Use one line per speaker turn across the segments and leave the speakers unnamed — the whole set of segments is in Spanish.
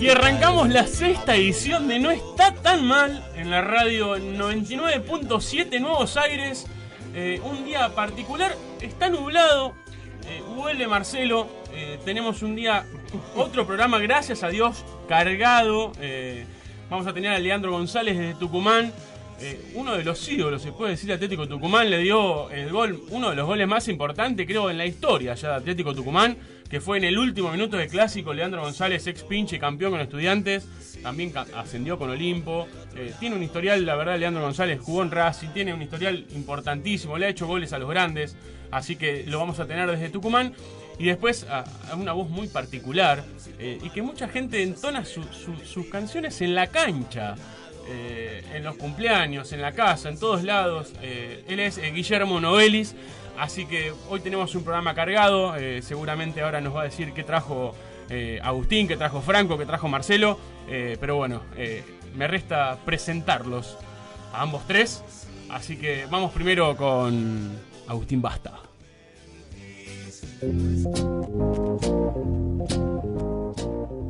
Y arrancamos la sexta edición de No está tan mal en la radio 99.7 Nuevos Aires. Eh, un día particular, está nublado, eh, huele Marcelo, eh, tenemos un día, otro programa, gracias a Dios, cargado. eh, vamos a tener a Leandro González desde Tucumán. uno de los ídolos, se puede decir, Atlético Tucumán le dio el gol, uno de los goles más importantes, creo, en la historia ya de Atlético Tucumán, que fue en el último minuto del clásico. Leandro González, ex pinche campeón con estudiantes, también ascendió con Olimpo. eh, tiene un historial, la verdad, Leandro González jugó en Racing, tiene un historial importantísimo, le ha hecho goles a los grandes, así que lo vamos a tener desde Tucumán. Y después a, una voz muy particular eh, y que mucha gente entona su- su- sus canciones en la cancha. eh, en los cumpleaños, en la casa, en todos lados. Él es Guillermo Novelis, así que hoy tenemos un programa cargado. eh, seguramente ahora nos va a decir qué trajo eh, Agustín, qué trajo Franco, qué trajo Marcelo. eh, pero bueno, me resta presentarlos a ambos tres. Así que vamos primero con Agustín Basta.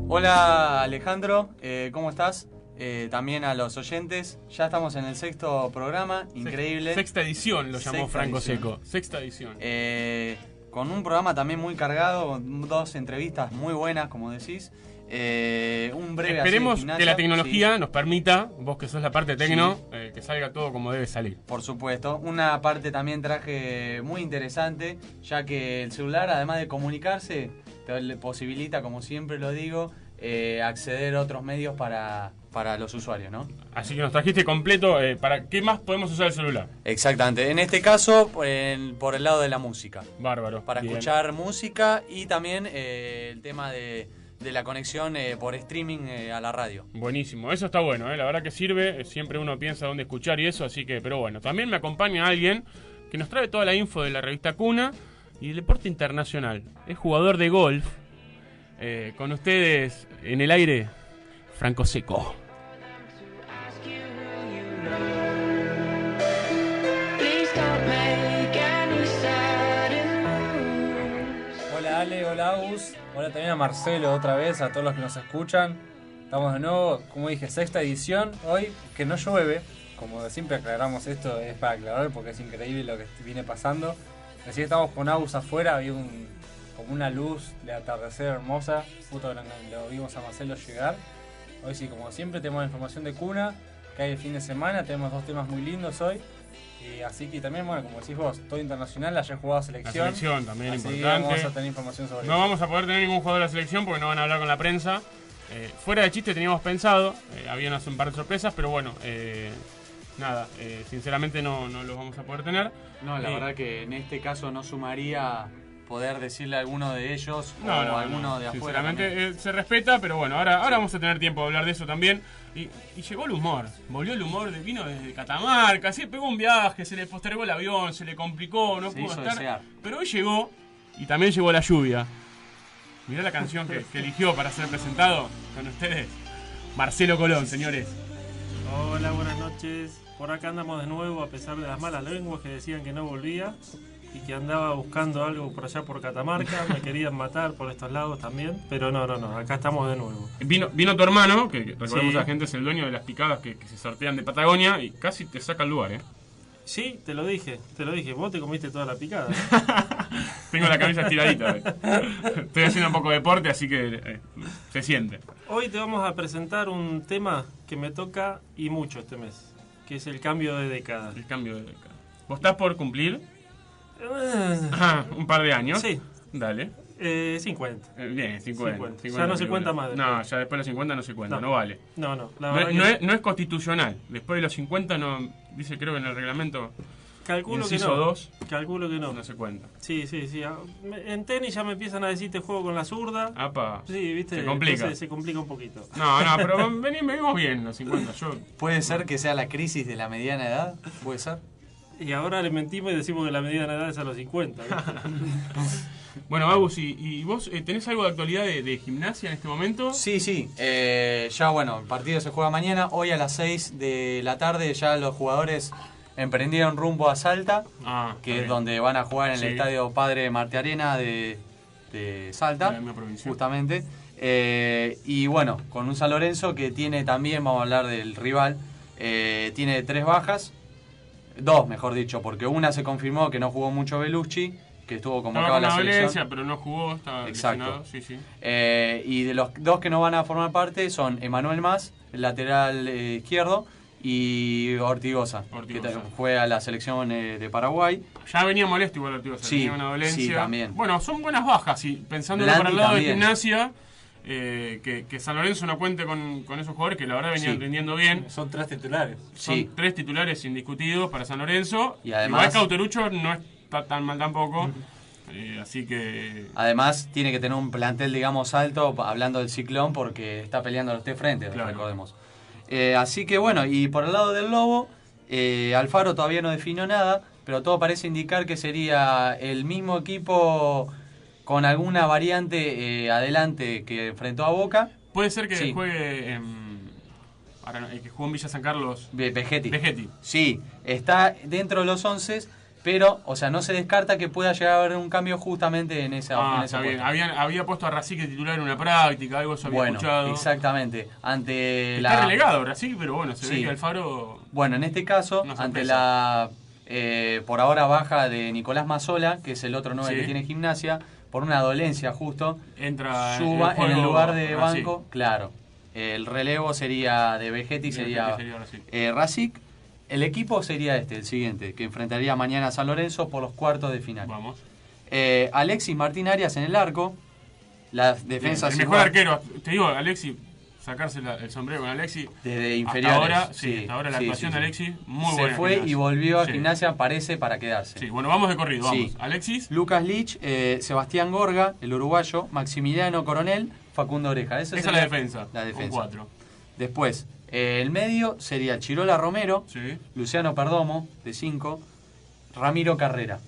Hola Alejandro, ¿cómo estás? Eh, también a los oyentes. Ya estamos en el sexto programa, increíble.
Sexta edición lo llamó
Sexta
Franco
edición.
Seco. Sexta edición.
Eh, con un programa también muy cargado, con dos entrevistas muy buenas, como decís. Eh, un breve
Esperemos que la tecnología
sí,
nos permita, vos que sos la parte tecno,
Sí.
eh, que salga todo como debe salir.
por supuesto. Una parte también traje muy interesante, ya que el celular, además de comunicarse, te posibilita, como siempre lo digo, eh, acceder a otros medios para, para los usuarios, ¿no?
Así que nos trajiste completo. eh, ¿Para qué más podemos usar el celular?
Exactamente. En este caso, por el, por el lado de la música.
Bárbaro.
Para
Bien.
escuchar música y también eh, el tema de, de la conexión eh, por streaming a la radio.
Buenísimo, eso está bueno, eh, la verdad que sirve. Siempre uno piensa dónde escuchar y eso, así que, pero bueno. También me acompaña alguien que nos trae toda la info de la revista Cuna y el deporte internacional. Es jugador de golf. Con ustedes en el aire, Franco Seco.
Hola Ale, hola Agus, hola también a Marcelo otra vez, a todos los que nos escuchan. Estamos de nuevo, como dije, sexta edición hoy, que no llueve, como siempre aclaramos esto, es para aclarar porque es increíble lo que viene pasando. Así que estamos con Agus afuera, había un, como una luz de atardecer hermosa, justo lo, lo vimos a Marcelo llegar. Hoy sí, como siempre tenemos la información de cuna, que hay el fin de semana, tenemos dos temas muy lindos hoy. Y así que también, bueno, como decís vos, todo internacional, ayer jugado
La
selección.
selección también
Así
importante.
vamos a tener información sobre
No
eso.
vamos a poder tener ningún jugador de la selección porque no van a hablar con la prensa. Eh, fuera de chiste teníamos pensado, eh, habían un par de sorpresas, pero bueno, eh, nada, eh, sinceramente no, no los vamos a poder tener.
No, la
Eh,
verdad que en este caso no sumaría poder decirle a alguno de ellos
No,
o
no,
a alguno
no,
de afuera.
Sinceramente eh, se respeta, pero bueno, ahora, ahora vamos a tener tiempo de hablar de eso también. Y, y llegó el humor, volvió el humor, de, vino desde Catamarca, sí, pegó un viaje, se le postergó el avión, se le complicó, no
Se
pudo
hizo
estar.
desear.
Pero hoy llegó y también llegó la lluvia. Mirá la canción que, que eligió para ser presentado con ustedes. Marcelo Colón, señores.
Hola, buenas noches. Por acá andamos de nuevo a pesar de las malas lenguas que decían que no volvía y que andaba buscando algo por allá por Catamarca. Me querían matar por estos lados también, pero no, no, no. Acá estamos de nuevo.
Vino, vino tu hermano, que que recordemos
Sí.
a la gente es el dueño de las picadas que, que se sortean de Patagonia y casi te saca el lugar, ¿eh?
Sí, te lo dije, te lo dije. Vos te comiste toda la picada.
Tengo la cabeza estiradita. hoy. Estoy haciendo un poco de deporte, así que eh, se siente.
Hoy te vamos a presentar un tema que me toca y mucho este mes, que es el cambio de década.
El cambio de década. ¿Vos estás por cumplir?
Eh,
Ajá, un par de años.
Sí,
Dale.
eh, 50.
Eh, Bien, 50.
50.
50
Ya no se cuenta más
No, ya después de los 50 no se cuenta, no,
No.
vale.
No, no, la
No, no es, no es constitucional. Después de los 50 no. Dice, creo que en el reglamento.
calculo que
inciso
no.
2
Calculo que no.
no se cuenta.
Sí, sí, sí. Ah, En tenis ya me empiezan a decir te juego con la zurda.
Apa.
Sí, viste.
Se complica.
Entonces se complica un poquito.
No, no, pero venimos bien los 50. Yo.
¿Puede ser que sea la crisis de la mediana edad? ¿Puede ser?
Y ahora le mentimos y decimos que la medida de edad es a los 50. ¿viste?
Bueno, Agus, ¿y, y vos eh, tenés algo de actualidad de, de gimnasia en este momento?
Sí, sí. Eh, ya bueno, el partido se juega mañana. Hoy a las 6 de la tarde ya los jugadores emprendieron rumbo a Salta,
Ah,
que es donde van a jugar en el
Sí.
estadio Padre Marte Arena de, de Salta, justamente. Eh, y bueno, con un San Lorenzo que tiene también, vamos a hablar del rival, eh, tiene tres bajas, dos mejor dicho, porque una se confirmó que no jugó mucho Belucci, que estuvo
Estaba
convocado a
con
la
la
selección.
Valencia, pero no jugó, estaba
Exacto.
Sí, sí.
Eh, y de los dos que no van a formar parte son Emanuel Más, el lateral eh, izquierdo, y Ortigosa,
Ortigosa.
que fue a la selección eh, de Paraguay.
Ya venía molesto igual Ortigosa,
Sí,
tenía una dolencia.
sí, también.
Bueno, son buenas bajas, y pensando
Blandi
para el lado de gimnasia, eh, que, que San Lorenzo no cuente con, con esos jugadores que la verdad venían
Sí.
rindiendo bien.
Son tres titulares.
Son
Sí.
tres titulares indiscutidos para San Lorenzo.
Y además-
Igual Cauterucho no está tan mal tampoco. eh, así que.
Además, tiene que tener un plantel, digamos, alto, hablando del ciclón, porque está peleando los tres frentes,
Claro.
recordemos. Eh, así que bueno, y por el lado del Lobo, eh, Alfaro todavía no definió nada, pero todo parece indicar que sería el mismo equipo con alguna variante eh, adelante que enfrentó a Boca,
Puede ser que
Sí.
juegue en. ahora no, el que jugó en Villa San Carlos.
Ve- Vegetti.
Vegetti.
Sí, está dentro de los 11, pero, o sea, no se descarta que pueda llegar a haber un cambio justamente en esa,
Ah,
en esa
está bien.
puesta.
Habían- había puesto a Racing de titular en una práctica, algo se había
Bueno,
escuchado.
exactamente. Ante
Está
la,
relegado Racing, pero bueno, se ve que Alfaro.
Bueno, en este caso, ante la eh, por ahora baja de Nicolás Mazola, que es el otro 9
Sí.
que tiene gimnasia, por una dolencia justo,
Entra
suba en el lugar de banco, claro. El relevo sería de Vegetti,
De
sería,
sería Racing.
eh. El equipo sería este, el siguiente, que enfrentaría mañana a San Lorenzo por los cuartos de final.
Vamos.
Eh, Alexis Martín Arias en el arco. Las defensas
el mejor
igual,
arquero. Te digo, Alexi, sacarse la- el sombrero con Alexi.
desde
Hasta
inferiores.
ahora, sí, hasta ahora la
sí,
actuación de. Alexi, muy
Se
buena. en
fue y volvió a gimnasia, parece, para quedarse.
Sí, bueno, vamos de corrido, vamos. Alexis,
Lucas Lich, eh, Sebastián Gorga, el uruguayo, Maximiliano Coronel, Facundo Oreja. Esa
es la defensa.
La
Con
defensa.
cuatro.
Después, eh, el medio sería Chirola Romero, Luciano Perdomo, de 5, Ramiro Carrera.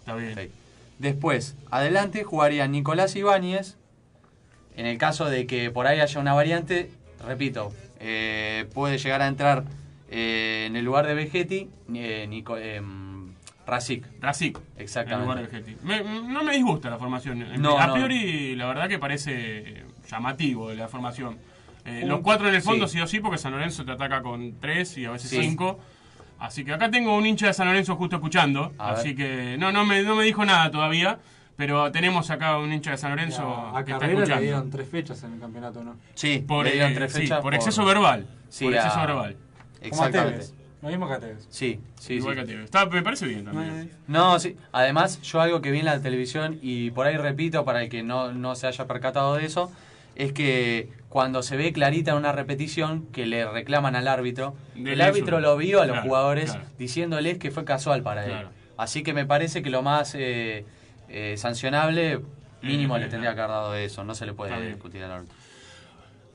está bien.
Después, adelante jugaría Nicolás Ibáñez. En el caso de que por ahí haya una variante, repito, eh, puede llegar a entrar eh, en el lugar de Vegetti, eh, Nico, em, Rasic.
Rasic.
Exactamente.
En lugar de Vegetti. Me- no me disgusta la formación.
No,
a
no.
priori, la verdad que parece eh, llamativo la formación.
Un-
los cuatro en el fondo,
sí.
sí. o sí, porque San Lorenzo te ataca con tres y a veces
Sí.
cinco. Así que acá tengo un hincha de San Lorenzo justo escuchando.
A
así
ver.
que no, no me, no me dijo nada todavía. Pero tenemos acá un hincha de San Lorenzo
a
que está
Carrera le
escuchando.
dieron tres fechas en el campeonato, ¿no?
Sí,
por,
le dieron
eh,
tres
sí, por exceso verbal.
Sí,
por exceso
a-
verbal.
Como a
Exactamente.
Tevez. Lo mismo que a Tevez.
Sí, sí,
Igual
sí.
que Tevez. Está- me parece bien también.
No, sí. Además, yo algo que vi en la televisión, y por ahí repito para el que no, no se haya percatado de eso, es que cuando se ve clarita en una repetición que le reclaman al árbitro, el árbitro lo vio a los
Claro,
jugadores
claro.
diciéndoles que fue casual para
Claro.
él. Así que me parece que lo más eh, eh, sancionable, mínimo le tendría que haber dado eso. No se le puede
bien.
discutir al árbitro.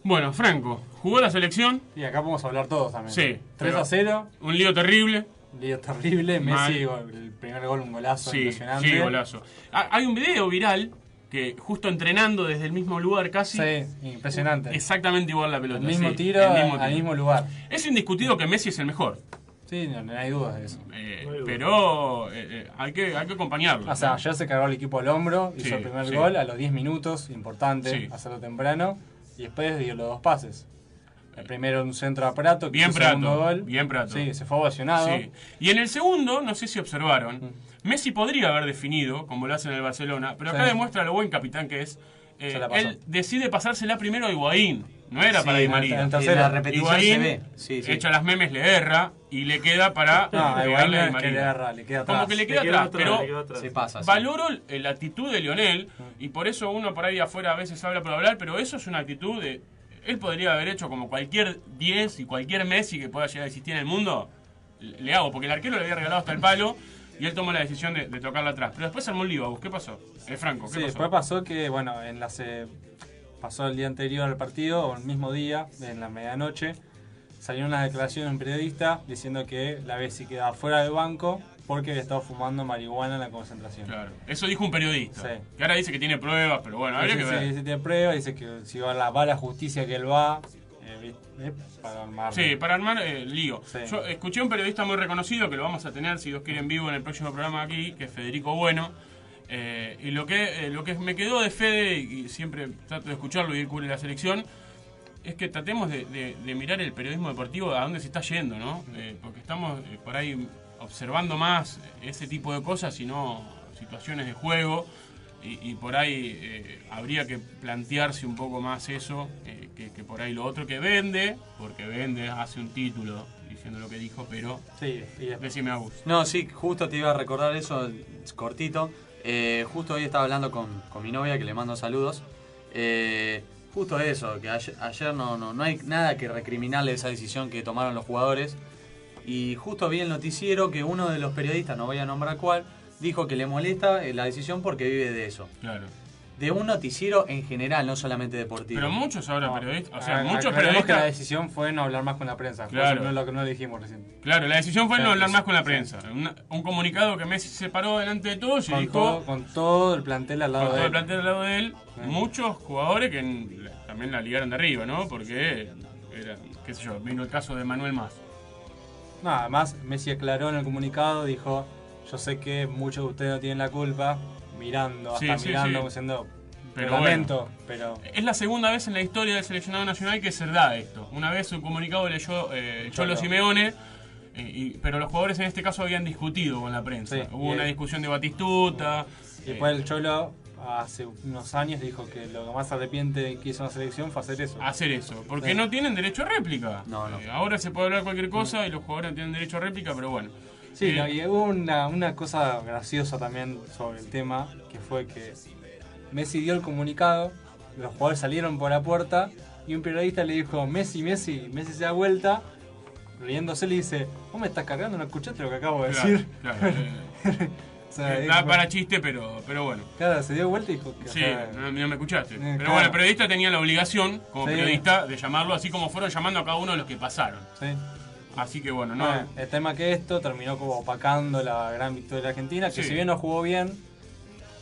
Bueno, Franco, jugó la selección.
Y acá podemos hablar todos también.
Sí,
3
pero-
a 0,
Un lío terrible.
lío terrible.
Mal.
Messi, el primer gol, un golazo
Sí,
impresionante.
sí, golazo. Ah, Hay un video viral que justo entrenando desde el mismo lugar casi.
Sí, impresionante.
Exactamente igual la
el
pelota.
mismo
sí,
tiro,
el mismo
al mismo lugar.
Es indiscutido que Messi es el mejor.
Sí, no, no hay dudas de eso.
eh,
No hay duda.
pero eh, eh, hay, que, hay que acompañarlo.
O sea, ayer se cargó el equipo al hombro, hizo
Sí,
el primer
sí.
gol a los 10 minutos, importante
Sí.
hacerlo temprano, y después dio los dos pases. El primero un centro a Prato, que
Bien
el segundo
Prato,
gol.
bien Prato.
Sí, se fue ovacionado.
Sí. Y en el segundo, no sé si observaron. Messi podría haber definido, como lo hace en el Barcelona, pero acá
Sí.
demuestra lo buen capitán que es. Eh, él decide pasársela primero a Higuaín, no era
Sí,
para Di María.
en
la repetición se
Higuaín,
ve. Sí, sí.
echa las memes, le erra y le queda para
No,
pegarle a Di
es que
María.
le agarra, le queda atrás.
Como que le
Le
queda
quedó
atrás,
atrás,
pero
le atrás.
Se pasa. sí.
valoro eh, la actitud de Lionel y por eso uno por ahí afuera a veces habla por hablar, pero eso es una actitud de... Él podría haber hecho como cualquier 10 y cualquier Messi que pueda llegar a existir en el mundo, le le hago, porque el arquero le había regalado hasta el palo y él tomó la decisión de, de tocarla atrás. Pero después armó un lío, ¿qué pasó? Eh, Franco, ¿qué
Sí,
pasó?
después pasó que, bueno, en la se- pasó el día anterior al partido, o el mismo día, en la medianoche, salió una declaración de un periodista diciendo que la Bessi quedaba fuera del banco porque había estado fumando marihuana en la concentración.
Claro, eso dijo un periodista.
Sí.
Que ahora dice que tiene pruebas, pero bueno, habría que
sí,
ver.
dice, tiene pruebas, dice que si va a la, va a la justicia que él va, eh. Eh, para armar.
Sí, para armar eh, lío.
Sí.
Yo escuché a un periodista muy reconocido que lo vamos a tener, si Dios quiere, en vivo en el próximo programa aquí, que es Federico Bueno. Eh, y lo que, eh, lo que me quedó de Fede, y siempre trato de escucharlo y ir cubre la selección, es que tratemos de, de- de mirar el periodismo deportivo a dónde se está yendo, ¿no? Eh, porque estamos eh, por ahí observando más ese tipo de cosas y no situaciones de juego. Y, y por ahí eh, habría que plantearse un poco más eso, eh, que, que por ahí lo otro que vende, porque vende, hace un título diciendo lo que dijo, pero
Sí, y después-
decime Agus.
No, sí, justo te iba a recordar eso, cortito. Eh, justo hoy estaba hablando con, con mi novia, que le mando saludos. Eh, justo eso, que ayer, ayer no, no, no hay nada que recriminarle esa decisión que tomaron los jugadores. Y justo vi el noticiero que uno de los periodistas, no voy a nombrar cuál, dijo que le molesta eh, la decisión porque vive de eso.
Claro.
De un noticiero en general, no solamente deportivo.
Pero muchos ahora
No,
periodistas, o sea,
a-
muchos
aclaremos que la
periodistas...
decisión fue no hablar más con la prensa.
Claro.
es lo que no dijimos recién.
Claro, la decisión fue no hablar más con la prensa. Un comunicado que Messi se paró delante de todos y
Con
dijo...
todo, con todo el plantel al lado
con todo
de
el
él.
plantel al lado de él,
Sí.
muchos jugadores que en- también la ligaron de arriba, ¿no? Porque era, qué sé yo, vino el caso de Manuel Más.
No, además, Messi aclaró en el comunicado, dijo, yo sé que muchos de ustedes no tienen la culpa, mirando, hasta
sí,
mirando,
sí.
diciendo,
Pero
lamento, pero...
Es la segunda vez en la historia del seleccionado nacional que se da esto. Una vez un comunicado leyó eh, Cholo. Simeone, eh, y- pero los jugadores en este caso habían discutido con la prensa. Hubo una
el-
discusión de Batistuta.
Y
eh,
después el Cholo, hace unos años, dijo que lo que más arrepiente que hizo en la selección fue hacer eso.
hacer eso, porque
Sí.
no tienen derecho a réplica.
No, no.
Eh, ahora se puede hablar cualquier cosa y los jugadores no tienen derecho a réplica, pero bueno.
Sí,
Eh,
no, y hubo una, una cosa graciosa también sobre el tema, que fue que Messi dio el comunicado, los jugadores salieron por la puerta y un periodista le dijo, Messi, Messi, Messi se da vuelta, riéndose le dice, vos me estás cargando, no escuchaste lo que acabo de
claro,
decir.
claro, eh,
O sea,
eh, para chiste, pero, pero bueno.
Claro, se dio vuelta y dijo que... o
Sí,
sea,
no, no me escuchaste. Pero
claro.
bueno, el periodista tenía la obligación, como
Sí.
periodista, de llamarlo así como fueron llamando a cada uno de los que pasaron.
sí.
Así que bueno, no.
Bueno, el tema que esto terminó como opacando la gran victoria de Argentina, que
Sí.
si bien no jugó bien,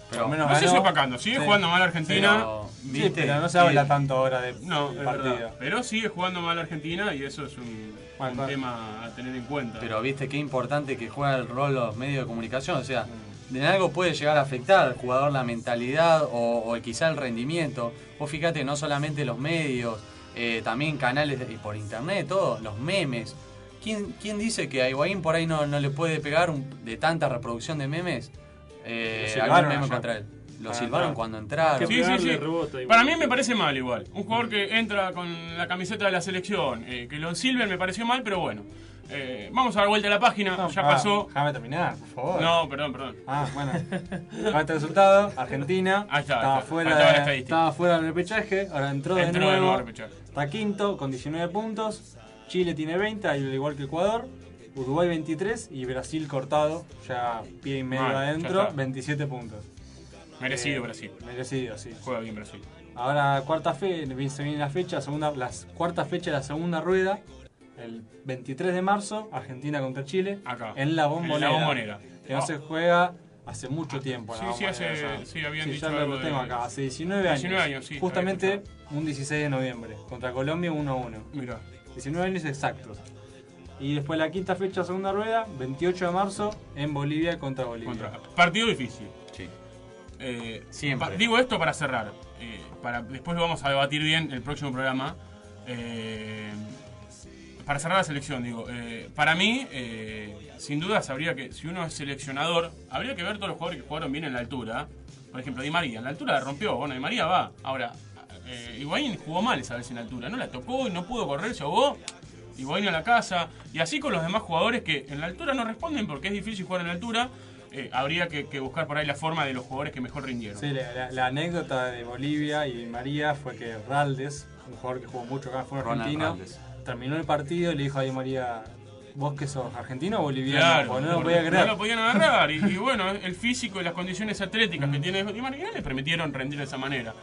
Pero-
lo menos
no sé si
ganó.
opacando, sigue
Sí.
jugando mal Argentina.
Pero,
Sí,
¿viste?
pero no se habla
Sí.
tanto ahora de,
No,
partido.
Pero sigue jugando mal Argentina y eso es un,
Bueno,
un
claro.
tema a tener en cuenta.
Pero viste qué importante que juega el rol los medios de comunicación. O sea,
Mm.
de algo puede llegar a afectar al jugador la mentalidad o, o quizá el rendimiento. Vos fíjate, no solamente los medios, eh, también canales de- y por internet, todo, los memes. ¿Quién, quién dice que a Higuaín por ahí no, no le puede pegar un- de tanta reproducción de memes? Eh,
Lo
algún
silbaron
meme contra él. Lo
Ah,
silbaron cuando entraron.
Sí, sí, sí.
rebota.
Para mí me parece mal igual. Un jugador que entra con la camiseta de la selección, eh, que lo silben me pareció mal, pero bueno. Eh, vamos a dar vuelta a la página,
No,
ya
ah,
pasó.
Déjame terminar, por favor.
No, perdón, perdón.
Ah, bueno. Con este resultado, Argentina
Ahí está,
estaba,
ahí está.
fuera
Ahí
de-
estadística.
estaba fuera del repechaje, ahora entró,
Entró
de
de
nuevo.
nuevo a repechaje.
Está quinto con 19 puntos. Chile tiene 20, al igual que Ecuador. Uruguay 23 y Brasil cortado, ya pie y medio
Mal,
adentro,
está.
27 puntos.
Merecido
Eh,
Brasil.
Merecido, sí.
Juega bien Brasil.
Ahora cuarta fe, se viene la fecha, segunda, la cuarta fecha de la segunda rueda, el 23 de marzo, Argentina contra Chile,
Acá.
en la bombonera.
En la bombonera.
Que no
Ah.
se juega hace mucho tiempo. en la
Sí, sí, hace- sí, habían
sí,
dicho
ya lo
de-
tengo acá, hace 19 años.
19 años, sí,
Justamente un 16 de noviembre, contra Colombia 1 a 1.
Mira.
19 años exactos. Y después la quinta fecha, segunda rueda, 28 de marzo, en Bolivia contra Bolivia.
Contra. Partido difícil.
Sí.
Eh,
Siempre.
pa- digo esto para cerrar. eh, para, después lo vamos a debatir bien en el próximo programa. Eh, para cerrar la selección, digo. eh, para mí, eh, sin dudas, habría que, si uno es seleccionador, habría que ver todos los jugadores que jugaron bien en la altura. Por ejemplo, Di María. En la altura la rompió. Bueno, Di María va. Ahora, eh, Higuaín jugó mal esa vez en la altura. No la tocó y no pudo correr, se ahogó. Higuaín a la casa. Y así con los demás jugadores que en la altura no responden porque es difícil jugar en la altura. eh, habría que, que buscar por ahí la forma de los jugadores que mejor rindieron.
Sí, la, la- la anécdota de Bolivia y María fue que Raldes, un jugador que jugó mucho acá, fue argentino, terminó el partido y le dijo a Di María, ¿vos que sos argentino o boliviano?
Claro,
Porque no lo podía creer.
no lo podían agarrar. Y, y bueno, el físico y las condiciones atléticas que tiene Di María le permitieron rendir de esa manera.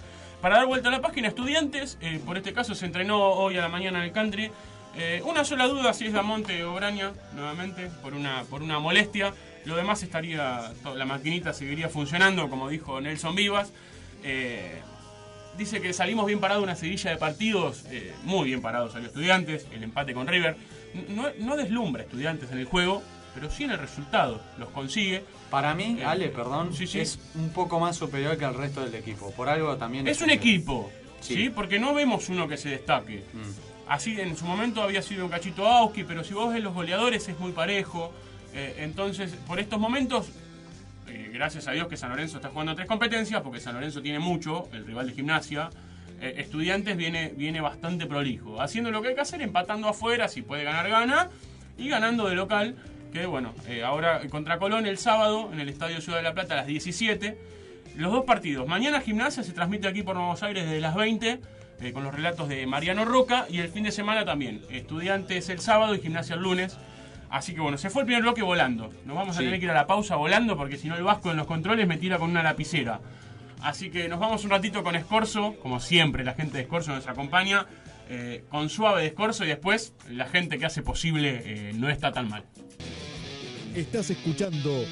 Para dar vuelta a la página, estudiantes, eh, por este caso se entrenó hoy a la mañana en el country. Eh, una sola duda si es Damonte o Braña, nuevamente, por una, por una molestia. Lo demás estaría, la maquinita seguiría funcionando, como dijo Nelson Vivas. Eh, dice que salimos bien parados una seguilla de partidos, muy bien parados salió Estudiantes, el empate con River. No, no deslumbra Estudiantes en el juego, pero sí en el resultado. Los consigue.
Para mí,
Eh,
Ale, perdón,
sí, sí.
es un poco más superior que el resto del equipo. Por algo también.
Es un equipo, ¿sí?
Sí.
Porque no vemos uno que se destaque.
Mm.
Así en su momento había sido un cachito Auski, pero si vos ves los goleadores es muy parejo. Eh, entonces, por estos momentos, eh, gracias a Dios que San Lorenzo está jugando tres competencias, porque San Lorenzo tiene mucho, el rival de gimnasia. Eh, estudiantes viene, viene bastante prolijo, haciendo lo que hay que hacer, empatando afuera, si puede ganar, gana, y ganando de local, que bueno, eh, ahora contra Colón el sábado en el Estadio Ciudad de la Plata a las 17. Los dos partidos. Mañana gimnasia se transmite aquí por Nuevos Aires desde las 20 eh, con los relatos de Mariano Roca y el fin de semana también. Estudiantes el sábado y gimnasia el lunes. Así que bueno, se fue el primer bloque volando. Nos vamos a tener que ir a la pausa volando porque si no el Vasco en los controles me tira con una lapicera. Así que nos vamos un ratito con Escorzo, como siempre la gente de Escorzo nos acompaña, eh, con suave de Escorzo y después la gente que hace posible eh, no está tan mal.
Estás escuchando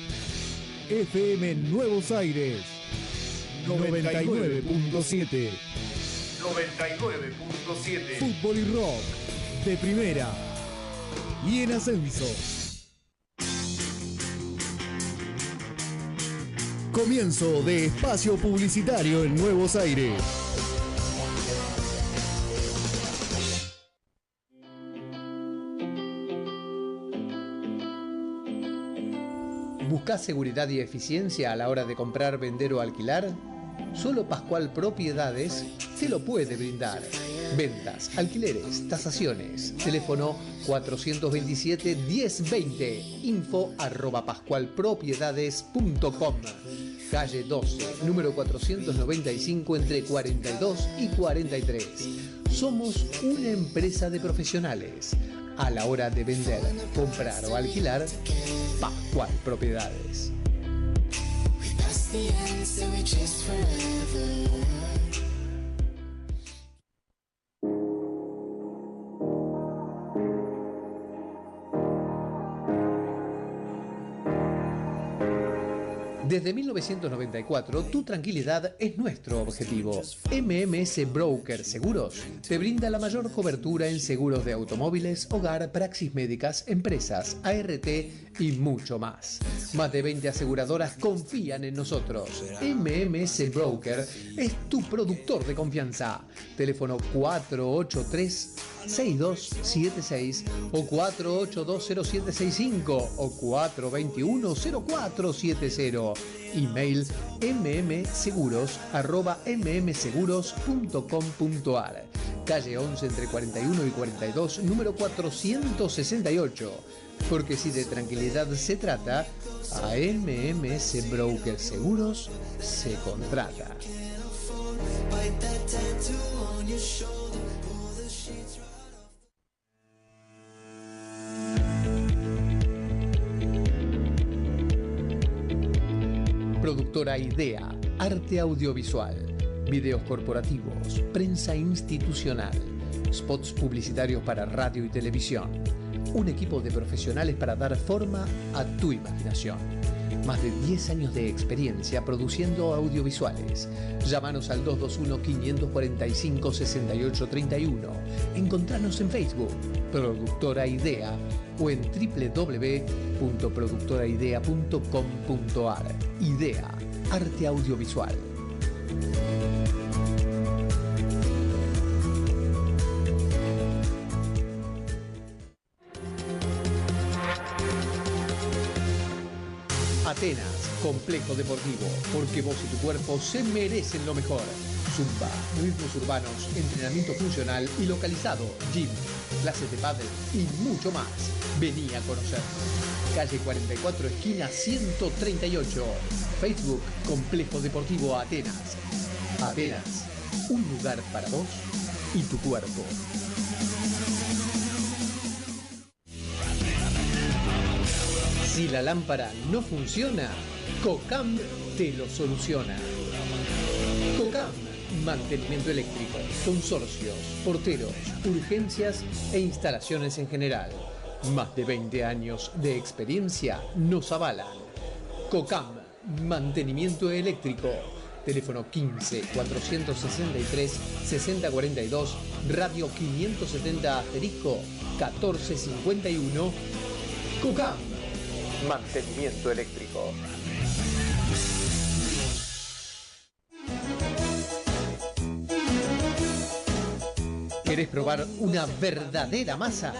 FM Nuevos Aires 99.7
99.7
Fútbol y rock de primera y en ascenso. Comienzo de espacio publicitario en Nuevos Aires.
¿Buscas seguridad y eficiencia a la hora de comprar, vender o alquilar? Solo Pascual Propiedades se lo puede brindar. Ventas, alquileres, tasaciones. Teléfono 427-1020. Info arroba pascualpropiedades.com. Calle 12, número 495 entre 42 y 43. Somos una empresa de profesionales. A la hora de vender, comprar o alquilar, Pascual Propiedades. Desde 1994, tu tranquilidad es nuestro objetivo. MMS Broker Seguros te brinda la mayor cobertura en seguros de automóviles, hogar, praxis médicas, empresas, ART y mucho más. Más de 20 aseguradoras confían en nosotros. MMS Broker es tu productor de confianza. Teléfono 483 6276 o 4820765 o 4210470. Email mmseguros arroba mmseguros.com.ar Calle 11 entre 41 y 42, número 468. Porque si de tranquilidad se trata, a MMS Broker Seguros se contrata. Idea, Arte Audiovisual, Videos Corporativos, Prensa Institucional, Spots Publicitarios para Radio y Televisión. Un equipo de profesionales para dar forma a tu imaginación. Más de 10 años de experiencia produciendo audiovisuales. Llámanos al 221-545-6831. Encontranos en Facebook, Productora Idea, o en www.productoraidea.com.ar. Idea, arte audiovisual. Atenas, complejo deportivo, porque vos y tu cuerpo se merecen lo mejor. Zumba, ritmos urbanos, entrenamiento funcional y localizado, gym, clases de pádel y mucho más. Vení a conocer. Calle 44, esquina 138. Facebook, Complejo Deportivo Atenas. Atenas, un lugar para vos y tu cuerpo. Si la lámpara no funciona, COCAM te lo soluciona. COCAM, mantenimiento eléctrico, consorcios, porteros, urgencias e instalaciones en general. Más de 20 años de experiencia nos avalan. COCAM, mantenimiento eléctrico. Teléfono 15 463 6042, radio 570 asterisco 1451. COCAM Mantenimiento eléctrico. ¿Querés probar una verdadera masa?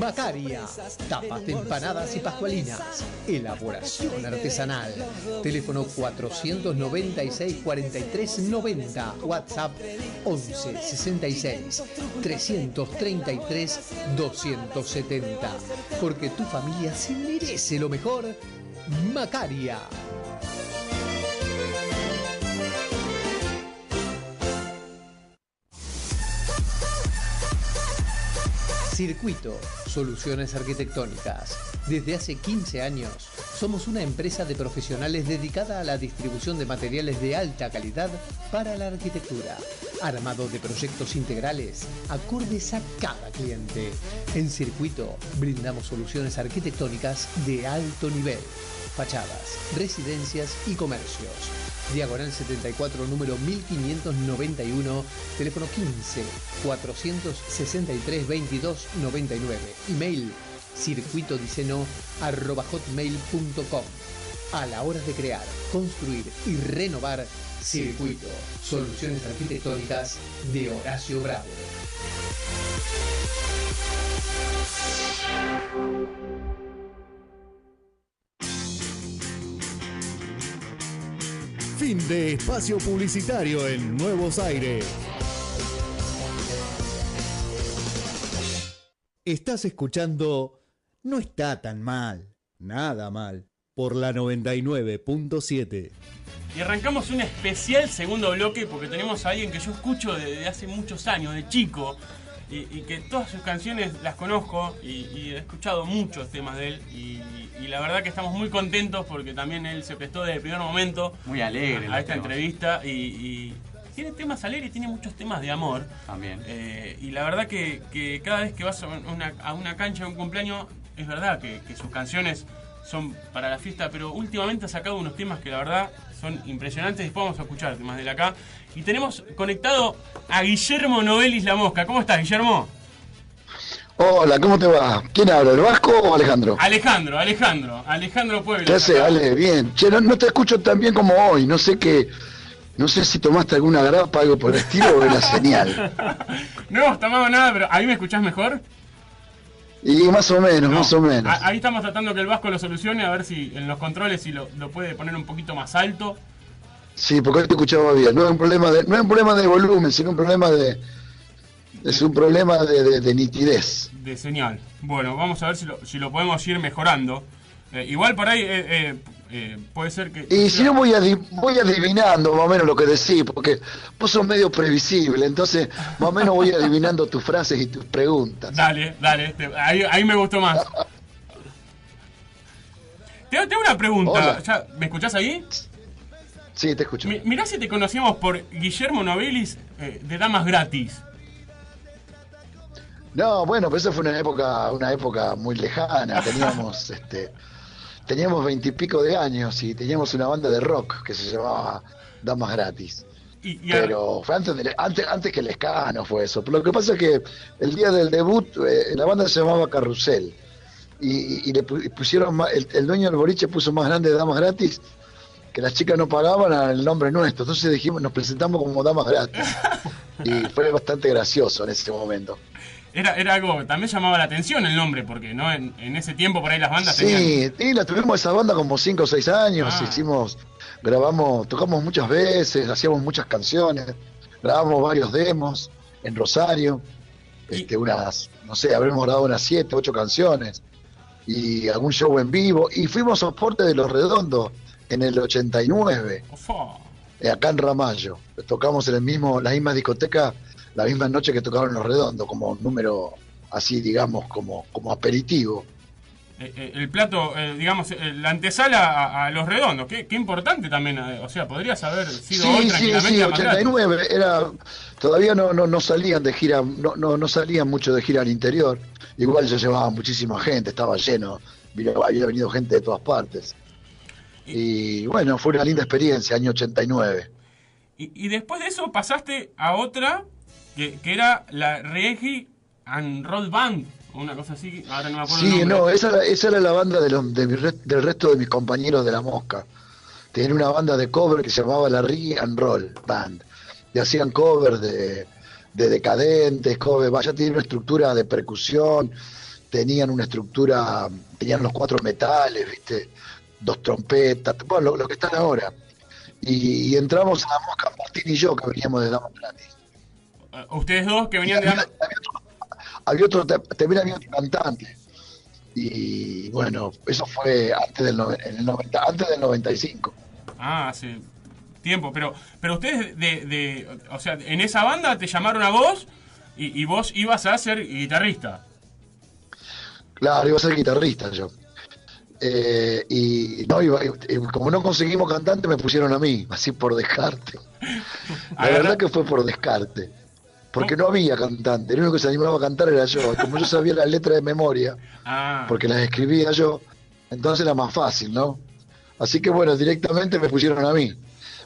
Macaria. Tapas de empanadas y pascualinas. Elaboración artesanal. Teléfono 496 43 90. WhatsApp 11 66 333 270. Porque tu familia se merece lo mejor. Macaria. Circuito, soluciones arquitectónicas. Desde hace 15 años, somos una empresa de profesionales dedicada a la distribución de materiales de alta calidad para la arquitectura. Armado de proyectos integrales, acordes a cada cliente. En Circuito, brindamos soluciones arquitectónicas de alto nivel. Fachadas, residencias y comercios. Diagonal 74, número 1591, teléfono 15 463 22 99. Email circuitodiceno arroba hotmail.com. A la hora de crear, construir y renovar, Circuito, soluciones arquitectónicas de Horacio Bravo.
Fin de espacio publicitario en Nuevos Aires. Estás escuchando No está tan mal, nada mal, por la 99.7.
Y arrancamos un especial segundo bloque porque tenemos a alguien que yo escucho desde hace muchos años, de chico, y, y que todas sus canciones las conozco y, y he escuchado muchos temas de él. Y, y la verdad que estamos muy contentos porque también él se prestó desde el primer momento
Muy alegre.
a esta
temas.
entrevista y, tiene temas alegres tiene muchos temas de amor.
También.
Eh, y la verdad que, que cada vez que vas a una, a una cancha de un cumpleaños, es verdad que, que sus canciones son para la fiesta, pero últimamente ha sacado unos temas que la verdad son impresionantes. Después vamos a escuchar temas de la acá. Y tenemos conectado a Guillermo Novelis La Mosca. ¿Cómo estás, Guillermo?
Hola, ¿cómo te va? ¿Quién habla, el Vasco o Alejandro?
Alejandro, Alejandro, Alejandro Puebla.
¿Qué hace, Ale? Bien. Che, no, no te escucho tan bien como hoy. No sé qué. No sé si tomaste alguna grapa, algo por el estilo, o es la señal.
No tomado nada, pero ¿ahí me escuchás mejor?
Y más o menos,
No.
más o menos.
A- Ahí estamos tratando que el Vasco lo solucione, a ver si en los controles si lo, lo puede poner un poquito más alto.
Sí, porque hoy te escuchaba bien. No es un problema de, no es un problema de volumen, sino un problema de. Es un problema de, de- de nitidez.
de señal. Bueno, vamos a ver si lo, si lo podemos ir mejorando. Eh, igual por ahí eh, eh, puede ser que...
Y si no voy, voy adivinando más o menos lo que decís, porque vos sos medio previsible, entonces más o menos voy adivinando tus frases y tus preguntas.
Dale, dale, te- ahí, ahí me gustó más. Te, hago una pregunta. Ya, ¿Me escuchás ahí?
Sí, te escucho.
Mi- mirá si te conocíamos por Guillermo Novelis eh, de Damas Gratis.
No, bueno, pero esa fue una época, una época muy lejana. Teníamos, este, teníamos veintipico de años y teníamos una banda de rock que se llamaba Damas Gratis.
Y, y a-
Pero fue antes, de- antes, antes que el Escano fue eso. Pero lo que pasa es que el día del debut eh, la banda se llamaba Carrusel. Y, le pu- pusieron el, el dueño del boliche puso más grande Damas Gratis que las chicas no pagaban al nombre nuestro. Entonces dijimos, nos presentamos como Damas Gratis. Y fue bastante gracioso en ese momento.
era, era algo que también llamaba la atención el nombre, porque no en, en ese tiempo por ahí las bandas tenían...
Sí, la tuvimos esa banda como 5 o 6 años,
Ah.
hicimos, grabamos, tocamos muchas veces, hacíamos muchas canciones, grabamos varios demos en Rosario,
Y-
este, unas, no sé, habremos grabado unas 7, 8 canciones, y algún show en vivo, y fuimos soporte de Los Redondos en el 89,
Ufo.
eh, acá en Ramallo, tocamos en el mismo, la misma discoteca, la misma noche que tocaron Los Redondos, como número así, digamos, como, como aperitivo.
Eh, eh, el plato, eh, digamos, la antesala a, a los redondos. Qué, qué importante también. o sea, podrías haber sido hoy
Sí, sí,
tranquilamente
sí,
Gratis.
89 era todavía no, no, no salían de gira, no, no, no salían mucho de gira al interior. Igual yo llevaba muchísima gente, estaba lleno, había venido gente de todas partes. Y bueno, fue una linda experiencia, año 89.
Y, y después de eso pasaste a otra que, que era la Reggae and Roll Band. o una cosa así. Ahora no me acuerdo.
Sí,
el
no, esa, era- esa era la banda de los, de mi re- del resto de mis compañeros de La Mosca. Tenían una banda de cover que se llamaba la Rig and Roll Band. Y hacían covers de, de decadentes, covers, vaya, tenían una estructura de percusión, tenían una estructura, tenían los cuatro metales, viste, dos trompetas, bueno, lo, lo que están ahora. Y, y entramos a La Mosca, Martín y yo, que veníamos de Damas Gratis.
Eh, Ustedes dos que venían de
había,
Dama-
había otro, había otro- también había otro cantante. Y bueno, eso fue antes del, en el 90, antes del 95.
Ah, hace tiempo. Pero, pero ustedes, de, de, o sea, en esa banda te llamaron a vos y, y vos ibas a ser guitarrista.
Claro, iba a ser guitarrista yo. Eh, y no y como no conseguimos cantante, me pusieron a mí, así por descarte. La
Agarra-
verdad que fue por descarte. Porque no había cantante, el único que se animaba a cantar era yo. Como yo sabía las letras de memoria,
Ah,
porque las escribía yo, entonces era más fácil, ¿no? Así que bueno, directamente me pusieron a mí.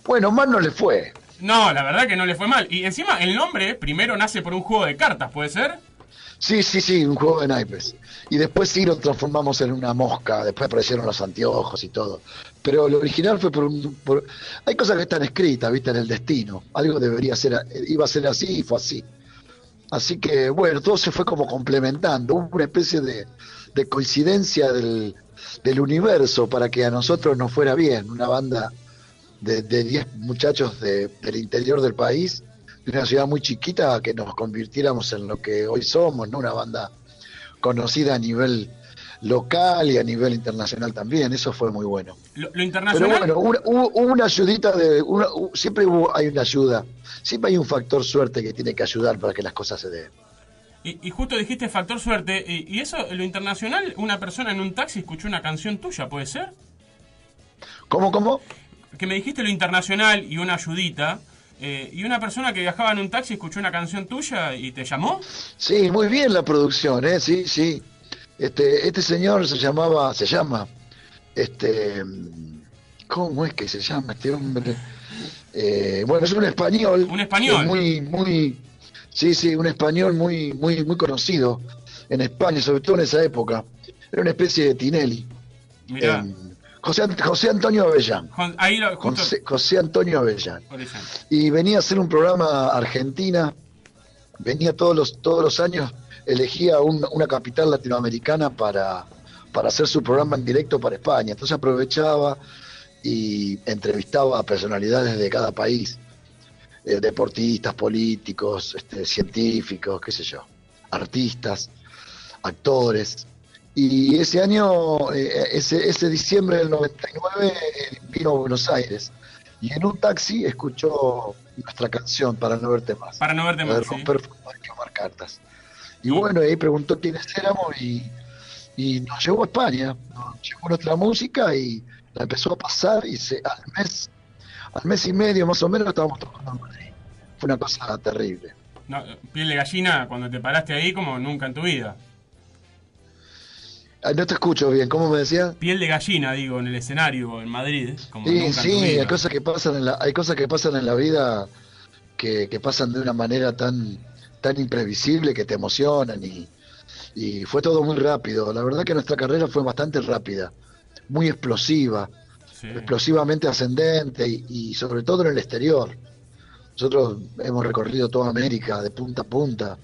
Bueno, más no le fue.
no, la verdad que no le fue mal. Y encima el nombre primero nace por un juego de cartas, ¿puede ser?
Sí, sí, sí, un juego de naipes. Y después sí lo transformamos en una mosca, después aparecieron los anteojos y todo. Pero lo original fue por un... por- Hay cosas que están escritas, viste, en el destino. Algo debería ser, iba a ser así y fue así. Así que bueno, todo se fue como complementando. Hubo una especie de, de coincidencia del, del universo para que a nosotros nos fuera bien. Una banda de de 10 muchachos de- del interior del país, de una ciudad muy chiquita, que nos convirtiéramos en lo que hoy somos, ¿no? Una banda conocida a nivel local y a nivel internacional también. Eso fue muy bueno.
Lo, lo
Pero
internacional.
bueno, una- hubo, hubo una ayudita de. una- siempre hubo, hay una ayuda. Siempre hay un factor suerte que tiene que ayudar para que las cosas se den.
Y, y justo dijiste factor suerte. Y, y eso, lo internacional, una persona en un taxi escuchó una canción tuya, ¿puede ser?
¿Cómo, cómo?
Que me dijiste lo internacional y una ayudita. Eh, y una persona que viajaba en un taxi escuchó una canción tuya y te llamó.
Sí, muy bien la producción, ¿eh? Sí, sí. Este, este señor se llamaba, se llama, este, ¿cómo es que se llama este hombre? Eh, bueno, es un español.
Un español.
Muy, muy, sí, sí, un español muy, muy, muy conocido en España, sobre todo en esa época. Era una especie de Tinelli.
Mirá.
José, José Antonio Avellán.
Ahí lo.
José, José Antonio Avellán y venía a hacer un programa Argentina, venía todos los, todos los años, elegía un- una capital latinoamericana para, para hacer su programa en directo para España. Entonces aprovechaba y entrevistaba a personalidades de cada país, eh, deportistas, políticos, este, científicos, qué sé yo, artistas, actores. Y ese año, eh, ese, ese diciembre del 99, eh, vino a Buenos Aires y en un taxi escuchó nuestra canción para no verte más.
Para no verte más. sí.
romper formas y quemar cartas. Y bueno, ahí preguntó quiénes éramos y, y nos llevó a España, nos llevó nuestra música y la empezó a pasar y se, al mes, al mes y medio más o menos estábamos tocando en Madrid. Fue una cosa terrible.
No, piel de gallina cuando te paraste ahí como nunca en tu vida.
Ah, No te escucho bien, ¿cómo me decía?
Piel de gallina, digo, en el escenario en Madrid. Como
Sí, sí, hay cosas que pasan en la, hay cosas que pasan en la vida que, que pasan de una manera tan, tan imprevisible que te emocionan y, y fue todo muy rápido. La verdad que nuestra carrera fue bastante rápida, muy explosiva,
Sí.
explosivamente ascendente y, y sobre todo en el exterior. Nosotros hemos recorrido toda América de punta a punta,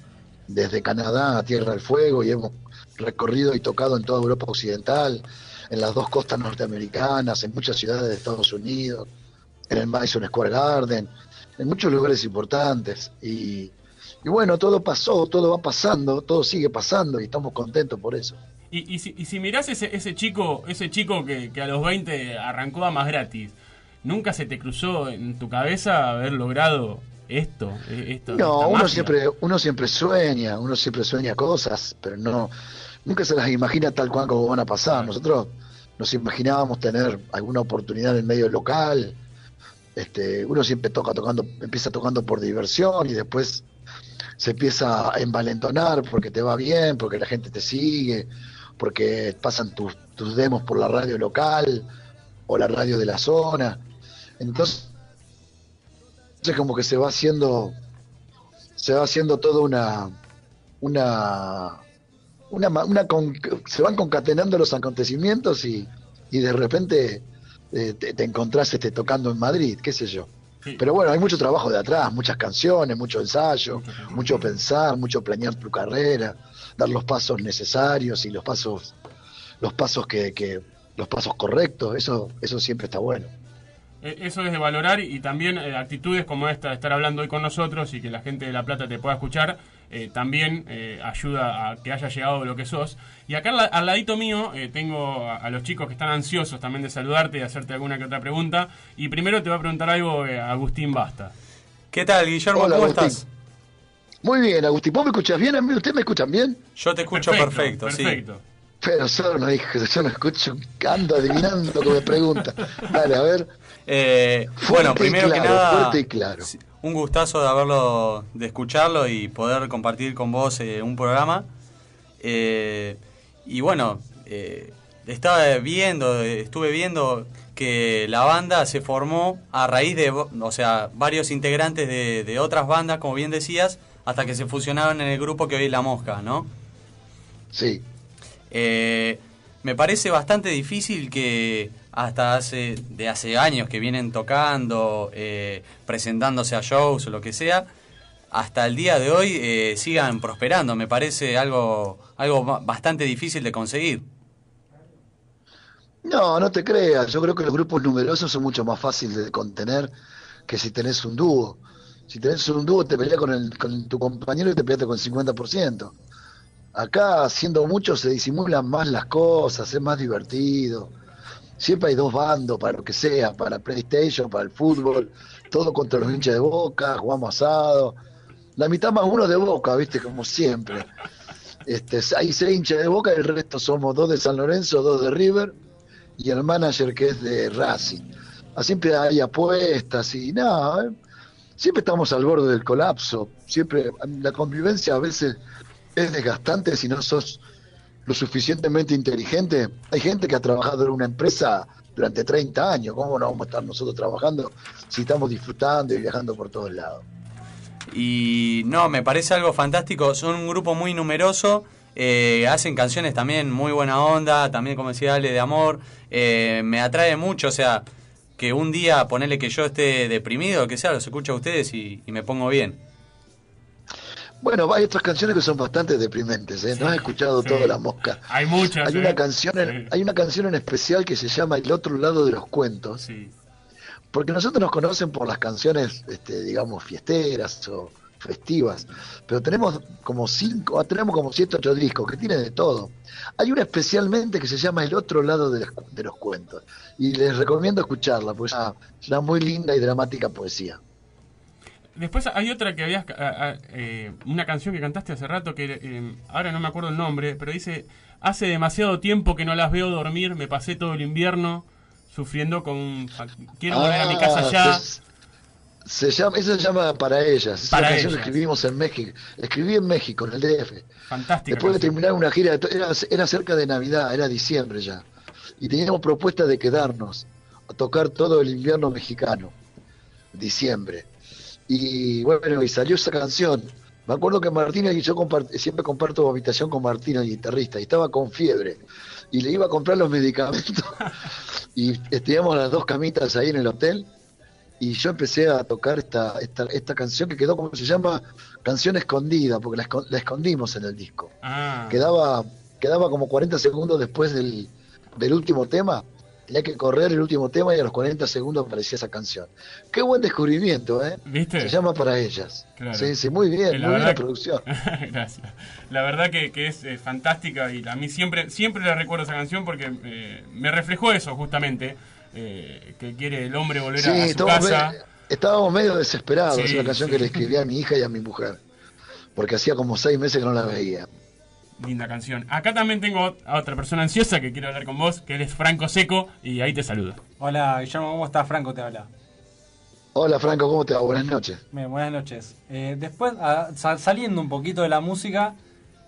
desde Canadá a Tierra del Fuego y hemos recorrido y tocado en toda Europa Occidental, en las dos costas norteamericanas, en muchas ciudades de Estados Unidos, en el Madison Square Garden, en muchos lugares importantes. Y, y bueno, todo pasó, todo va pasando, todo sigue pasando y estamos contentos por eso.
Y, y si, y si mirás ese, ese chico, ese chico que, que a los 20 arrancó a más gratis, ¿nunca se te cruzó en tu cabeza haber logrado esto? esto
No, uno
magia?
siempre, uno siempre sueña, uno siempre sueña cosas, pero no, nunca se las imagina tal cual como van a pasar. Nosotros nos imaginábamos tener alguna oportunidad en el medio local. Este, uno siempre toca tocando, empieza tocando por diversión y después se empieza a envalentonar porque te va bien, porque la gente te sigue, porque pasan tus, tus demos por la radio local o la radio de la zona. Entonces, como que se va haciendo se va haciendo toda una una una, una con- se van concatenando los acontecimientos y, y de repente eh, te, te encontrás este, tocando en Madrid, qué sé yo.
Sí.
Pero bueno, hay mucho trabajo de atrás, muchas canciones, mucho ensayo, mucho pensar, mucho planear tu carrera, dar los pasos necesarios y los pasos, los pasos que, que los pasos correctos, eso, eso siempre está bueno.
Eh, Eso es de valorar y también eh, actitudes como esta de estar hablando hoy con nosotros y que la gente de La Plata te pueda escuchar, eh, también eh, ayuda a que haya llegado lo que sos. Y acá al, al ladito mío eh, tengo a, a los chicos que están ansiosos también de saludarte y de hacerte alguna que otra pregunta. Y primero te va a preguntar algo eh, Agustín Basta.
¿Qué tal, Guillermo?
Hola,
¿Cómo
Agustín.
estás?
Muy bien, Agustín, ¿vos me escuchas bien? ¿Ustedes me escuchan bien?
Yo te escucho perfecto, sí.
perfecto.
Pero solo no dije, yo no escucho, ando adivinando lo que me pregunta. Dale, a ver.
Eh, bueno, primero que nada,
claro.
un gustazo de haberlo, de escucharlo y poder compartir con vos eh, un programa. Eh, y bueno, estaba viendo, estuve viendo que la banda se formó a raíz de, o sea, varios integrantes de, de otras bandas, como bien decías, hasta que se fusionaron en el grupo que hoy es La Mosca, ¿no?
Sí.
Me parece bastante difícil que hasta hace de hace años que vienen tocando, eh, presentándose a shows o lo que sea, hasta el día de hoy eh, sigan prosperando. Me parece algo, algo ba- bastante difícil de conseguir.
No, no te creas. Yo creo que los grupos numerosos son mucho más fáciles de contener que si tenés un dúo. Si tenés un dúo, te peleas con, con tu compañero y te peleas con el 50%. Acá, siendo muchos, se disimulan más las cosas, es más divertido. Siempre hay dos bandos para lo que sea, para PlayStation, para el fútbol, todo contra los hinchas de boca, jugamos asado. La mitad más uno de boca, viste, como siempre. Este, hay seis hinchas de boca, el resto somos dos de San Lorenzo, dos de River y el manager que es de Racing. Siempre hay apuestas y nada, ¿eh? siempre estamos al borde del colapso. Siempre la convivencia a veces es desgastante si no sos lo suficientemente inteligente. Hay gente que ha trabajado en una empresa durante 30 años. ¿Cómo no vamos a estar nosotros trabajando si estamos disfrutando y viajando por todos lados?
Y no, me parece algo fantástico. Son un grupo muy numeroso. eh, hacen canciones también muy buena onda, también como decía Ale, de amor. Eh, me atrae mucho, o sea, que un día ponerle que yo esté deprimido, que sea, los escucho a ustedes y, y me pongo bien.
Bueno, hay otras canciones que son bastante deprimentes. ¿eh? no has escuchado
sí.
toda la mosca.
Hay muchas.
Hay
¿eh?
una canción, en,
Sí.
hay una canción en especial que se llama El otro lado de los cuentos,
Sí.
porque nosotros nos conocen por las canciones, este, digamos, fiesteras o festivas, pero tenemos como cinco, ah, tenemos como siete ocho discos que tienen de todo. Hay una especialmente que se llama El otro lado de, las de los cuentos y les recomiendo escucharla, porque es una, es una muy linda y dramática poesía.
Después hay otra que habías. ah, eh, una canción que cantaste hace rato que eh, ahora no me acuerdo el nombre, pero dice: Hace demasiado tiempo que no las veo dormir, me pasé todo el invierno sufriendo con. Quiero volver a mi casa
Ah,
ya.
Se, se llama, eso se llama Para ellas. Es
Para
una canción que escribimos en México. Escribí en México, en el DF.
Fantástica.
Después de terminar una gira, era, era cerca de Navidad, era diciembre ya. Y teníamos propuesta de quedarnos a tocar todo el invierno mexicano, diciembre. Y bueno, y salió esa canción. Me acuerdo que Martina y yo compart- siempre comparto habitación con Martina, el guitarrista, y estaba con fiebre. Y le iba a comprar los medicamentos. y teníamos las dos camitas ahí en el hotel. Y yo empecé a tocar esta, esta, esta canción que quedó como se llama Canción Escondida, porque la escondimos en el disco
Ah,
quedaba, quedaba como 40 segundos después del, del último tema. Tenía que correr el último tema y a los 40 segundos aparecía esa canción. Qué buen descubrimiento, ¿eh?
¿Viste?
Se llama Para Ellas.
Claro.
Sí, sí, muy bien,
la
muy bien la producción.
Gracias. La verdad que, que es eh, fantástica y a mí siempre siempre le recuerdo esa canción porque eh, me reflejó eso justamente, eh, que quiere el hombre volver
Sí,
a, su casa.
estábamos medio desesperados.
Sí,
es una canción
sí.
que le escribí a mi hija y a mi mujer. Porque hacía como seis meses que no la veía.
Linda canción. Acá también tengo a otra persona ansiosa que quiere hablar con vos, que él es Franco Seco y ahí te saludo.
Hola, Guillermo, ¿cómo estás? Franco te habla.
Hola Franco, ¿cómo te va? Buenas noches.
Bien, buenas noches. Eh, después, ah, sa- saliendo un poquito de la música,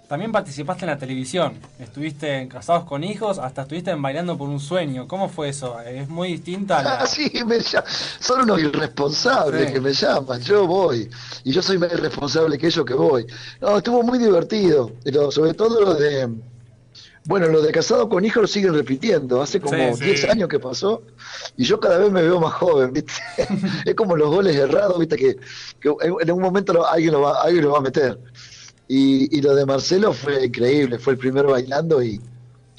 también participaste en la televisión. Estuviste en Casados con Hijos, hasta estuviste en Bailando por un Sueño. ¿Cómo fue eso? Es muy distinta a la...
Ah, sí, me lla- son unos irresponsables
Sí.
que me llaman, yo voy, y yo soy más irresponsable que ellos que voy. No, estuvo muy divertido, pero sobre todo lo de, bueno, lo de casado con hijos lo siguen repitiendo, hace como
Sí, sí.
10 años que pasó, y yo cada vez me veo más joven, ¿viste? es como los goles errados, ¿viste? Que, que en un momento lo- alguien, lo va, alguien lo va a meter. Y, y lo de Marcelo fue increíble, fue el primero bailando y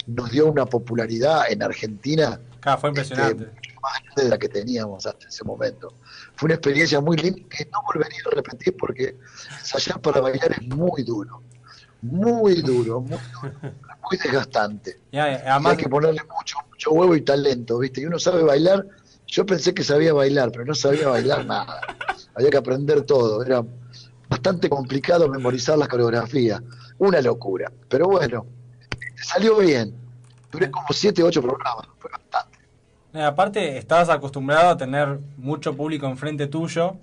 nos dio una popularidad en Argentina
Claro, fue impresionante.
este, más grande de la que teníamos hasta ese momento. Fue una experiencia muy linda que no volvería a repetir porque ensayar para bailar es muy duro, muy duro, muy duro, muy desgastante.
Hay-
Y
además,
hay que ponerle mucho, mucho huevo y talento, ¿viste? Y uno sabe bailar, yo pensé que sabía bailar, pero no sabía bailar nada. Había que aprender todo, era bastante complicado memorizar las coreografías, una locura. Pero bueno, salió bien. Duré como 7, 8 programas, fue bastante.
eh, aparte estabas acostumbrado a tener mucho público enfrente tuyo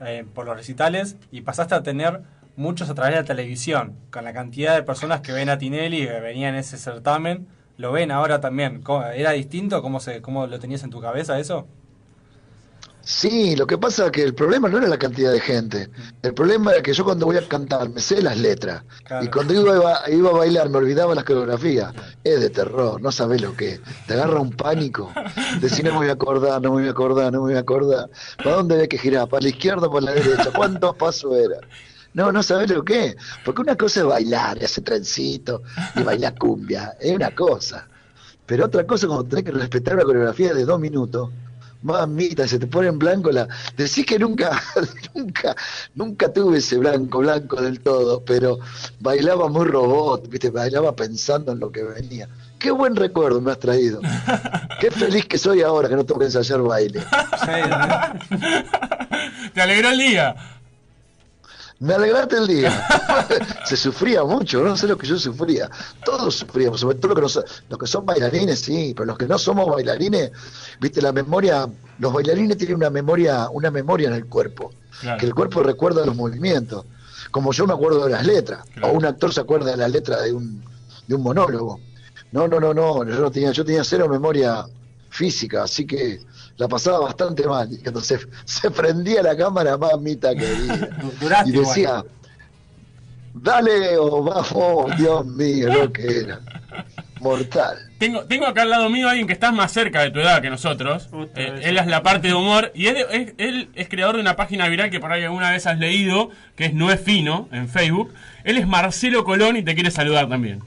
eh, por los recitales y pasaste a tener muchos a través de la televisión. Con la cantidad de personas que ven a Tinelli, que venían en ese certamen, lo ven ahora también. ¿Cómo- ¿Era distinto? ¿Cómo, se, ¿Cómo lo tenías en tu cabeza eso?
Sí, lo que pasa es que el problema no era la cantidad de gente. El problema era que yo cuando voy a cantar me sé las letras.
Claro.
Y cuando iba, a- iba a bailar me olvidaba las coreografías. Es de terror, no sabes lo que es. Te agarra un pánico. Decir, no me voy a acordar, no me voy a acordar, no me voy a acordar. ¿Para dónde había que girar? ¿Para la izquierda o para la derecha? ¿Cuántos pasos era? No, no sabes lo que es. Porque una cosa es bailar, y hacer trencito y bailar cumbia. Es una cosa. Pero otra cosa cuando tenés que respetar una coreografía de dos minutos. Mamita, se te pone en blanco la. Decís que nunca, nunca, nunca tuve ese blanco, blanco del todo, pero bailaba muy robot, viste, bailaba pensando en lo que venía. Qué buen recuerdo me has traído. Qué feliz que soy ahora que no tengo que ensayar baile.
Te alegró el día.
Me alegraste el día. Se sufría mucho, no sé lo que yo sufría. Todos sufríamos, sobre todo los que, no son- los que son bailarines, sí, pero los que no somos bailarines, viste, la memoria, los bailarines tienen una memoria, una memoria en el cuerpo,
Claro.
que el cuerpo recuerda los movimientos, como yo me acuerdo de las letras,
Claro.
o un actor se acuerda de las letras de un, de un monólogo. No, no, no, no, yo no tenía, yo tenía cero memoria física, así que la pasaba bastante mal. Y cuando se, se prendía la cámara, mamita querida. Y decía, dale o vamos, Dios mío, lo que era. Mortal.
Tengo, tengo acá al lado mío a alguien que está más cerca de tu edad que nosotros. Eh, él es la parte de humor y él es, él es creador de una página viral que por ahí alguna vez has leído, que es No es Fino en Facebook. Él es Marcelo Colón y te quiere saludar también.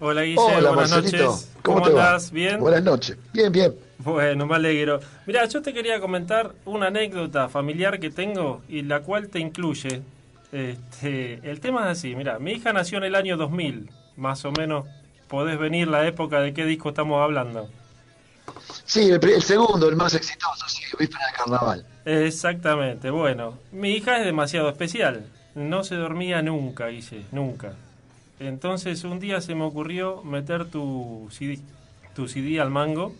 Hola Guille,
Hola,
buenas
Marcelito.
noches.
¿Cómo,
¿Cómo,
te va?
andás? ¿Bien?
Buenas noches. Bien, bien.
Bueno, me alegro. Mira, yo te quería comentar una anécdota familiar que tengo y la cual te incluye. Este, el tema es así, mira, mi hija nació en el año 2000, más o menos podés venir la época de qué disco estamos hablando.
Sí, el, segundo, el más exitoso, sí, víspera de carnaval.
Exactamente, bueno, mi hija es demasiado especial, no se dormía nunca, Guille, nunca. Entonces un día se me ocurrió meter tu CD, tu CD al mango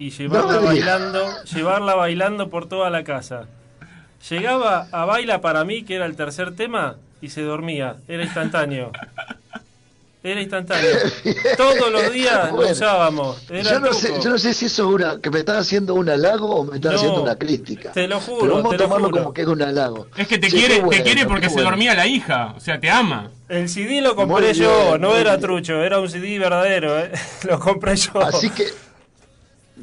y llevarla
No
bailando, llevarla bailando por toda la casa. Llegaba a Baila para mí, que era el tercer tema, y se dormía, era instantáneo. Era instantáneo. Todos los días lo
Bueno,
usábamos. Era
Yo no, sé, yo no sé si eso es una, que me estás haciendo un halago o me estás
No,
haciendo una crítica.
te lo juro,
Pero vamos
te
a
lo
tomarlo
juro.
como que es un halago.
Es que te
Sí,
quiere,
bueno,
te quiere porque se
bueno.
dormía la hija. O sea, te ama.
El CD lo compré yo, no era
bien.
trucho, era un CD verdadero, ¿eh? lo compré yo.
Así que,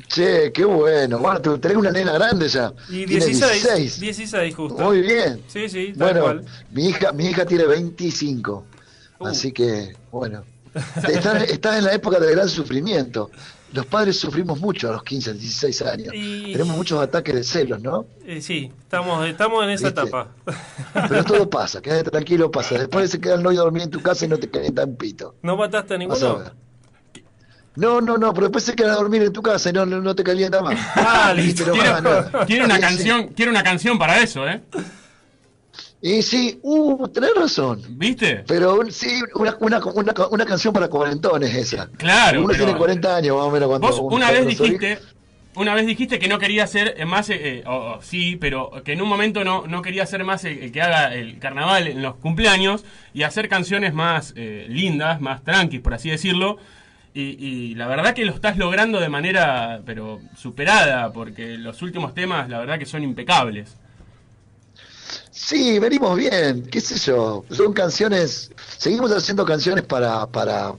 che, qué bueno. Bueno, tú tenés una nena grande ya.
y
Tiene
16, 16, justo.
Muy bien.
Sí, sí, tal
Bueno,
cual.
mi hija, mi hija tiene 25.
Uh.
Así que, bueno. Estás, estás en la época de gran sufrimiento. Los padres sufrimos mucho a los 15, 16 años.
Y-
Tenemos muchos ataques de celos, ¿no?
Eh, sí, estamos, estamos en esa
¿Viste?
etapa.
Pero todo pasa, quédate tranquilo, pasa. Después se quedan hoy a dormir en tu casa y no te calientan pito.
¿No mataste a
a
ninguno?
ver. No, no, no, pero después se quedan a dormir en tu casa y no, no, no te calienta más.
Ah, listo.
quiere una canción, quiere una canción para eso, ¿eh?
Y sí, uh, tenés razón.
¿Viste?
Pero un- sí, una, una, una, una canción para cuarentones esa.
Claro,
Uno
pero-
tiene 40 años más o menos cuando
Vos una vez dijiste, una vez dijiste que no quería ser eh, más, eh, eh, o- o sí, pero que en un momento no, no quería ser más el, el que haga el carnaval en los cumpleaños y hacer canciones más eh, lindas, más tranquis, por así decirlo. Y, y la verdad que lo estás logrando de manera, pero superada, porque los últimos temas, la verdad que son impecables.
Sí, venimos bien, qué sé yo. Son canciones, seguimos haciendo canciones para, para,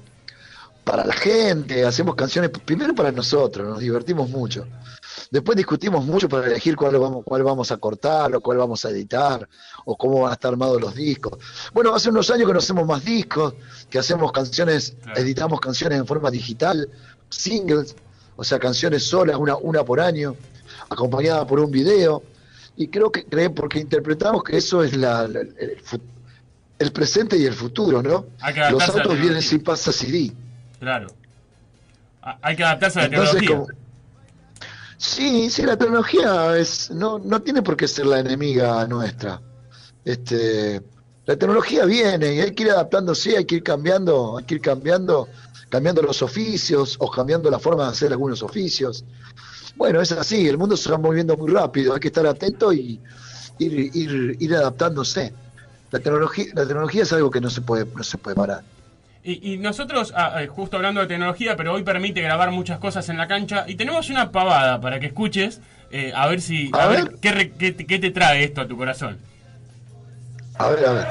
para la gente, hacemos canciones primero para nosotros, nos divertimos mucho. Después discutimos mucho para elegir cuál vamos, cuál vamos a cortar o cuál vamos a editar o cómo van a estar armados los discos. Bueno, hace unos años que no hacemos más discos, que hacemos canciones, editamos canciones en forma digital, singles, o sea, canciones solas, una, una por año, acompañada por un video. Y creo que creen porque interpretamos que eso es la, la- el, presente y el futuro, ¿no? Los autos vienen sin pasta CD.
Claro. Hay que adaptarse a la
Entonces,
tecnología.
como- Sí, sí, la tecnología es no, no tiene por qué ser la enemiga nuestra. Este, la tecnología viene y hay que ir adaptándose, hay que ir cambiando, hay que ir cambiando, cambiando los oficios o cambiando la forma de hacer algunos oficios. Bueno, es así, el mundo se va moviendo muy rápido, hay que estar atento y ir, ir, ir adaptándose. La tecnología, la tecnología es algo que no se puede, no se puede parar.
Y, y nosotros, ah, eh, justo hablando de tecnología, pero hoy permite grabar muchas cosas en la cancha. Y tenemos una pavada para que escuches, eh, a ver si. A,
A
ver,
ver.
qué, re- qué qué te trae esto a tu corazón.
A ver, a ver.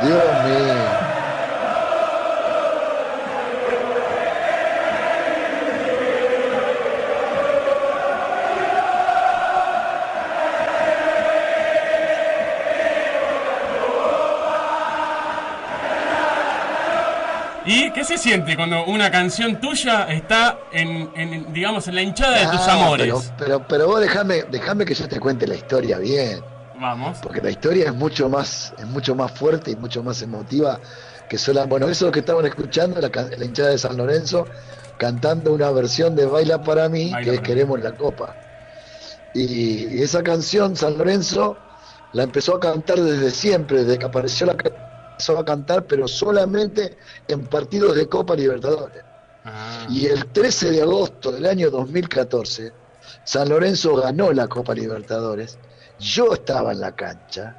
Dios mío.
¿Y qué se siente cuando una canción tuya está en, en, digamos, en la hinchada de tus
Ah,
amores?
Pero, pero, pero vos déjame, déjame que yo te cuente la historia bien.
Vamos.
Porque la historia es mucho más, es mucho más fuerte y mucho más emotiva que sola. Bueno, eso es lo que estaban escuchando, la, la hinchada de San Lorenzo, cantando una versión de Baila para mí,
Baila
que es
mí.
Queremos la Copa. Y, y esa canción, San Lorenzo, la empezó a cantar desde siempre, desde que apareció la empezó a cantar, pero solamente en partidos de Copa Libertadores.
Ah.
Y el 13 de agosto del año 2014, San Lorenzo ganó la Copa Libertadores. Yo estaba en la cancha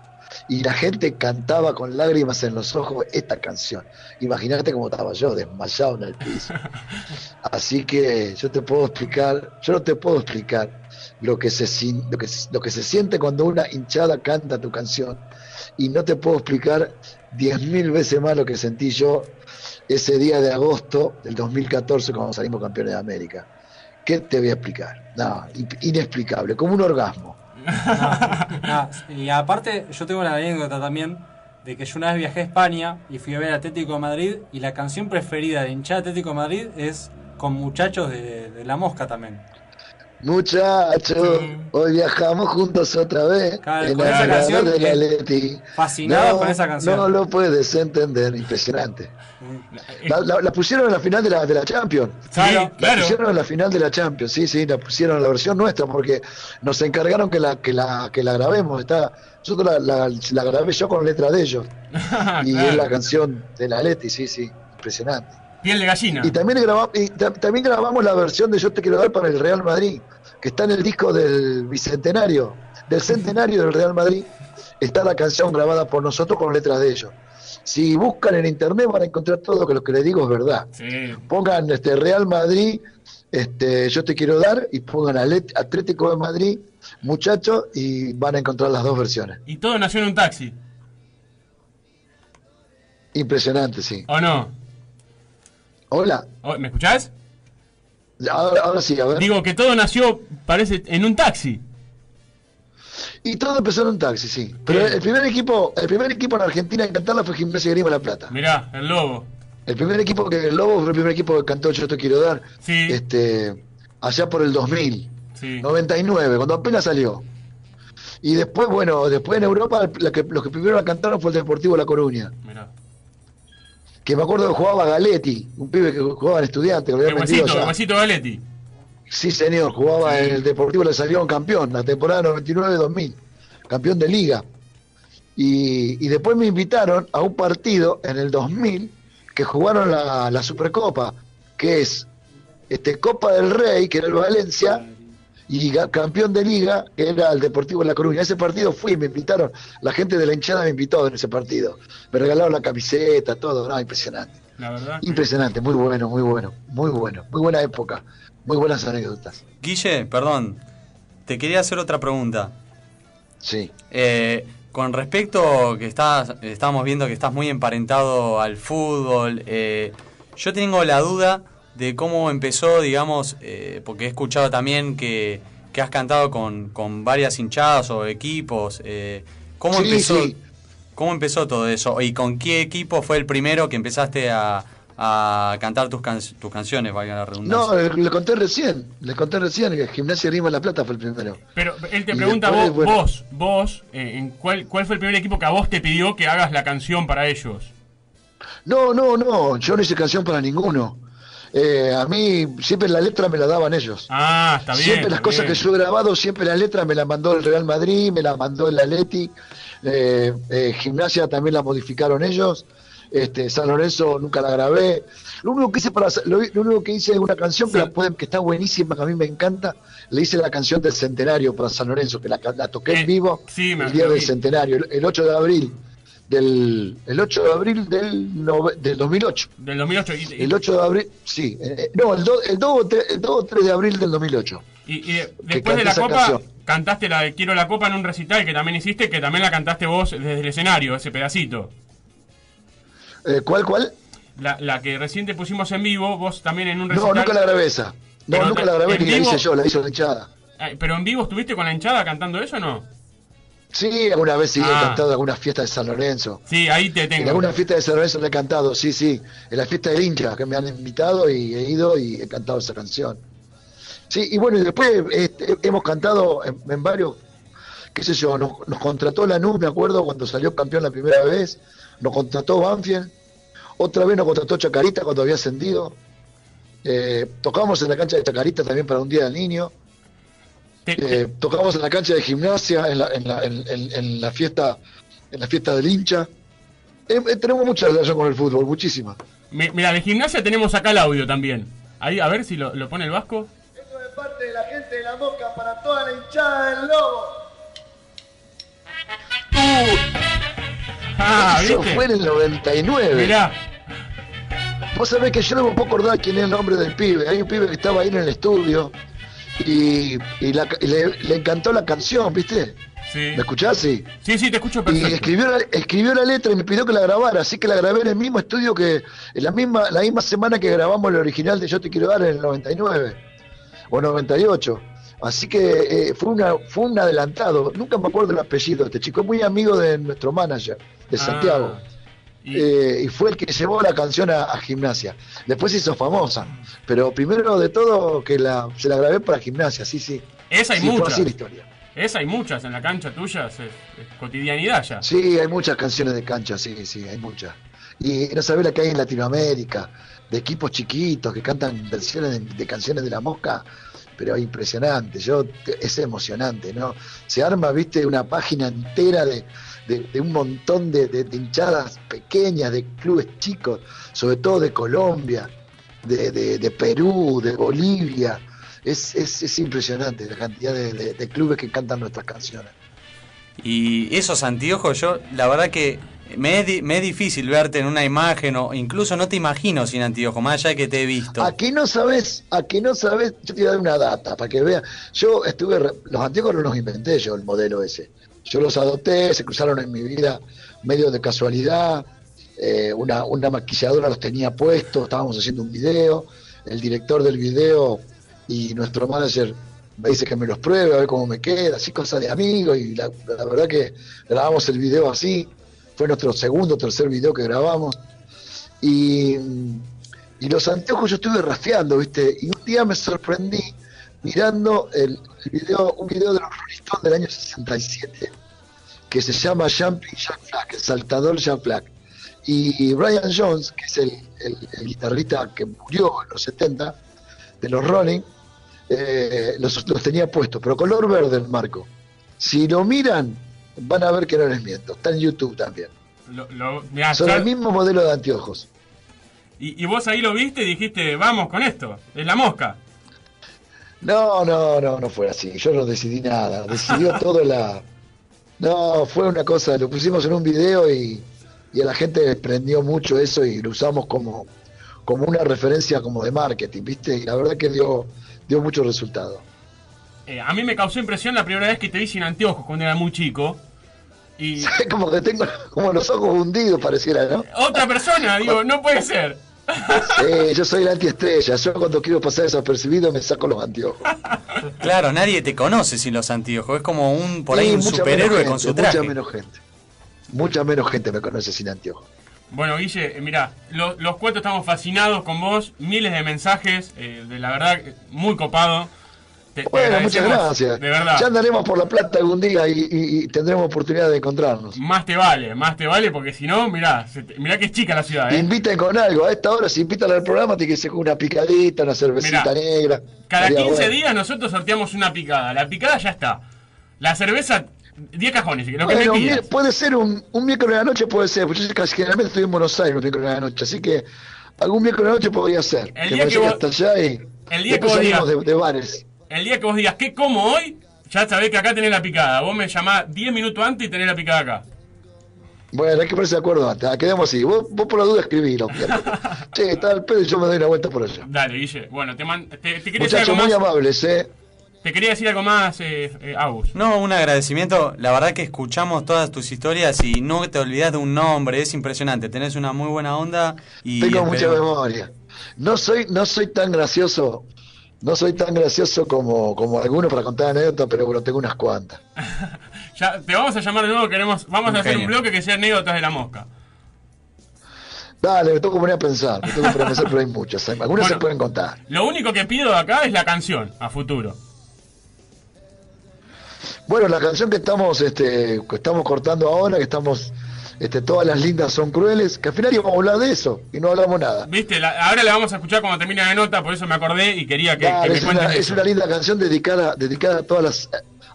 y la gente cantaba con lágrimas en los ojos esta canción. Imagínate cómo estaba yo, desmayado en el piso. Así que yo te puedo explicar, yo no te puedo explicar lo que se, lo que, lo que se siente cuando una hinchada canta tu canción y no te puedo explicar diez mil veces más lo que sentí yo ese día de agosto del 2014 cuando salimos campeones de América. ¿Qué te voy a explicar? No, in- inexplicable, como un orgasmo.
Y aparte, yo tengo una anécdota también de que yo una vez viajé a España y fui a ver Atlético de Madrid y la canción preferida de hinchada Atlético de Madrid es con muchachos de La Mosca también.
Muchachos, hoy viajamos juntos otra vez.
Claro,
en el
canción
de la Leti.
fascinado con esa canción.
No lo puedes entender, impresionante.
Eh,
La, la- la pusieron en la final de la, de la Champions.
Sí,
La
claro.
pusieron en la final de la Champions, sí, sí, la pusieron en la versión nuestra porque nos encargaron que la, que la, que la grabemos. Está, nosotros la, la, la grabé yo con letra de ellos. Y
Claro.
es la canción de la Leti, sí, sí, impresionante.
Piel de gallina.
Y también, grabamos, y ta- también grabamos la versión de Yo te quiero dar para el Real Madrid, que está en el disco del bicentenario, del centenario del Real Madrid. Está la canción grabada por nosotros con letras de ellos. Si buscan en internet van a encontrar todo que lo que les digo es verdad.
Sí.
Pongan este Real Madrid, este Yo te quiero dar y pongan Atlético de Madrid, muchachos, y van a encontrar las dos versiones.
Y todo nació en un taxi,
Impresionante, sí.
¿o no?
Hola,
Oh, ¿Me escuchás?
ahora, ahora sí, a ver.
Digo que todo nació, parece, en un taxi.
Y todo empezó en un taxi, sí. Pero el primer equipo, el primer equipo en Argentina en cantarla fue Gimnasia y Grima La Plata.
Mirá, el lobo.
El primer equipo que el Lobo fue el primer equipo que cantó Yo te quiero dar.
Sí.
Este, allá por el 2000,
Sí.
99, cuando apenas salió. Y después, bueno, después en Europa la que, los que primero la cantaron fue el Deportivo La Coruña.
Mirá.
Que me acuerdo que jugaba Galetti, un pibe que jugaba en estudiante, que
El huesito, huesito Galetti.
Sí, señor, jugaba en el Deportivo, le salió un campeón, la temporada 99-2000, campeón de liga. Y, y después me invitaron a un partido en el 2000 que jugaron la, la Supercopa, que es este, Copa del Rey, que era el Valencia, y campeón de liga, era el Deportivo de La Coruña. Ese partido fui, me invitaron, la gente de la hinchada me invitó en ese partido. Me regalaron la camiseta, todo, no, impresionante.
La verdad.
Impresionante, muy bueno, muy bueno, muy bueno, muy buena época, muy buenas anécdotas.
Guille, perdón, te quería hacer otra pregunta.
Sí.
Eh, con respecto que estás, estábamos viendo que estás muy emparentado al fútbol, eh, yo tengo la duda de cómo empezó, digamos, eh, porque he escuchado también que, que has cantado con, con varias hinchadas o equipos. eh, ¿Cómo
Sí,
empezó?
sí.
¿Cómo empezó todo eso? ¿Y con qué equipo fue el primero que empezaste a, a cantar tus, can- tus canciones, valga la redundancia?
No, le, le conté recién, le conté recién que Gimnasia Grima La Plata fue el primero.
Pero él te
Y
pregunta
después,
vos,
bueno.
vos, vos, eh, en cuál, ¿cuál fue el primer equipo que a vos te pidió que hagas la canción para ellos?
No, no, no, yo no hice canción para ninguno. Eh, a mí siempre la letra me la daban ellos.
Ah, está bien.
siempre las cosas
bien.
que yo he grabado, siempre la letra me la mandó el Real Madrid, me la mandó el Athletic, eh, eh, Gimnasia también la modificaron ellos, este, San Lorenzo nunca la grabé. Lo único que hice para lo, lo único que hice es una canción que, la pueden, que está buenísima, que a mí me encanta. Le hice la canción del centenario para San Lorenzo, que la, la toqué
Eh,
en vivo
sí, me-
el día del centenario, el, el 8 de abril del el 8 de abril del, nove- del 2008.
Del 2008. Y, y-
El 8 de abril, sí, eh, eh, no, el 2, el 2 o 3, el 2 o 3 de abril del 2008.
y- y
que
después de la copa,
canción.
cantaste la de Quiero la copa en un recital que también hiciste, que también la cantaste vos desde el escenario, ese pedacito.
Eh, ¿Cuál, cuál?
La, la que recién te pusimos en vivo, vos también en un
No,
recital.
nunca la grabé esa. No, nunca la grabé ni la hice yo, la hizo la hinchada.
Eh, ¿Pero en vivo estuviste con la hinchada cantando eso o no?
Sí, alguna vez sí he
Ah.
cantado en alguna fiesta de San Lorenzo.
Sí, ahí te
En
tengo.
alguna fiesta de San Lorenzo le he cantado, sí, sí. En la fiesta del hincha, que me han invitado y he ido y he cantado esa canción. Sí, y bueno, y después este, hemos cantado en, en varios, qué sé yo, nos, nos contrató Lanús, me acuerdo, cuando salió campeón la primera vez, nos contrató Banfield, otra vez nos contrató Chacarita cuando había ascendido, eh, tocamos en la cancha de Chacarita también para un Día del Niño, eh, tocamos en la cancha de gimnasia, en la, en la, en, en- en la fiesta, en la fiesta del hincha. Eh, eh, tenemos mucha relación con el fútbol, muchísima.
mi- Mira, de gimnasia tenemos acá el audio también. Ahí, a ver si lo, lo pone el Vasco.
Esto de parte de la gente de la Moca para toda la hinchada del Lobo.
Ah,
Eso
¿viste?
fue en el 99.
Mirá,
Vos sabés que yo no me puedo acordar quién es el nombre del pibe. Hay un pibe que estaba ahí en el estudio y, y la- y le, le encantó la canción, ¿viste?
sí.
¿Me escuchás? Sí.
Sí, sí, te escucho
Y
perfecto.
escribió la, escribió la letra y me pidió que la grabara, así que la grabé en el mismo estudio que en la misma, la misma semana que grabamos el original de Yo te quiero dar en el 99 o 98. Así que eh, fue una fue un adelantado. Nunca me acuerdo el apellido de este chico, es muy amigo de nuestro manager, de
Ah,
Santiago.
Y-
Eh, y fue el que llevó la canción a, a gimnasia. Después hizo famosa. Pero primero de todo que la, se la grabé para gimnasia, sí, sí.
esa hay
Sí,
muchas.
así la historia.
Esa hay muchas en la cancha tuya, es, es cotidianidad ya.
Sí, hay muchas canciones de cancha, sí, sí, hay muchas. Y no sabés la que hay en Latinoamérica, de equipos chiquitos que cantan versiones de, de canciones de la mosca, pero impresionante, yo es emocionante, ¿no? Se arma, viste, una página entera de, de- de un montón de, de- de hinchadas pequeñas, de clubes chicos, sobre todo de Colombia, de, Perú, de Bolivia. Es, es, es impresionante la cantidad de- clubes que cantan nuestras canciones.
Y esos anteojos, yo la verdad que me es, me es difícil verte en una imagen o incluso no te imagino sin anteojos, más allá de que te he visto.
A que no sabes, a que no sabes, yo te voy a dar una data para que veas. Yo estuve, los anteojos no los inventé yo, el modelo ese. Yo los adopté, se cruzaron en mi vida medio de casualidad. eh, una, maquilladora los tenía puestos, estábamos haciendo un video. El director del video y nuestro manager me dice que me los pruebe, a ver cómo me queda, así cosas de amigos. Y la, verdad que grabamos el video así. Fue nuestro segundo tercer video que grabamos. Y, y los anteojos yo estuve rastreando, ¿viste? Y un día me sorprendí mirando el, el video, un video de los Rolling Stones del año 67, que se llama Jumping Jack Black, el saltador Jack Black. Y Brian Jones, que es el, el- el guitarrista que murió en los 70 de los Rolling, eh, los, los tenía puestos, pero color verde el marco. Si lo miran, van a ver que no les miento. Está en YouTube también.
Lo- lo- mirá,
Son el mismo modelo de anteojos.
y, y vos ahí lo viste y dijiste, vamos con esto, es la mosca.
No, no, no, no fue así. Yo no decidí nada. Decidió todo la. No, fue una cosa. Lo pusimos en un video y, y a la gente le prendió mucho eso y lo usamos como, como una referencia como de marketing, ¿viste? Y la verdad que dio, dio mucho resultado.
Eh, a mí me causó impresión la primera vez que te vi sin anteojos cuando era muy chico. Y
como que tengo como los ojos hundidos, pareciera, ¿no?
otra persona, digo, no puede ser.
Sí, yo soy la antiestrella. Yo cuando quiero pasar desapercibido me saco los anteojos.
Claro, nadie te conoce sin los anteojos. Es como un por ahí
Sí,
un
mucha
superhéroe con su
gente,
traje.
Mucha menos gente. Mucha menos gente me conoce sin anteojos.
Bueno, Guille, eh, mirá, lo- los cuatro estamos fascinados con vos, miles de mensajes, eh, de la verdad, eh, muy copado. Te- te
Bueno, muchas gracias.
De verdad.
Ya andaremos por la plata algún día y, y- y tendremos oportunidad de encontrarnos.
Más te vale, más te vale, porque si no, mirá, te- mirá que es chica la ciudad, ¿eh?
Inviten con algo. A esta hora, si invitan al programa, tiene que ser una picadita, una cervecita
Mirá,
negra.
Cada
Estaría
15
bueno.
días nosotros sorteamos una picada. La picada ya está. La cerveza, 10 cajones, lo que
Bueno, puede ser un, un miércoles de la noche, puede ser. Porque yo casi generalmente estoy en Buenos Aires un miércoles de la noche. Así que algún miércoles de la noche podría ser.
El
que
día
me
que vos-
hasta allá y
el día que vos
salimos de,
digas-
de bares.
El día que vos digas, ¿qué como hoy? Ya sabés que acá tenés la picada. Vos me llamás 10 minutos antes y tenés la picada acá.
Bueno, hay que ponerse de acuerdo antes. Quedemos así. Vos, vos por la duda miércoles. Che, está el pedo y yo me doy una vuelta por allá.
Dale, Guille. Bueno, te, man- te, te quería decir
Muchachos
algo
muy
más.
amables, ¿eh?
Te quería decir algo más, eh, eh, Agus.
No, un agradecimiento. La verdad que escuchamos todas tus historias y no te olvidas de un nombre. Es impresionante. Tenés una muy buena onda y
Tengo mucha memoria. No soy, no soy tan gracioso, no soy tan gracioso como, como algunos para contar anécdotas, pero bueno, tengo unas cuantas.
Ya, te vamos a llamar de nuevo, queremos, vamos
Un
a hacer
genio.
un bloque que sea anécdotas de la mosca.
Dale, me tengo que poner a pensar, me tengo que poner a pensar, pero hay muchas. hay- Algunas se pueden contar.
Lo único que pido acá es la canción, a futuro.
Bueno, la canción que estamos, este, que estamos cortando ahora, que estamos, este, todas las lindas son crueles, que al final íbamos a hablar de eso y no hablamos nada.
Viste, La- ahora la vamos a escuchar cuando termine la nota, por eso me acordé y quería que, me
es,
cuentes
una, es una linda canción dedicada, dedicada a todas las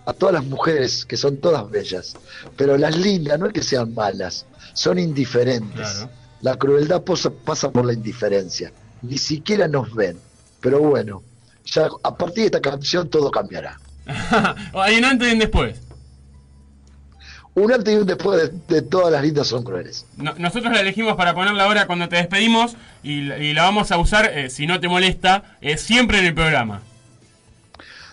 a todas las mujeres, que son todas bellas. Pero las lindas no es que sean malas, son indiferentes. La crueldad posa- pasa por la indiferencia. Ni siquiera nos ven. Pero bueno, ya a partir de esta canción todo cambiará.
Hay un antes y un después.
Un antes y un después de, de todas las lindas son crueles.
No- nosotros la elegimos para ponerla ahora cuando te despedimos y, la- y la vamos a usar, eh, si no te molesta, eh, siempre en el programa.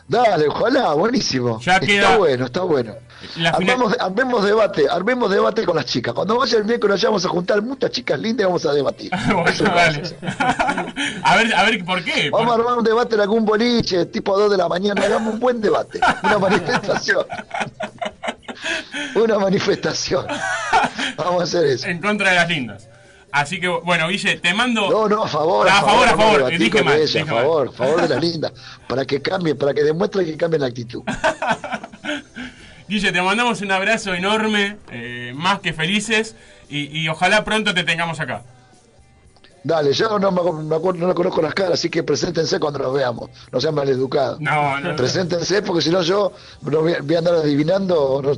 Dale, ojalá, buenísimo.
Ya
está
queda-
bueno, está bueno.
Final-
Armemos, armemos debate, armemos debate con las chicas. Cuando vaya el miércoles allá vamos a juntar muchas chicas lindas y vamos a debatir.
Bueno, dale. a ver, a ver por qué.
Vamos a armar un debate en algún boliche, tipo 2 de la mañana, hagamos un buen debate, una manifestación. Una manifestación. Vamos a hacer eso.
En contra de las lindas. Así que, bueno, Guille, te mando.
No, no, a favor,
Ah, a favor, a favor. Dije mal, dije
a favor, a favor de las lindas, para que cambie, para que demuestre que cambie la actitud.
Guille, te mandamos un abrazo enorme, eh, más que felices, y, y ojalá pronto te tengamos acá.
Dale, yo no me, me acuerdo, no le conozco las caras, así que preséntense cuando los veamos, no sean maleducados.
No, no.
Preséntense porque si no yo no voy, a- voy a andar adivinando no-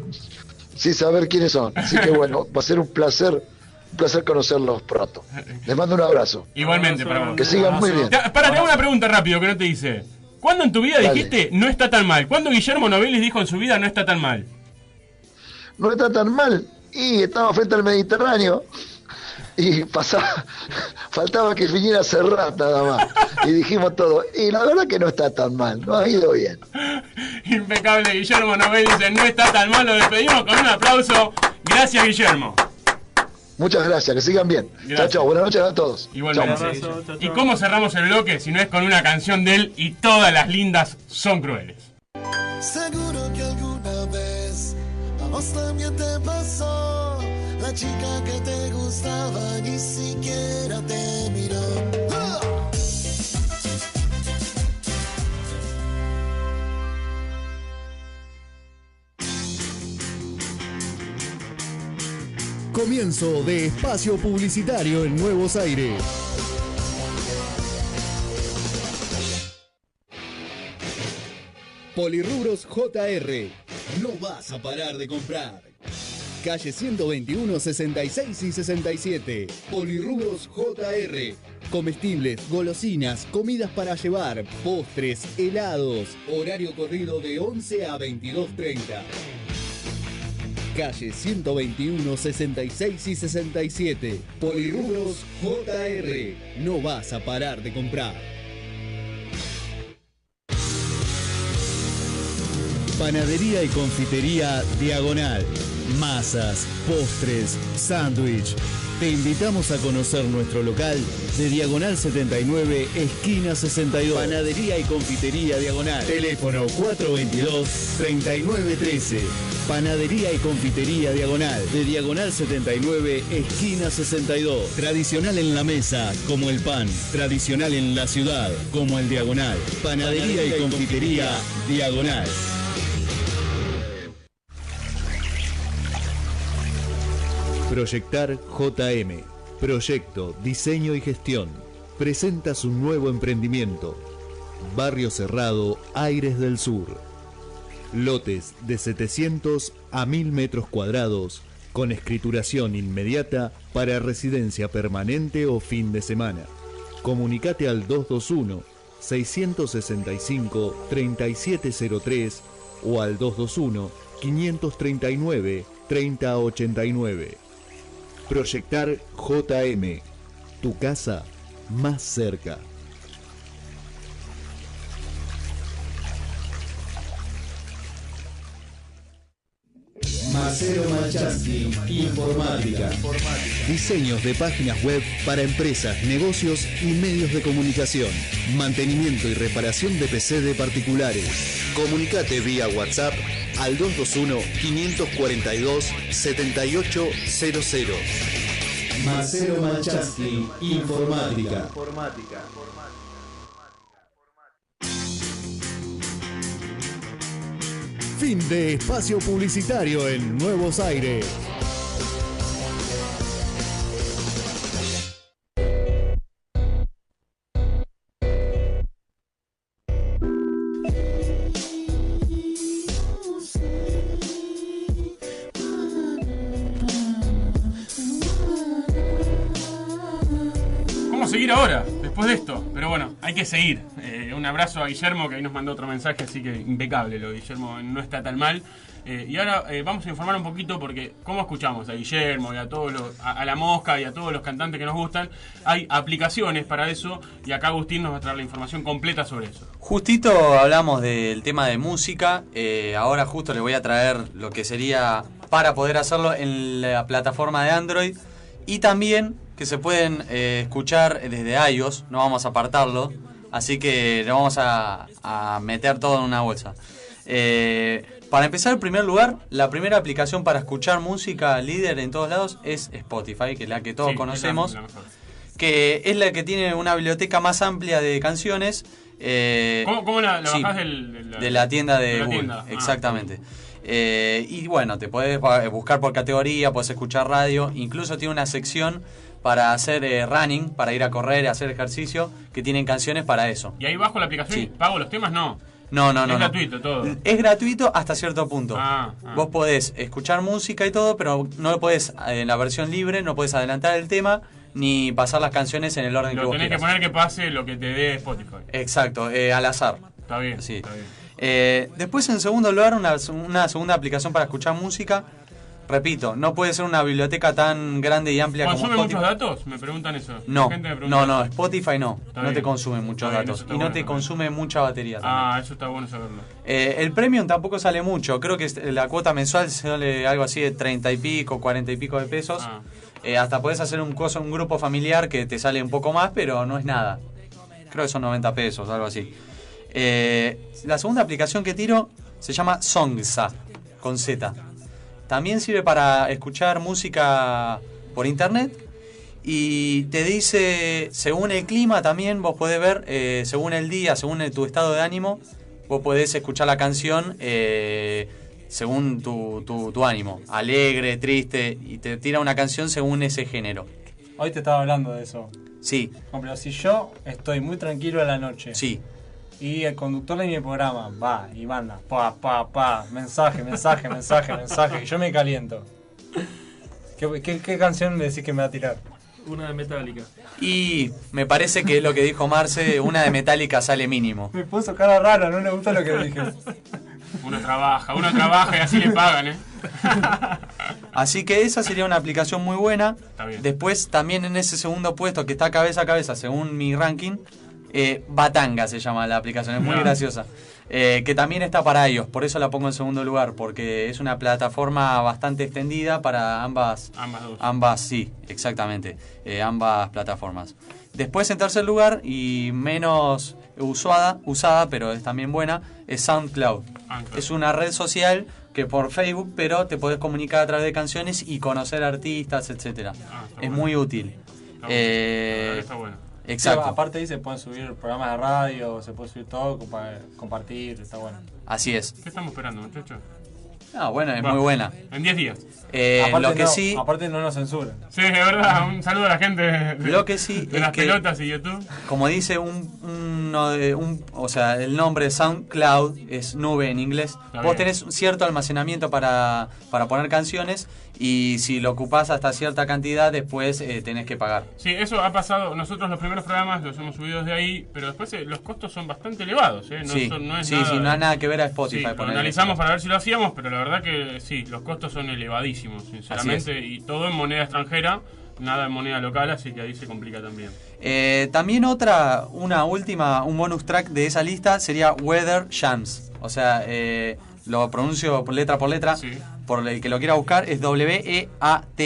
sin saber quiénes son. Así que bueno, va a ser un placer, un placer conocerlos pronto. Les mando un abrazo.
Igualmente, para vos.
Que sigan muy bien.
Ya, Para, te hago una pregunta rápido que no te hice. ¿Cuándo en tu vida
Dale.
dijiste no está tan mal? ¿Cuándo Guillermo Novelis dijo en su vida no está tan mal?
No está tan mal. Y estaba frente al Mediterráneo y pasaba, faltaba que viniera Serrat nada más. Y dijimos todo. Y la verdad que no está tan mal, no ha ido bien.
Impecable, Guillermo Novelis dice no está tan mal. Lo despedimos con un aplauso. Gracias, Guillermo.
Muchas gracias, que sigan bien. Chao, chao, buenas noches a todos.
Igualmente.
Chao.
¿Y cómo cerramos el bloque si no es con una canción de él y todas las lindas son crueles?
Seguro que alguna vez a vos también te pasó. La chica que te gustaba ni siquiera te miró.
Comienzo de espacio publicitario en Nuevos Aires. Polirrubros JR. No vas a parar de comprar. Calle 121, 66 y 67. Polirrubros JR. Comestibles, golosinas, comidas para llevar, postres, helados. Horario corrido de 11 a 22.30. Calle 121, 66 y 67. Polirrubros JR. No vas a parar de comprar. Panadería y confitería Diagonal. Masas, postres, sándwich. Te invitamos a conocer nuestro local de Diagonal 79, esquina 62. Panadería y confitería Diagonal. Teléfono 422-3913. Panadería y confitería Diagonal de Diagonal 79, esquina 62. Tradicional en la mesa, como el pan. Tradicional en la ciudad, como el Diagonal. Panadería y confitería Diagonal. Proyectar JM, Proyecto, Diseño y Gestión, presenta su nuevo emprendimiento, Barrio Cerrado, Aires del Sur. Lotes de 700 a 1000 metros cuadrados, con escrituración inmediata para residencia permanente o fin de semana. Comunicate al 221 665 3703 o al 221 539 3089. Proyectar JM. Tu casa más cerca. Marcelo Malchansky, Informática. Diseños de páginas web para empresas, negocios y medios de comunicación. Mantenimiento y reparación de PC de particulares. Comunicate vía WhatsApp al 221-542-7800. Marcelo Malchansky, Informática. Fin de espacio publicitario en Nuevos Aires.
Hay que seguir. Eh, un abrazo a Guillermo que ahí nos mandó otro mensaje, así que impecable lo Guillermo, no está tan mal. Eh, y ahora eh, vamos a informar un poquito porque, ¿cómo escuchamos a Guillermo y a todos los, a, la mosca y a todos los cantantes que nos gustan? Hay aplicaciones para eso y acá Agustín nos va a traer la información completa sobre eso.
Justito hablamos del tema de música, ahora justo les voy a traer lo que sería para poder hacerlo en la plataforma de Android y también que se pueden eh, escuchar desde iOS, no vamos a apartarlo, así que lo vamos a, a meter todo en una bolsa. Eh, para empezar, en primer lugar, la primera aplicación para escuchar música líder en todos lados es Spotify, que es la que todos
Sí,
conocemos
es la-
que es la que tiene una biblioteca más amplia de canciones. eh,
¿Cómo, cómo la, la
sí,
bajás del, del-
de la tienda de, Google,
tienda? Ah,
exactamente. Eh, y bueno, te puedes ba- buscar por categoría, puedes escuchar radio, incluso tiene una sección para hacer eh, running, para ir a correr, hacer ejercicio, que tienen canciones para eso.
Y ahí bajo la aplicación
Sí.
pago los temas, no.
No, no,
Es
no. no.
gratuito todo.
Es gratuito hasta cierto punto.
Ah, ah.
Vos podés escuchar música y todo, pero no lo podés, eh, en la versión libre, no podés adelantar el tema ni pasar las canciones en el orden que
Lo
vos
tenés que poner que pase lo que te dé Spotify.
Exacto, eh, al azar.
Está bien,
Sí.
está bien.
Eh, después, en segundo lugar, una, una segunda aplicación para escuchar música. Repito, no puede ser una biblioteca tan grande y amplia como
¿Consume
Spotify.
muchos datos? Me preguntan eso.
No,
La gente me pregunta
no, no. Spotify no.
Está
no te consume muchos
bien,
datos. Y no te consume mucha batería también.
Ah, eso está bueno saberlo.
Eh, el premium tampoco sale mucho. Creo que la cuota mensual sale algo así de 30 y pico, 40 y pico de pesos.
Ah.
Eh, hasta podés hacer un, coso, un grupo familiar que te sale un poco más, pero no es nada. Creo que son 90 pesos, algo así. Eh, la segunda aplicación que tiro se llama Songsa, con Z. También sirve para escuchar música por internet y te dice, según el clima también, vos podés ver, eh, según el día, según tu estado de ánimo, vos podés escuchar la canción eh, según tu, tu- tu ánimo, alegre, triste, y te tira una canción según ese género.
Hoy te estaba hablando de eso.
Sí,
pero si yo estoy muy tranquilo a la noche
sí.
Y el conductor de mi programa va y manda pa, pa, pa, mensaje, mensaje, mensaje, mensaje, y yo me caliento. ¿Qué, qué, qué canción le decís que me va a tirar?
Una de Metallica.
Y me parece que es lo que dijo Marce, una de Metallica sale mínimo.
Me puso cara rara, no le gusta lo que dije.
Uno trabaja, uno trabaja y así le pagan, ¿eh?
Así que esa sería una aplicación muy buena.
Está bien.
Después también en ese segundo puesto que está cabeza a cabeza según mi ranking, eh, Batanga se llama la aplicación, es muy
Mirá.
graciosa. Eh, que también está para ellos, por eso la pongo en segundo lugar, porque es una plataforma bastante extendida para ambas,
Ambas dos.
ambas sí, exactamente, eh, ambas plataformas. Después en tercer lugar y menos usada, usada, pero es también buena, es SoundCloud.
Anchor.
Es una red social que por Facebook, pero te podés comunicar a través de canciones y conocer artistas, etcétera.
Ah,
es
bueno.
muy útil.
Está bueno.
Eh,
está bueno.
Exacto.
Sí, aparte ahí se pueden subir programas de radio, se puede subir todo, compa- compartir, está bueno.
Así es.
¿Qué estamos esperando, muchachos?
Ah, bueno, es
Bueno,
muy buena.
En 10 días.
Eh,
aparte,
lo que
no,
sí,
aparte no nos censuran.
Sí, es verdad. Un saludo a la gente de,
Lo que sí
de
es
las
que-
pelotas y YouTube.
como dice un, uno de- un- o sea, el nombre SoundCloud es nube en inglés.
Está
Vos
bien.
tenés cierto almacenamiento para, para poner canciones y si lo ocupás hasta cierta cantidad después eh, tenés que pagar.
Sí, eso ha pasado. Nosotros los primeros programas los hemos subido desde ahí, pero después eh, los costos son bastante elevados. ¿eh? No,
sí,
son- no es
sí,
nada,
sí, no hay nada que ver a Spotify.
Sí, lo analizamos para ver si lo hacíamos, pero la verdad que sí, los costos son elevadísimos, sinceramente, y todo en moneda extranjera, nada en moneda local, así que ahí se complica también.
Eh, también otra, una última, un bonus track de esa lista sería Weather Jams. O sea, lo pronuncio letra por letra.
Sí.
Por el que lo quiera buscar, es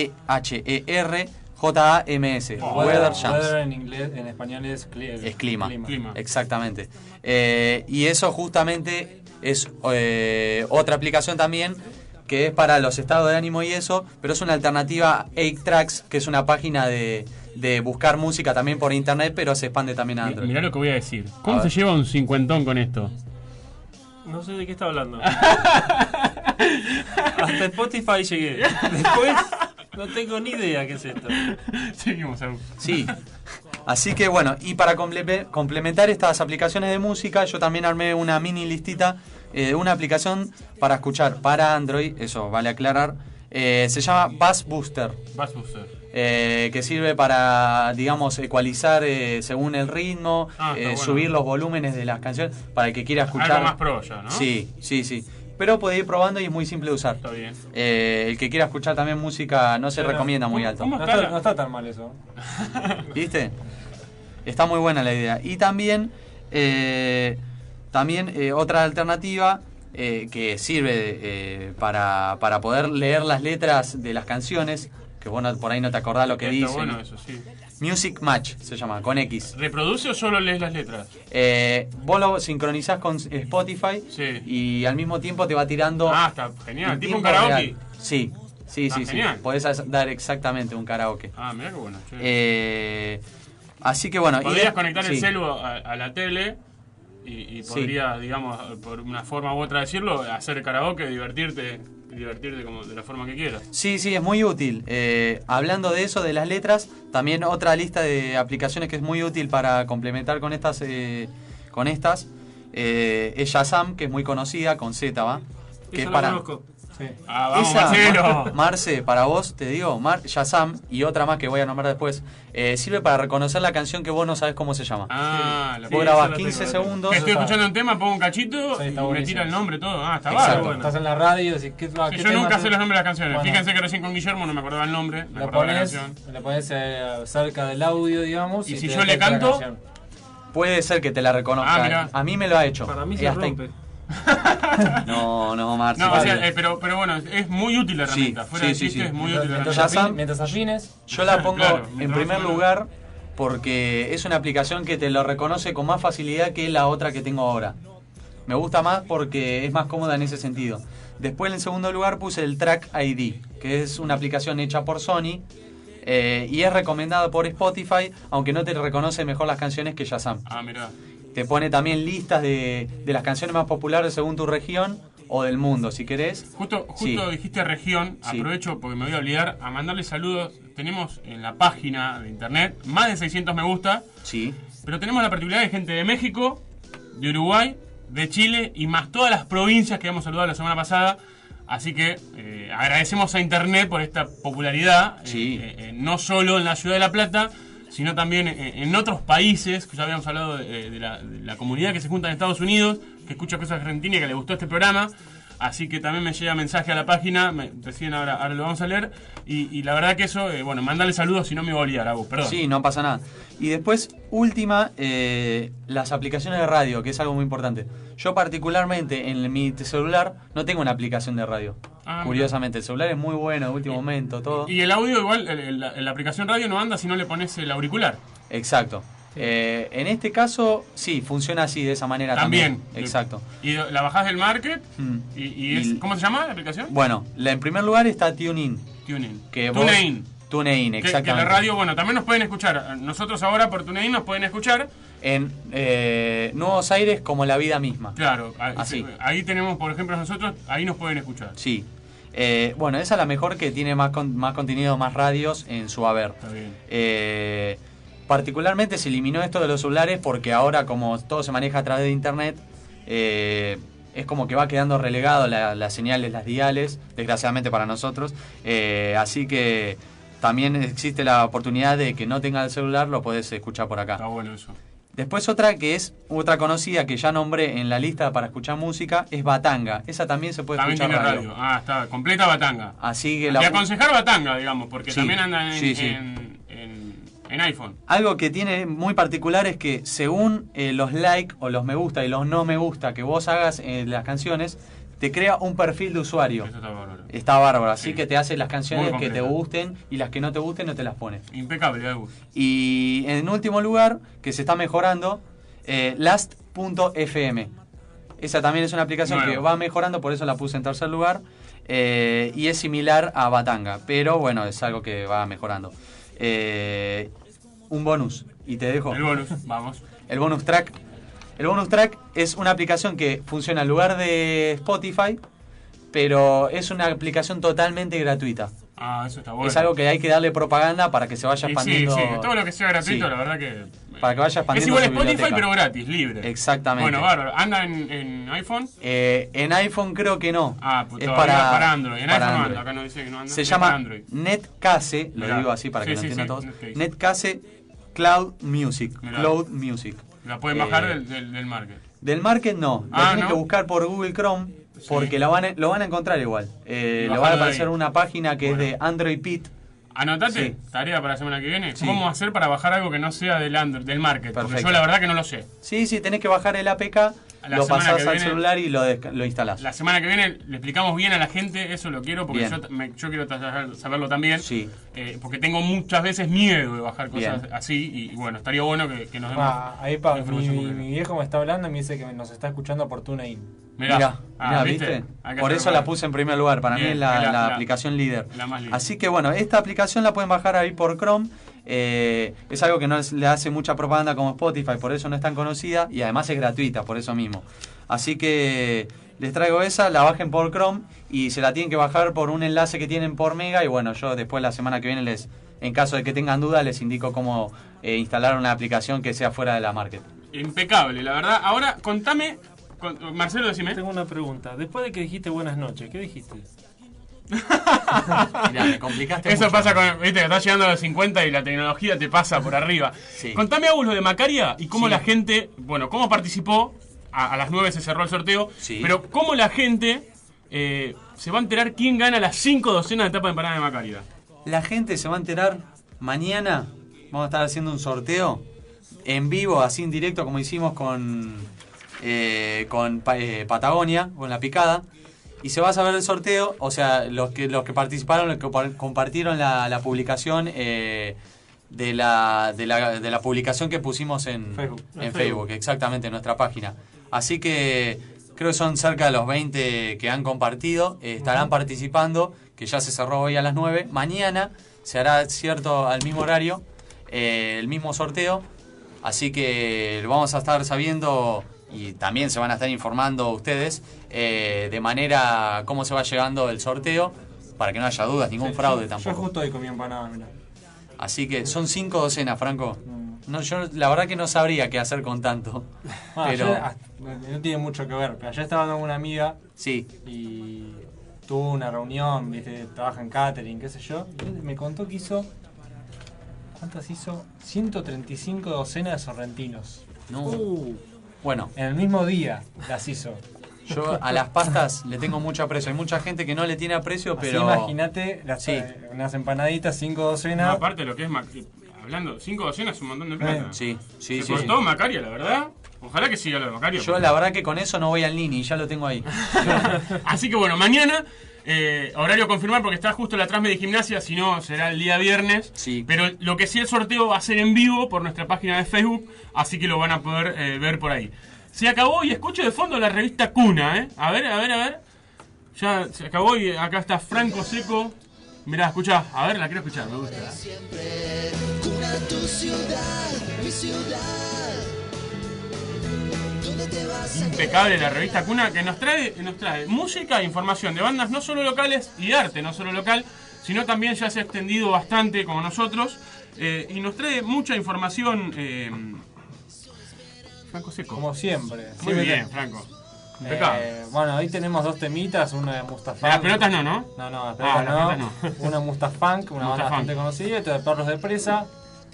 W-E-A-T-H-E-R J-A-M-S. Weather Jams.
Weather en inglés, en español es,
Es clima.
Clima.
Exactamente. Eh, y eso justamente es eh, otra aplicación también que es para los estados de ánimo y eso, pero es una alternativa a 8Tracks, que es una página de, de buscar música también por internet, pero se expande también a Android.
Mirá lo que voy a decir. ¿Cómo
A
se
ver.
lleva un cincuentón con esto?
No sé de qué está hablando. Hasta Spotify llegué. Después no tengo ni idea qué es esto.
Seguimos, Agus.
Sí. Así que bueno, y para comple- complementar estas aplicaciones de música, yo también armé una mini listita eh, de una aplicación para escuchar para Android, eso vale aclarar. eh, se llama Bass Booster.
Bass Booster.
Eh, que sirve para, digamos, ecualizar eh, según el ritmo,
Ah,
eh,
bueno.
subir los volúmenes de las canciones para el que quiera escuchar.
Algo más pro ya, ¿no?
Sí, sí, sí. Pero puede ir probando y es muy simple de usar.
Está bien.
Eh, el que quiera escuchar también música no se
Pero,
recomienda muy
¿cómo-
alto.
No
está
no tan mal eso.
¿Viste? Está muy buena la idea. Y también, eh, también eh, otra alternativa eh, que sirve eh, para, para poder leer las letras de las canciones, que vos no- por ahí no te acordás lo que
Está
dicen.
bueno eso, sí.
Music Match se llama, con X.
¿Reproduce o solo lees las letras?
Eh, vos lo sincronizás con Spotify
Sí.
y al mismo tiempo te va tirando...
Ah, está genial.
en
Tipo un karaoke.
real. Sí, sí,
Ah,
sí, sí.
genial.
Podés as- dar exactamente un karaoke.
Ah, mira qué bueno.
Eh, así que bueno...
Podrías conectar el
sí.
celu a, a la tele y, y
Sí.
podría, digamos, por una forma u otra decirlo, hacer karaoke, divertirte, y divertirte como de la forma que quieras.
Sí, sí, es muy útil. Eh, hablando de eso, de las letras, también otra lista de aplicaciones que es muy útil para complementar con estas, eh, con estas eh, es Shazam, que es muy conocida, con Z, ¿va? Que es para...
conozco.
Sí.
Ah, vamos,
Esa,
Marcelo.
Marce, para vos, te digo, Mar, Shazam y otra más que voy a nombrar después, eh, sirve para reconocer la canción que vos no sabes cómo se llama.
Ah, la
vos grabás
la tengo,
15
la tengo.
segundos.
Estoy escuchando un tema, pongo un cachito
Sí,
y me tira el nombre todo. Ah, está
Exacto.
bárbaro. bueno.
Estás en la radio decís, ¿qué,
Sí,
qué
yo nunca sé los nombres de las canciones.
Bueno.
Fíjense que recién con Guillermo no me acordaba el nombre, me acordaba la canción.
le pones eh, cerca del audio, digamos.
Y si yo le
la
canto.
Puede ser que te la reconozca.
Ah, mirá.
a mí me lo ha hecho.
Para mí se rompe.
No, no, Marce.
No, o sea, eh, pero, pero bueno, es muy útil la
Sí,
herramienta. Fuera
sí,
de
sí,
chiste,
sí.
es muy útil la
Mientras,
herramienta.
Mientras afines,
Yo la pongo
Claro,
en primer lugar porque es una aplicación que te lo reconoce con más facilidad que la otra que tengo ahora. Me gusta más porque es más cómoda en ese sentido. Después en segundo lugar puse el Track ID, que es una aplicación hecha por Sony eh, y es recomendada por Spotify, aunque no te reconoce mejor las canciones que Shazam.
Ah, mirá.
Te pone también listas de, de las canciones más populares según tu región o del mundo, si querés.
Justo, justo
Sí.
dijiste región,
Sí.
aprovecho porque me voy a olvidar a mandarle saludos. Tenemos en la página de internet más de 600 me gusta,
Sí.
pero tenemos la particularidad de gente de México, de Uruguay, de Chile y más todas las provincias que hemos saludado la semana pasada. Así que eh, agradecemos a Internet por esta popularidad,
Sí.
eh, eh, no solo en la ciudad de La Plata, sino también eh, en otros países, que ya habíamos hablado de, de la, comunidad que se junta en Estados Unidos, que escucha cosas argentinas y que le gustó este programa. Así que también me llega mensaje a la página, me, recién ahora, ahora lo vamos a leer. Y, la verdad que eso, eh, bueno, mandale saludos si no me voy a olvidar, Agus, perdón.
Sí, no pasa nada. Y después, última, eh, las aplicaciones de radio, que es algo muy importante. Yo particularmente en mi celular no tengo una aplicación de radio.
Ah,
Curiosamente, el celular es muy bueno, de último momento, todo.
Y el audio igual, el- el- la, la aplicación radio no anda si no le pones el auricular.
Exacto. Eh, en este caso, sí, funciona así, de esa manera también.
También.
Exacto.
Y la bajás del market
Mm.
y, y es,
Y-
¿cómo se llama la aplicación?
Bueno, la, en primer lugar está TuneIn.
TuneIn.
Que vos-
TuneIn.
TuneIn,
Que, que
exactamente.
la radio, bueno, también nos pueden escuchar. Nosotros ahora por TuneIn nos pueden escuchar.
En eh, Nuevos Aires como la vida misma.
Claro, ahí,
Así.
ahí tenemos, por ejemplo, nosotros, ahí nos pueden escuchar.
Sí. Eh, bueno, esa es la mejor que tiene más, con- más contenido, más radios en su haber.
Está bien.
Eh, particularmente se eliminó esto de los celulares porque ahora como todo se maneja a través de internet, eh, es como que va quedando relegado la- las señales, las diales, desgraciadamente para nosotros. Así que también existe la oportunidad de que no tenga el celular, lo podés escuchar por acá.
Está bueno eso.
Después otra que es otra conocida que ya nombré en la lista para escuchar música es Batanga. Esa también se puede
También
escuchar
tiene
radio.
radio. Ah, está, completa batanga.
Así que
Te
la,
aconsejar batanga, digamos, porque
Sí,
también anda en,
sí, sí.
en- en- en iPhone.
Algo que tiene muy particular es que según eh, los like o los me gusta y los no me gusta que vos hagas en las canciones, te crea un perfil de usuario.
Eso está bárbaro.
Está bárbaro, así
Sí.
que te hace las canciones que te gusten y las que no te gusten no te las pone.
Impecable, Agus.
Y en último lugar, que se está mejorando, eh, Last.fm. Esa también es una aplicación que va mejorando, por eso la puse en tercer lugar. eh, y es similar a Batanga, pero bueno, es algo que va mejorando. Eh, un bonus, y te dejo.
El bonus, vamos.
El bonus track. El bonus track es una aplicación que funciona en lugar de Spotify, pero es una aplicación totalmente gratuita.
Ah, eso está bueno.
Es algo que hay que darle propaganda para que se vaya
Y sí,
expandiendo.
sí, todo lo que sea gratuito,
Sí.
la verdad que.
Para que vaya
Es
expandiendo
igual a
su
Spotify,
biblioteca.
pero gratis, libre.
Exactamente.
Bueno, bárbaro. ¿Anda en, en iPhone?
Eh, en iPhone creo que no.
Ah, pues
es para,
para Android. En
para
iPhone no
Android.
anda, acá no dice que no anda.
Se
es
llama. Netcase, lo
Mirá.
digo así para
Sí,
que lo
sí,
todos.
Netcase.
Netcase Cloud Music.
Mirá.
Cloud Music.
La pueden bajar
Eh,
del, del, del market.
Del market no, lo
Ah,
tienen
¿no?
que buscar por Google Chrome porque lo, van a, lo van a encontrar igual. Eh,
Y
le va a aparecer una página que
Bueno.
es de Android Pit.
Anotate,
Sí.
tarea para la semana que viene.
Sí.
¿Cómo hacer para bajar algo que no sea del Android, del market? Porque yo la verdad que no lo sé.
Sí, sí, tenés que bajar el APK,
La
lo pasás
que
al
viene-
celular y lo, lo instalás.
La semana que viene le explicamos bien a la gente, eso lo quiero, porque yo, me- yo quiero saberlo también.
Sí.
Eh, porque tengo muchas veces miedo de bajar cosas
Bien.
así y bueno, estaría bueno que, que nos demos
Ah, ahí pa, mi, viejo me está hablando y me dice que nos está escuchando por TuneIn.
Mirá,
Mirá,
Ah,
mirá,
¿viste?
Por eso la puse en primer lugar. Para mí
Bien,
es la,
es la-
la
la-
aplicación líder.
la más linda.
Así que bueno, esta aplicación la pueden bajar ahí por Chrome. Eh, es algo que no es- le hace mucha propaganda como Spotify, por eso no es tan conocida. Y además es gratuita, por eso mismo. Así que les traigo esa, la bajen por Chrome y se la tienen que bajar por un enlace que tienen por Mega. Y bueno, yo después la semana que viene les, en caso de que tengan dudas, les indico cómo eh, instalar una aplicación que sea fuera de la market.
Impecable, la verdad. Ahora, contame, con- Marcelo, decime.
Tengo una pregunta. Después de que dijiste buenas noches, ¿qué dijiste?
Mirá, me complicaste
Eso
mucho.
pasa con, viste, que estás llegando a los 50 y la tecnología te pasa por arriba.
Sí.
Contame, Agus, lo de Macaria y cómo
Sí.
la gente, bueno, cómo participó, a, a las 9 se cerró el sorteo,
Sí.
pero cómo la gente eh, se va a enterar quién gana las 5 docenas de tapas de empanada de Macaria.
La gente se va a enterar mañana. Vamos a estar haciendo un sorteo en vivo, así en directo, como hicimos con, eh, con eh, Patagonia, con la picada. Y se va a saber el sorteo, o sea, los que, los que participaron, los que par- compartieron la, la publicación eh, de, la, de, la, de la publicación que pusimos en
Facebook.
en
En
Facebook, exactamente, en nuestra página. Así que creo que son cerca de los 20 que han compartido, eh, estarán participando, que ya se cerró hoy a las 9. Mañana se hará cierto al mismo horario, eh, el mismo sorteo. Así que lo vamos a estar sabiendo y también se van a estar informando ustedes eh, de manera cómo se va llegando el sorteo, para que no haya dudas, ningún
Sí,
fraude
yo,
tampoco.
Yo justo hoy comí empanada, mirá.
Así que son cinco docenas, Franco.
Mm.
No, yo la verdad que no sabría qué hacer con tanto.
Ah,
Pero
ayer, no tiene mucho que ver, pero ayer estaba con una amiga
sí,
y tuvo una reunión, viste, trabaja en catering, qué sé yo. Y me contó que hizo. ¿Cuántas hizo? 135 docenas de sorrentinos.
No.
Uh.
Bueno,
En el mismo día las hizo.
yo a las pastas le tengo mucho aprecio. Hay mucha gente que no le tiene aprecio,
Así
pero.
imagínate las,
Sí.
eh, unas empanaditas, cinco
No,
docenas.
aparte de lo que es Mac- hablando, cinco docenas es un montón de plata.
Sí, sí,
Se
sí.
cortó Macario, la verdad. Ojalá que siga lo de Macario.
Yo la verdad que con eso no voy al Nini, ya lo tengo ahí.
Así que bueno, mañana, eh, horario confirmar porque está justo la Transme de Gimnasia, si no será el día viernes.
Sí.
Pero lo que sí el sorteo va a ser en vivo por nuestra página de Facebook, así que lo van a poder eh, ver por ahí. Se acabó y escucho de fondo la revista Cuna, ¿eh? A ver, a ver, a ver. Ya se acabó y acá está Franco Seco. Mirá, escucha, a ver, la quiero escuchar, me gusta.
Cuna tu ciudad, mi ciudad.
Impecable la revista Cuna que nos trae, nos trae música e información de bandas no solo locales y de arte no solo local, sino también ya se ha extendido bastante como nosotros eh, y nos trae mucha información. eh, Franco Seco.
Como siempre.
Muy
Siempre
bien,
te-
Franco.
Eh, bueno, hoy tenemos dos temitas, una de Mustafa.
Las pelotas no, ¿no?
No, no, las
Ah,
pelotas
las
no. Una Mustafunk, una banda
Mustafunk.
bastante conocida, y otra de Perros de Presa.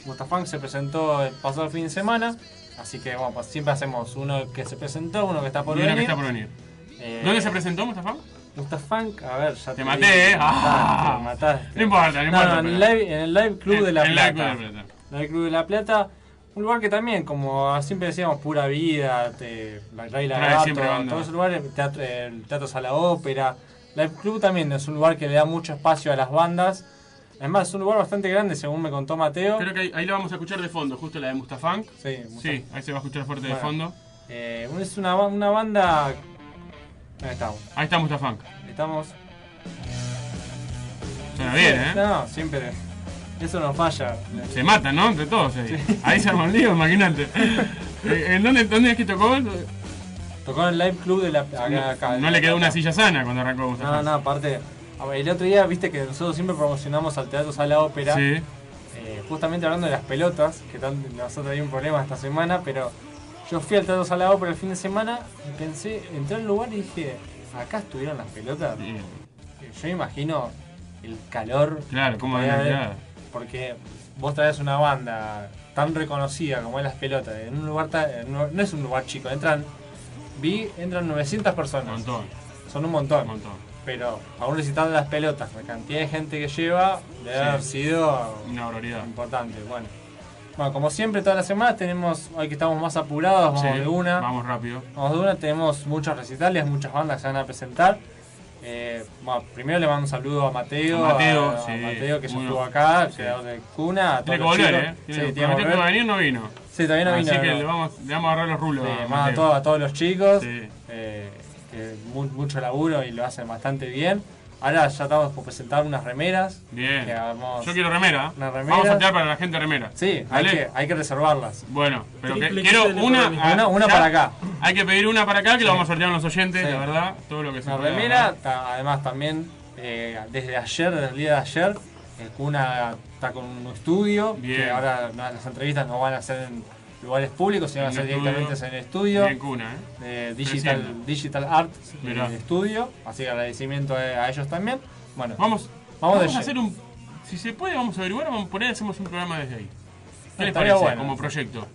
Mustafunk se presentó el pasado fin de semana, así que bueno, pues siempre hacemos uno que se presentó, uno que está por
Y
venir.
que está por venir.
Eh,
¿Dónde se presentó Mustafa?
Mustafunk, a ver, ya
Te
digo.
maté, ¿eh?
Ah, te mataste.
No importa, no importa,
en, el live, en el Live Club
En-
de La
en el Live
Plata.
Club de La Plata.
Live Club de La Plata. Un lugar que también, como siempre decíamos, pura vida, te, la Rey
banda.
todos esos lugares, teatro, el Teatro Sala Ópera. Live Club también es un lugar que le da mucho espacio a las bandas. Además, es un lugar bastante grande, según me contó Mateo.
Creo que ahí, ahí lo vamos a escuchar de fondo, justo la de Mustafunk.
Sí, Mustafunk.
Sí, ahí se va a escuchar fuerte de fondo.
Eh, es una, una banda. Ahí estamos.
Ahí está Mustafunk.
Estamos.
Suena bien, ¿eh?
No, siempre. Eso no falla.
Se matan, ¿no? Entre todos. ahí. Ahí se arma un lío, imagínate. Eh, ¿En dónde, dónde es que tocó?
Tocó en el Live Club de la acá, acá,
No le quedó una silla sana cuando arrancó
No,
Mustafa.
no, aparte. A ver, El otro día, viste que nosotros siempre promocionamos al Teatro Sala Ópera.
Sí.
Eh, justamente hablando de las pelotas, que tan- nosotros hay un problema esta semana, pero yo fui al Teatro Sala Ópera el fin de semana y pensé, entré al lugar y dije, acá estuvieron las pelotas.
Bien.
Eh, Yo imagino el calor.
Claro, cómo quedar.
Porque vos traes una banda tan reconocida como es las pelotas, en un lugar tan- no, no es un lugar chico, entran, vi, entran 900 personas.
Un montón,
Son un montón.
un montón.
Pero a un recital de las pelotas, la cantidad de gente que lleva, debe
Sí.
haber sido
Una barbaridad.
importante. Bueno. bueno, como siempre, todas las semanas tenemos, hoy que estamos más apurados, vamos
Sí,
de una.
Vamos rápido.
Vamos de una, tenemos muchos recitales, muchas bandas que se van a presentar. Eh, bueno, primero le mando un saludo a Mateo,
A Mateo,
a- a
sí,
Mateo que ya estuvo acá, creador de Cuna,
Tiene que volver. ¿eh?
Sí,
Tiene,
que
venir, no vino.
Sí, todavía no vino.
Así que
no.
le vamos, le vamos a agarrar los rulos.
Sí,
a
más a todos los chicos,
Sí.
eh, mu- mucho laburo y lo hacen bastante bien. Ahora ya estamos por presentar unas remeras.
Bien.
que hagamos-
Yo quiero remera.
Una remera.
Vamos a tirar para la gente remera.
Sí, hay
¿Vale?
que, hay que reservarlas.
Bueno, pero que- quiero una.
Una- una
ya.
para acá.
Hay que pedir una para acá que lo vamos a sortear a los oyentes,
Sí.
la verdad. Todo lo que se
Una
pueda,
remera, además también eh, desde ayer, desde el día de ayer, eh, Cuna está con un estudio,
Bien.
que ahora las entrevistas no van a ser en lugares públicos, sino van a
En
ser
estudio.
directamente en el estudio.
Bien cuna, ¿eh?
de Digital. Digital Art
Mirá.
eh, Studio, así que agradecimiento a, a ellos también. Bueno,
Vamos,
Vamos
a hacer un. Si se puede, vamos a averiguar. Vamos, por ahí hacemos un programa desde ahí. ¿Qué les parece
bueno.
como proyecto?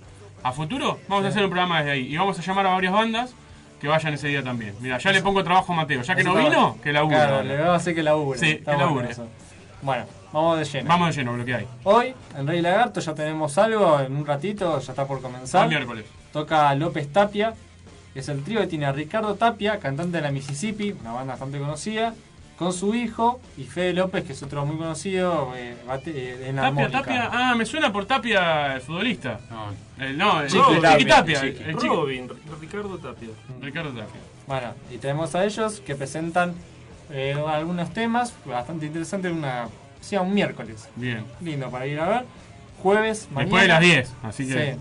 A futuro, vamos a hacer un programa desde ahí. Y vamos a llamar a varias bandas que vayan ese día también. Mira, ya le pongo trabajo a Mateo. Ya que
Eso
no vino,
bueno.
que labure.
Claro, le vamos a hacer que labure.
Sí,
Está
que
bueno
labure.
eso. Bueno, vamos de lleno.
Vamos de lleno, lo que hay.
Hoy, en Rey Lagarto, ya tenemos algo, en un ratito, ya está por comenzar.
El miércoles.
Toca López Tapia, que es el trío que tiene a Ricardo Tapia, cantante de la Mississippi, una banda bastante conocida, con su hijo y Fede López, que es otro muy conocido, eh, bate- eh, en
Tapia,
armónica.
Tapia. Ah, me suena por Tapia el futbolista.
No,
El, no, el
Chiqui
Chiqui
Tapia.
Tapia.
Chiqui.
El chico.
Robin, Ricardo Tapia.
Ricardo Tapia.
Bueno, y tenemos a ellos que presentan eh, algunos temas bastante interesantes, una, sea un miércoles.
Bien.
Lindo para ir a ver. Jueves, mañana.
Después de las 10, así que.
Sí.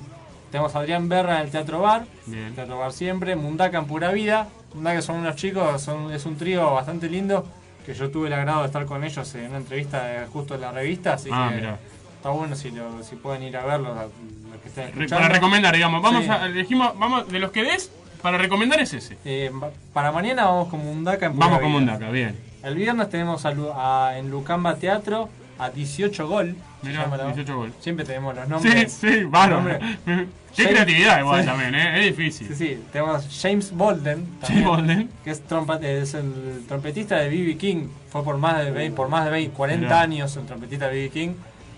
Tenemos a Adrián Berra en el Teatro Bar.
Bien.
Teatro Bar siempre. Mundaka en Pura Vida. Mundaka son unos chicos, son, es un trío bastante lindo. Que yo tuve el agrado de estar con ellos en una entrevista de- justo en la revista. Así
Ah,
que
mirá.
está bueno si, lo, si pueden ir a verlos, a- los que estén
Re-
escuchando.
Para recomendar, digamos. Vamos
Sí.
a. Elegimos, vamos, de los que des, para recomendar es ese.
Eh, para mañana vamos con Mundaka en
Vamos con. Mundaka, bien.
El viernes tenemos a a- en Lucamba Teatro a 18 Gol.
Mirá,
llama la-
18 Gol.
Siempre tenemos los
Sí,
nombres.
sí, bárbaro.
Nombres.
Qué
James-
creatividad igual
sí.
también, ¿eh? Es difícil.
Sí, sí, tenemos James Bolden, también,
Bolden.
que es, es el trompetista de B.B. King, fue por más de 20, por más de 20, 40
Mirá.
años el trompetista de B.B. King,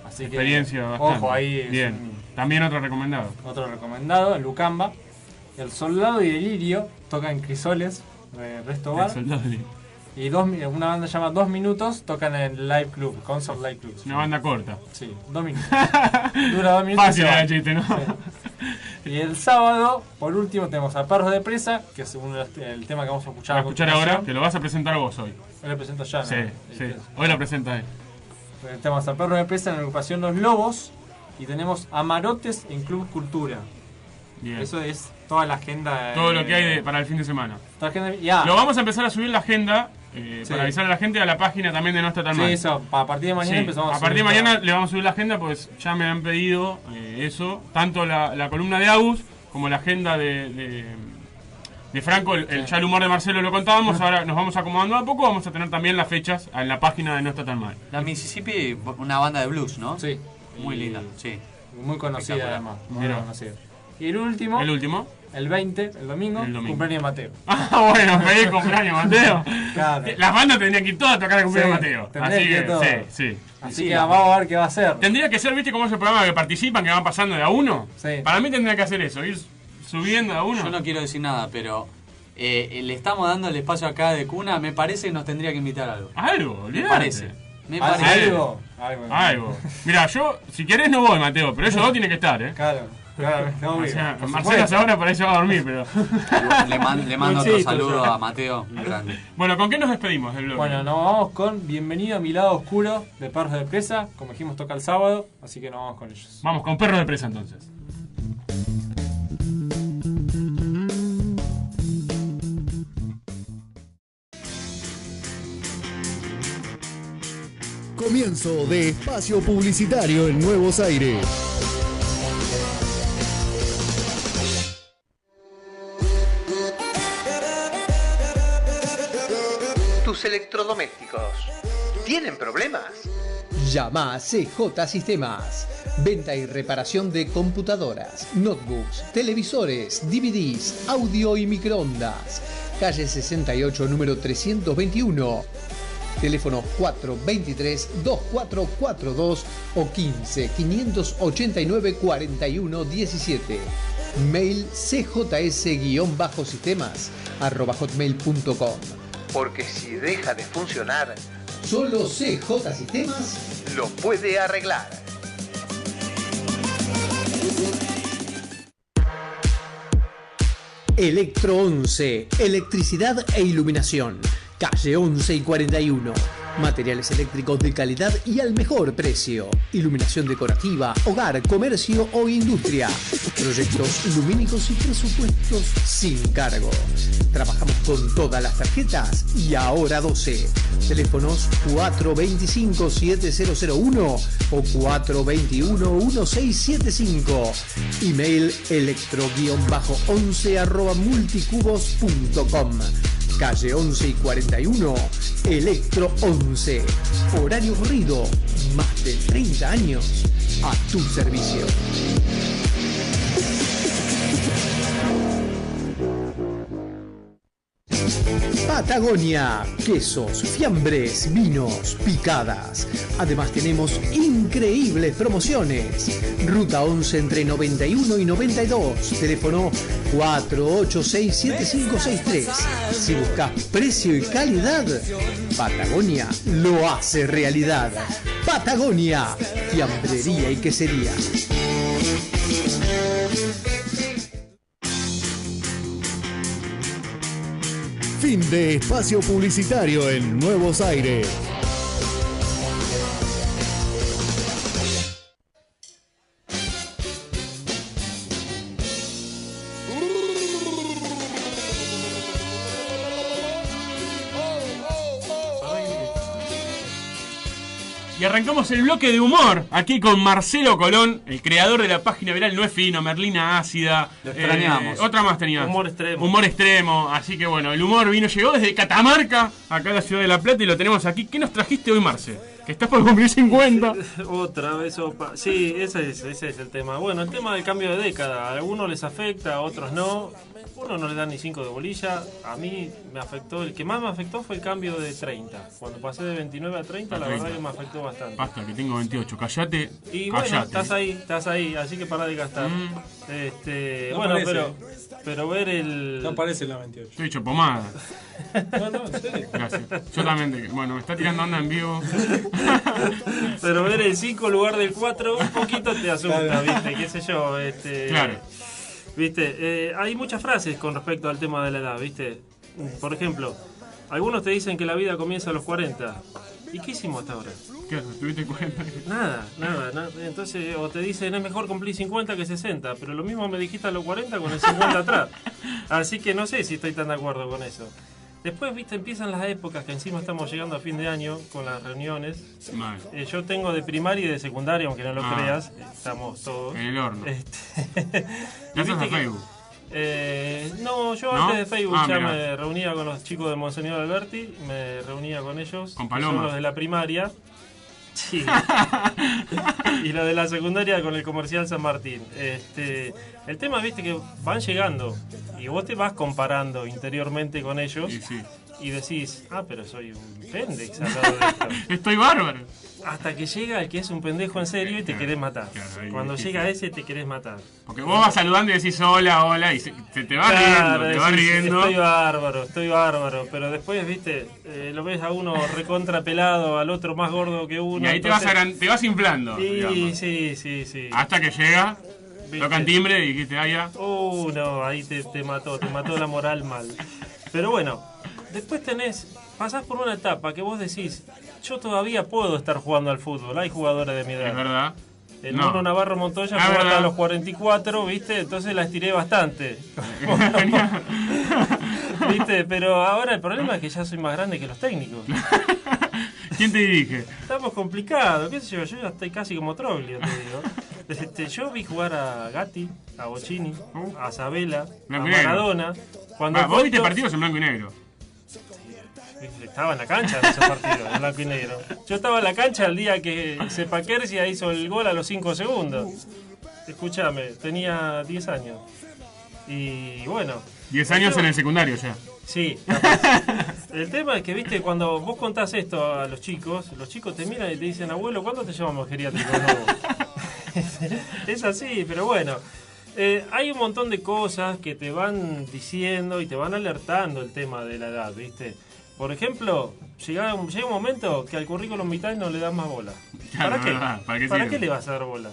así que
Experiencia bastante.
ojo ahí,
Bien.
un-
También otro recomendado.
otro recomendado, Lucamba. El Soldado y Delirio toca en Crisoles, de Resto Bar.
El
Y dos, mi- una banda llama Dos Minutos, tocan en el Live Club, Concert Live Club.
Una banda corta.
Sí, dos minutos. Dura dos minutos.
Fácil el chiste, ¿no?
Sí. Y el sábado, por último, tenemos a Perros de Presa, que es el tema que vamos a escuchar a
escuchar ahora, que lo vas a presentar vos hoy.
Hoy lo presento ya, ¿no?
Sí,
El-
sí.
el-
Hoy lo presenta él.
Eh, Tenemos a Perros de Presa en la agrupación Los Lobos y tenemos Amarotes en Club Cultura.
Bien.
Eso es toda la agenda. eh,
Todo lo que hay de- para el fin de semana.
agenda-.
Lo vamos a empezar a subir la agenda eh,
Sí.
para avisar a la gente a la página también de No Está Tan
Sí,
Mal.
eso, a partir de mañana
Sí,
empezamos a
a partir de
subir
mañana
todo.
le vamos a subir la agenda, pues ya me han pedido eh, eso, tanto la, la columna de Agus como la agenda de, de, de Franco, el, el- ya el humor de Marcelo lo contábamos, ahora nos vamos acomodando a poco, vamos a tener también las fechas en la página de No Está Tan Mal.
La Mississippi, una banda de blues, ¿no?
Sí.
Muy
Y-
linda, sí.
Muy conocida además. Muy conocida. Y el último,
El último.
El 20, el domingo,
El domingo.
cumpleaños de Mateo.
Ah, bueno, feliz cumpleaños, Mateo.
Claro.
Las bandas tendrían que ir todas a tocar el cumpleaños
Sí,
de Mateo. Así
que
sí, sí.
Así
Sí,
que vamos a ver qué va a hacer.
Tendría que ser, viste, como esos programas que participan, que van pasando de a uno.
Sí.
Para mí tendría que hacer eso, ir subiendo de a uno.
Yo no quiero decir nada, pero eh, le estamos dando el espacio acá de cuna. Me parece que nos tendría que invitar a algo.
Algo,
Me
olvídate.
parece. Me
¿Al-
parece.
¿Algo? Algo.
Algo. Mira, yo, si querés no voy, Mateo, pero ellos dos tienen que estar, ¿eh?
Claro, claro,
O
obvio,
sea,
por
Marcelo
supuesto.
ahora por ahí se va a dormir, pero...
Le, man- le mando otro saludo
ya.
a Mateo. grande.
Bueno, ¿con qué nos despedimos del blog?
Bueno, nos vamos con Bienvenido a mi lado oscuro de Perros de Presa. Como dijimos, toca el sábado, así que nos vamos con ellos.
Vamos con perros de presa entonces.
Comienzo de espacio publicitario en Nuevos Aires.
Tus electrodomésticos. ¿Tienen problemas? Llama a CJ Sistemas. Venta y reparación de computadoras, notebooks, televisores, DVDs, audio y microondas. Calle 68, número 321. Teléfono 423-2442 o 15 589 41 17. Mail cjs-sistemas arroba hotmail.com. Porque si deja de funcionar, solo CJ Sistemas lo puede arreglar. Electro 11, electricidad e iluminación. Calle 11 y 41. Materiales eléctricos de calidad y al mejor precio. Iluminación decorativa, hogar, comercio o industria. Proyectos lumínicos y presupuestos sin cargo. Trabajamos con todas las tarjetas y ahora 12. Teléfonos 425-7001 o 421-1675. Email electro-11 arroba multicubos.com. Calle 11 y 41, Electro 11. Horario corrido, más de 30 años a tu servicio. Patagonia, quesos, fiambres, vinos, picadas. Además tenemos increíbles promociones. Ruta 11 entre 91 y 92. Teléfono 4867563. Si buscas precio y calidad, Patagonia lo hace realidad. Patagonia, fiambrería y quesería.
Fin de espacio publicitario en Nuevos Aires.
Arrancamos el bloque de humor aquí con Marcelo Colón, el creador de la página viral No es Fino, Merlina Ácida.
Lo extrañamos.
Eh, otra más tenía.
Humor extremo.
Humor extremo. Así que bueno, el humor vino, llegó desde Catamarca, acá a la ciudad de La Plata, y lo tenemos aquí. ¿Qué nos trajiste hoy, Marce? Que estás por cumplir 50.
Otra vez, opa. Sí, ese es, ese es el tema. Bueno, el tema del cambio de década. A algunos les afecta, a otros no. Uno no le da ni 5 de bolilla. A mí me afectó, el que más me afectó fue el cambio de 30. Cuando pasé de 29 a 30, la
30.
verdad que me afectó bastante.
Basta, que tengo 28. Callate.
Y bueno,
callate.
estás ahí, estás ahí, así que pará de gastar.
Mm.
Este,
No
bueno,
parece.
pero pero ver el
No parece la 28.
Estoy hecho pomada.
No, no, en serio.
Gracias. Yo también. Bueno, me está tirando onda en vivo.
Pero ver el 5 en lugar del 4 un poquito te asusta,
Claro.
¿viste? ¿Qué sé yo? Este,
Claro.
¿Viste? Eh, hay muchas frases con respecto al tema de la edad, ¿viste? Por ejemplo, algunos te dicen que la vida comienza a los 40. ¿Y qué hicimos hasta ahora?
¿Qué? ¿Tuviste cuenta?
Nada, nada, nada. Entonces, o te dicen es mejor cumplir 50 que 60, pero lo mismo me dijiste a los 40 con el 50 atrás. Así que no sé si estoy tan de acuerdo con eso. Después, viste, empiezan las épocas que encima estamos llegando a fin de año con las reuniones. Eh, yo tengo de primaria y de secundaria, aunque no lo
Ah.
creas, estamos todos.
En el horno.
Este,
Gracias a Facebook.
eh, no, yo
¿No?
antes de Facebook
Ah,
ya
mirá.
me reunía con los chicos de Monseñor Alberti, me reunía con ellos,
Con
que son los de la primaria. Sí. y lo de la secundaria con el comercial San Martín. Este, el tema, viste, que van llegando y vos te vas comparando interiormente con ellos
Sí.
Y decís, ah, pero soy un pendex al lado de esto.
Estoy bárbaro.
Hasta que llega el que es un pendejo en serio y te
Claro,
querés matar.
claro,
Cuando llega ese te querés matar.
Porque vos vas saludando y decís hola, hola, y se, se te va riendo, te va riendo.
Estoy bárbaro, estoy bárbaro. Pero después, viste, eh, lo ves a uno recontra pelado, al otro más gordo que uno.
Y ahí te vas, te vas inflando.
Sí,
digamos.
sí, sí, sí.
Hasta que llega,
¿Viste?
tocan timbre y dijiste, ah, ya.
Uh, no, ahí te, te mató, te mató la moral mal. Pero bueno, después tenés, pasás por una etapa que vos decís, yo todavía puedo estar jugando al fútbol, hay jugadores de mi edad.
Es verdad.
El
No.
Navarro Montoya
Ah,
jugó hasta los 44, ¿viste? Entonces la estiré bastante. ¿Viste? Pero ahora el problema es que ya soy más grande que los técnicos.
¿Quién te dirige?
Estamos complicados, qué sé yo, yo ya estoy casi como Troglio, te digo. Este, yo vi jugar a Gatti, a Bocini, a Sabela, a. Maradona. Cuando
Ah, vos viste partidos en blanco y negro.
Estaba en la cancha en esos partidos, en blanco y negro. Yo estaba en la cancha el día que Sepa Kersia hizo el gol a los 5 segundos. Escúchame, tenía 10 años. Y bueno.
10 años
Yo-
en el secundario ya.
Sí. El tema es que, viste, cuando vos contás esto a los chicos, los chicos te miran y te dicen, abuelo, ¿cuándo te llamamos geriátrico es así, pero bueno. Eh, hay un montón de cosas que te van diciendo y te van alertando el tema de la edad, ¿viste? Por ejemplo, llega un, llega un momento que al currículum vitae no le das más bola. ¿Para qué? le vas a dar bola?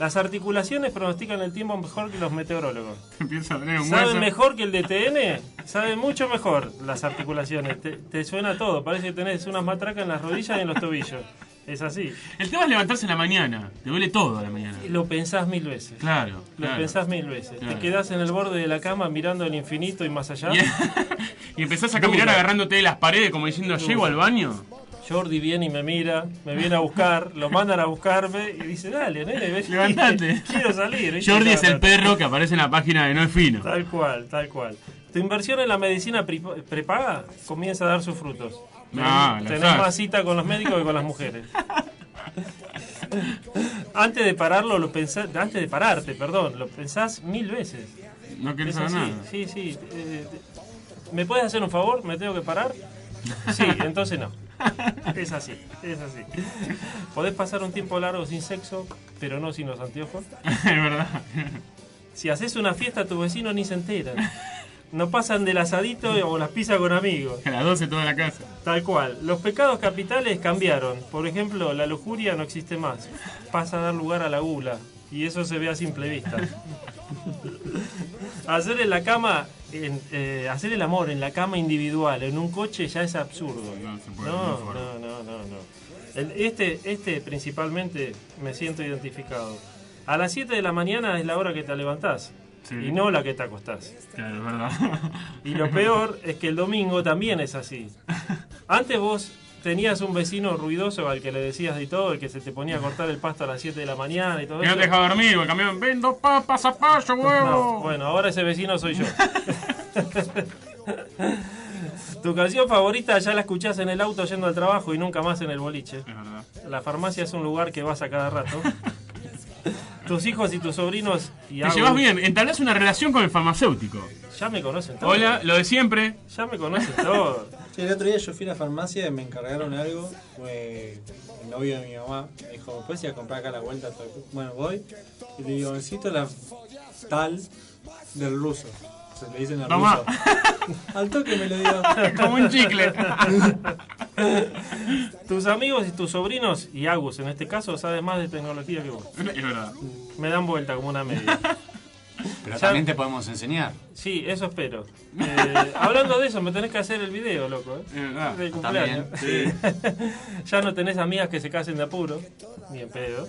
Las articulaciones pronostican el tiempo mejor que los meteorólogos.
Empieza a doler un
¿Saben mejor que el DTN? Saben mucho mejor las articulaciones. Te, te suena todo. Parece que tenés unas matracas en las rodillas y en los tobillos. Es así.
El tema es levantarse en la mañana. Te duele todo a la mañana.
Y lo pensás mil veces.
Claro.
Lo
claro.
pensás mil veces.
Claro.
Te quedás en el borde de la cama mirando el infinito y más allá.
Y, y empezás a caminar
Dura.
agarrándote de las paredes como diciendo,
Dura.
¿llego al baño?
Jordi viene y me mira, me viene a buscar, lo mandan a buscarme y dice, dale, nene,
Levantate.
quiero salir.
Jordi es el perro que aparece en la página de No es Fino.
Tal cual, tal cual. Tu inversión en la medicina prepaga comienza a dar sus frutos.
Ah,
Tenés
sabes.
más cita con los médicos que con las mujeres. antes de pararlo, lo pensás, antes de pararte, perdón, lo pensás mil veces.
No querés
así,
nada.
Sí, sí. eh, ¿Me puedes hacer un favor? ¿Me tengo que parar? Sí, entonces no. Es así, es así. Podés pasar un tiempo largo sin sexo, pero no sin los anteojos.
es verdad.
Si haces una fiesta, tus vecinos ni se enteran. No pasan del asadito o las pizzas con amigos.
A las 12 toda la casa.
Tal cual. Los pecados capitales cambiaron. Por ejemplo, la lujuria no existe más. Pasa a dar lugar a la gula. Y eso se ve a simple vista. hacer en la cama, en, eh, hacer el amor en la cama individual, en un coche, ya es absurdo.
No se puede,
No,
no,
no, no, no. El- Este, este principalmente me siento identificado. A las 7 de la mañana es la hora que te levantás.
Sí.
Y no la que te acostás.
Claro, es verdad.
Y lo peor es que el domingo también es así. Antes vos tenías un vecino ruidoso al que le decías de todo, el que se te ponía a cortar el pasto a las 7 de la mañana y todo
Que no
eso.
te dejaba dormir, el camión, ven dos papas, zapallo,
No,
huevo.
bueno, ahora ese vecino soy yo. tu canción favorita ya la escuchás en el auto yendo al trabajo y nunca más en el boliche.
Es verdad.
La farmacia es un lugar que vas a cada rato. Tus hijos y tus sobrinos y
Te llevas bien, entablás una relación con el farmacéutico.
Ya me conocen todos.
Hola, lo de siempre.
Ya me conocen todos.
El otro día yo fui a la farmacia y me encargaron algo. Fue el novio de mi mamá. Me dijo, ¿puedes ir a comprar acá a la vuelta? Bueno, voy. Y le digo, necesito la tal del ruso. Se le dicen al
Tomá.
ruso. Al toque me lo dio.
Como un chicle.
tus amigos y tus sobrinos, y Agus en este caso, saben más de tecnología que vos.
Es verdad.
Me dan vuelta como una media.
Pero
Ya-
también te podemos enseñar.
Sí, eso espero. Eh, hablando de eso, me tenés que hacer el video, loco. ¿eh?
Es verdad.
Del cumpleaños.
También,
ya no tenés amigas que se casen de apuro, ni en pedo.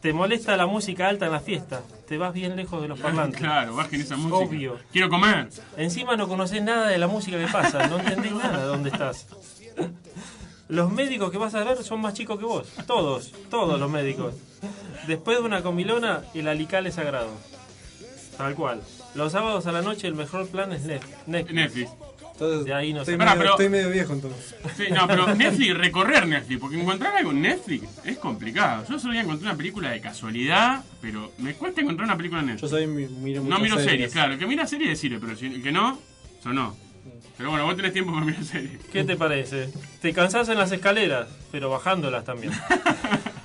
Te molesta la música alta en la fiesta. Te vas bien lejos de los parlantes.
Claro, bajen esa música.
Obvio.
Quiero comer.
Encima no conocés nada de la música que pasa, no entendés nada de dónde estás. Los médicos que vas a ver son más chicos que vos. Todos, todos los médicos. Después de una comilona, el alical es sagrado. Tal cual. Los sábados a la noche el mejor plan es Net- Netflix.
Netflix.
Entonces,
De ahí no
estoy,
sé.
Medio,
pero-
estoy medio viejo entonces.
Sí, no, pero Netflix, recorrer Netflix, porque encontrar algo en Netflix es complicado. Yo solo encontré una película de casualidad, pero me cuesta encontrar una película en
Yo
Netflix.
soy, mi- miro
No miro series, claro. El que mira series decirle, pero si- el que no, sonó. Pero bueno, vos tenés tiempo para mirar series.
¿Qué te parece? Te cansás en las escaleras, pero bajándolas también.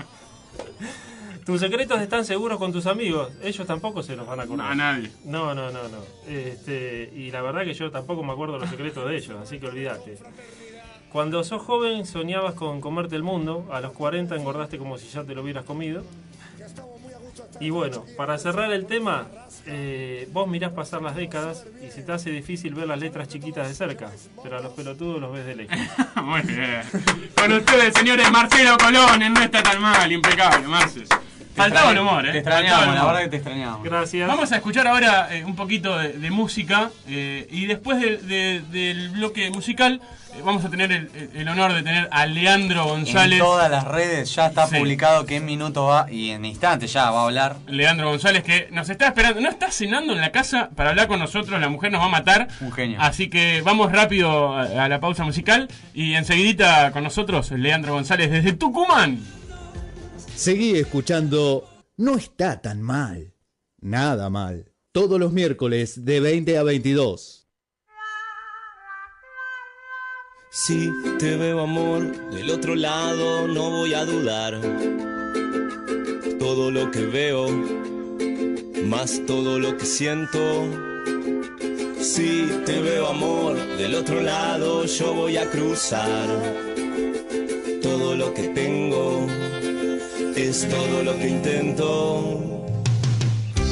Tus secretos están seguros con tus amigos. Ellos tampoco se los van a
A
acordar.
nadie.
No, no, no, no. Este, y la verdad que yo tampoco me acuerdo los secretos de ellos, así que olvídate. Cuando sos joven soñabas con comerte el mundo, a los 40 engordaste como si ya te lo hubieras comido. Y bueno, para cerrar el tema, eh, vos mirás pasar las décadas y se te hace difícil ver las letras chiquitas de cerca, pero a los pelotudos los ves de lejos.
Muy bien. Con ustedes, señores, Marcelo Colón, no está tan mal, impecable, Marces. Faltaba el humor, eh.
Te extrañamos, la verdad que te extrañamos.
Gracias.
Vamos a escuchar ahora eh, un poquito de, de música eh, y después de- de- del bloque musical eh, vamos a tener el, el honor de tener a Leandro González.
En todas las redes ya está
Sí.
publicado que en minuto va y en instante ya va a hablar.
Leandro González que nos está esperando, no está cenando en la casa para hablar con nosotros, la mujer nos va a matar.
Un genio.
Así que vamos rápido a, a la pausa musical y enseguidita con nosotros Leandro González desde Tucumán.
Seguí escuchando No está tan mal. Nada mal. Todos los miércoles de 20 a 22.
Si te veo amor del otro lado, no voy a dudar. Todo lo que veo, más todo lo que siento. Si te veo amor del otro lado, yo voy a cruzar. Todo lo que tengo es todo lo que intento.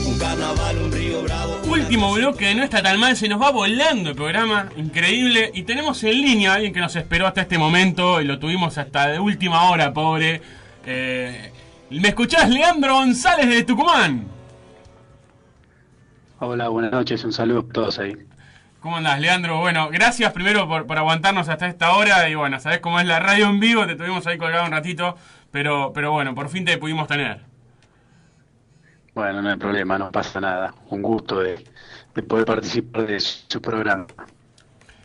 Un carnaval, un río bravo.
Último bloque de No está tan mal, se nos va volando el programa, increíble. Y tenemos en línea a alguien que nos esperó hasta este momento y lo tuvimos hasta de última hora, pobre. Eh, ¿Me escuchás, Leandro González de Tucumán?
Hola, buenas noches, un saludo a todos ahí.
¿Cómo andás, Leandro? Bueno, gracias primero por, por aguantarnos hasta esta hora. Y bueno, sabés cómo es la radio en vivo, te tuvimos ahí colgado un ratito. Pero, pero bueno, por fin te pudimos tener.
Bueno, no hay problema, no pasa nada. Un gusto de, de poder participar de su programa.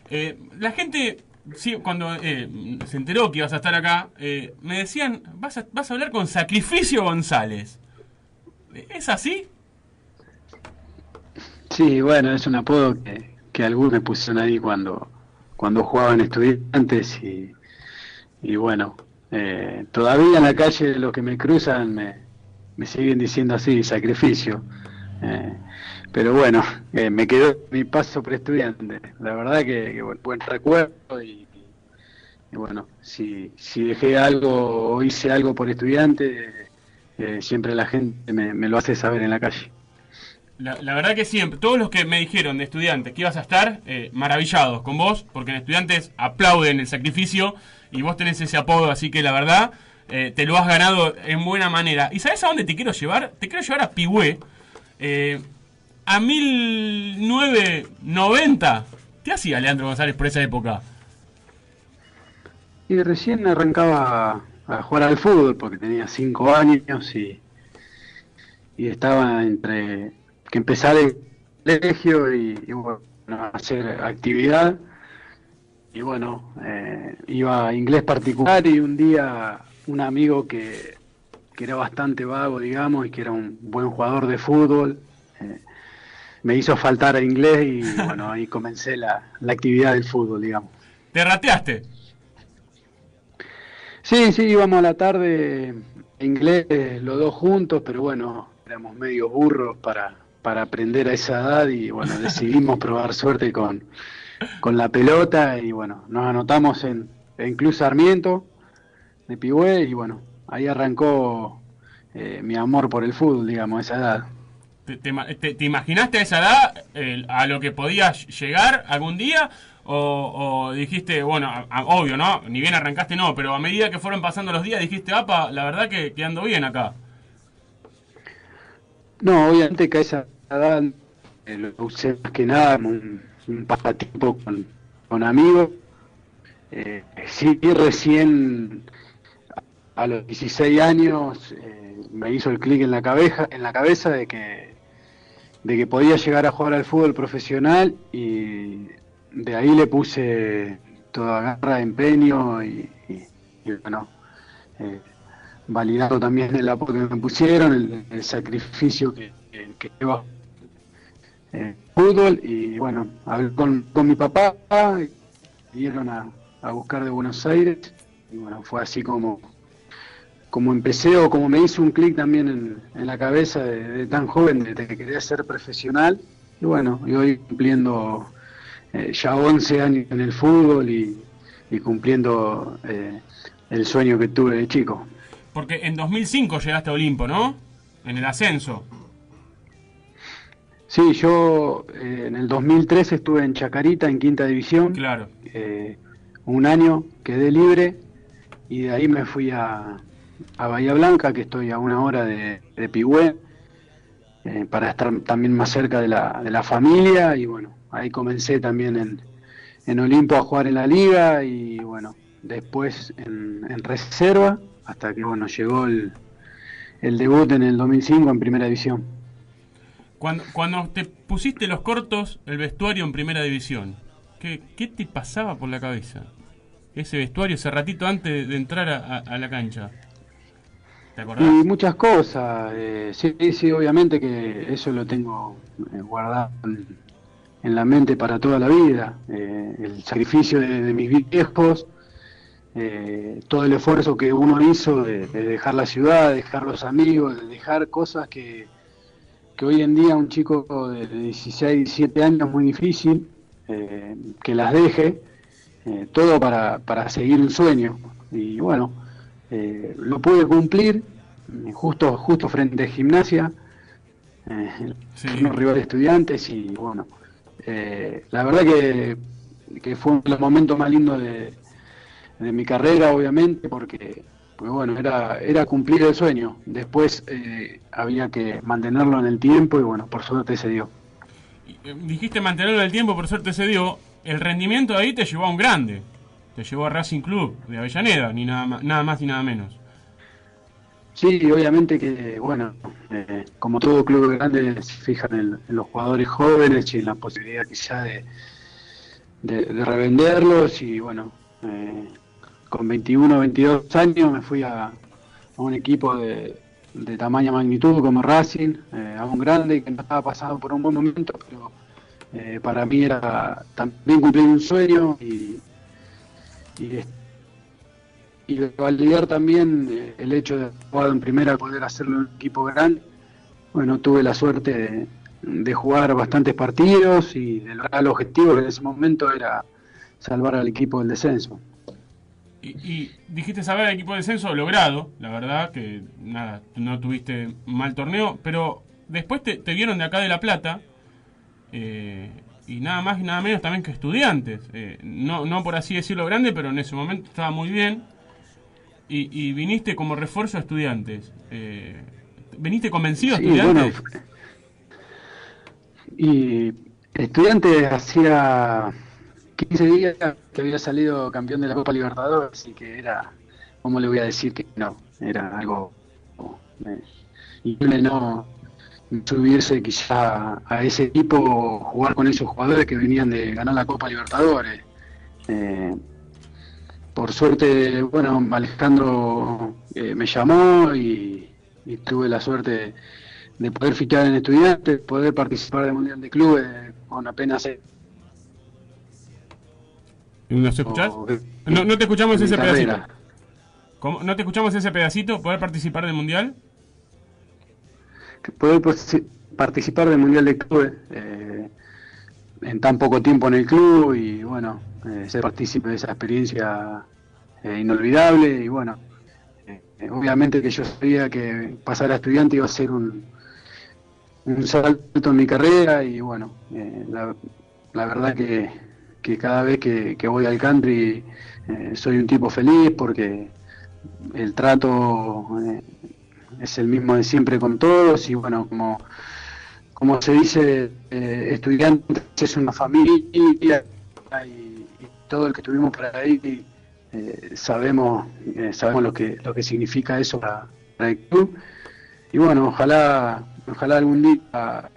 Eh, la gente, sí, cuando eh, se enteró que ibas a estar acá, eh, me decían, vas a, vas a hablar con Sacrificio González. ¿Es así?
Sí, bueno, es un apodo que, que algunos me pusieron ahí cuando, cuando jugaban estudiantes y, y bueno, eh, todavía en la calle los que me cruzan me, me siguen diciendo así, sacrificio. Eh, pero bueno, eh, me quedó mi paso por estudiante. La verdad que, que buen, recuerdo y, bueno, si, si dejé algo o hice algo por estudiante, eh, siempre la gente me, lo hace saber en la calle.
La, verdad que siempre, todos los que me dijeron de estudiantes que ibas a estar, maravillados con vos, porque en estudiantes aplauden el sacrificio y vos tenés ese apodo, así que la verdad eh, te lo has ganado en buena manera. ¿Y sabes a dónde te quiero llevar? Te quiero llevar a Pigüé. Eh, a 1990. ¿Qué hacía Leandro González por esa época?
Y recién arrancaba a jugar al fútbol porque tenía cinco años y, y estaba entre que empezar el colegio y, y, bueno, hacer actividad. Y bueno, eh, iba a inglés particular y un día un amigo que, que era bastante vago, digamos, y que era un buen jugador de fútbol, eh, me hizo faltar a inglés y bueno, ahí comencé la, la actividad del fútbol, digamos.
¿Te rateaste?
Sí, sí, íbamos a la tarde inglés los dos juntos, pero bueno, éramos medio burros para, para aprender a esa edad y bueno, decidimos probar suerte con, con la pelota y bueno, nos anotamos en, en Club Sarmiento de Pigüé y bueno, ahí arrancó eh, mi amor por el fútbol, digamos, a esa edad.
¿Te, te te- te imaginaste a esa edad eh, a lo que podías llegar algún día? O, o dijiste, bueno, a- a- obvio, ¿no? Ni bien arrancaste, no, pero a medida que fueron pasando los días dijiste, apa, la verdad que, que ando bien acá.
No, obviamente que a esa edad eh, lo usé más que nada un, un pasatiempo con, con amigos. Eh, sí, recién a los 16 años eh, me hizo el clic en la cabeza, en la cabeza de que de que podía llegar a jugar al fútbol profesional y de ahí le puse toda garra, empeño y, bueno, eh, validando también el apoyo que me pusieron, el, sacrificio que, que, que eh, fútbol y bueno, hablé con, con mi papá, vinieron a, a buscar de Buenos Aires y bueno, fue así como, como empecé o como me hizo un clic también en, en la cabeza de, tan joven, de, de que quería ser profesional y bueno, y hoy cumpliendo eh, ya 11 años en el fútbol y, y cumpliendo eh, el sueño que tuve de chico.
Porque en 2005 llegaste a Olimpo, ¿no? En el ascenso.
Sí, yo eh, en el 2003 estuve en Chacarita, en quinta división.
Claro.
Eh, un año quedé libre y de ahí me fui a, a Bahía Blanca, que estoy a una hora de, de Pigüé, eh, para estar también más cerca de la, de la familia. Y bueno, ahí comencé también en, en Olimpo a jugar en la liga y bueno, después en, en reserva, hasta que bueno, llegó el, el debut en el 2005 en primera división.
Cuando, cuando te pusiste los cortos, el vestuario en primera división, ¿qué, qué te pasaba por la cabeza? Ese vestuario, ese ratito antes de, entrar a, a- la cancha. ¿Te acordás?
Y muchas cosas, eh, sí, sí, obviamente que eso lo tengo eh, guardado en, la mente para toda la vida. Eh, el sacrificio de, mis viejos, eh, todo el esfuerzo que uno hizo de dejar la ciudad, de dejar los amigos, de dejar cosas que, que hoy en día un chico de, de 16, 17 años es muy difícil eh, que las deje, eh, todo para, para seguir un sueño. Y bueno, eh, lo pude cumplir justo justo frente a gimnasia eh, unos rivales estudiantes y bueno la verdad que, que fue uno de los momentos más lindos de, de mi carrera obviamente porque pues bueno era era cumplir el sueño después eh, había que mantenerlo en el tiempo y bueno por suerte se dio
Eh, Dijiste mantenerlo en el tiempo, por suerte se dio. El rendimiento ahí te llevó a un grande. Te llevó a Racing Club de Avellaneda, ni nada más, nada más ni nada menos.
Sí, obviamente que, bueno, eh, como todo club grande se fijan en, en los jugadores jóvenes y en la posibilidad quizá de, de, de revenderlos y bueno, eh, con 21 o 22 años me fui a, un equipo de, de tamaña magnitud como Racing, eh, a un grande que no estaba pasando por un buen momento, pero eh, para mí era también cumplir un sueño y, y y validar también eh, el hecho de jugado en primera, poder hacerlo en un equipo grande. Bueno, tuve la suerte de, de jugar bastantes partidos y de lograr el objetivo que en ese momento era salvar al equipo del descenso.
Y, y dijiste saber el equipo de descenso logrado, la verdad que nada, no tuviste mal torneo, pero después te, te vieron de acá de La Plata eh, y nada más y nada menos también que estudiantes. Eh, no, no por así decirlo grande, pero en ese momento estaba muy bien. Y, y viniste como refuerzo a estudiantes. Eh, ¿Viniste convencido a
Sí,
estudiantes?
Y estudiante hacía 15 días que había salido campeón de la Copa Libertadores y que era, ¿cómo le voy a decir que no? Era algo eh, increíble no subirse quizá a ese equipo, jugar con esos jugadores que venían de ganar la Copa Libertadores. Eh, por suerte, bueno, Alejandro eh, me llamó y, tuve la suerte de poder fichar en estudiantes, poder participar del Mundial de Clubes con apenas
¿Nos escuchás? No, no te escuchamos ese pedacito. ¿No te escuchamos ese pedacito? ¿Poder participar del mundial?
poder pues, participar del Mundial de Clubes eh, en tan poco tiempo en el club y bueno, eh, ser partícipe de esa experiencia eh, inolvidable y bueno, eh, obviamente que yo sabía que pasar a estudiante iba a ser un, un salto en mi carrera y bueno, eh, la, la verdad que, que cada vez que, que voy al country eh, soy un tipo feliz porque el trato eh, es el mismo de siempre con todos y bueno, como, como se dice, eh, estudiantes es una familia y, todo el que estuvimos por ahí eh, sabemos eh, sabemos lo que lo que significa eso para, para el club. Y bueno, ojalá ojalá algún día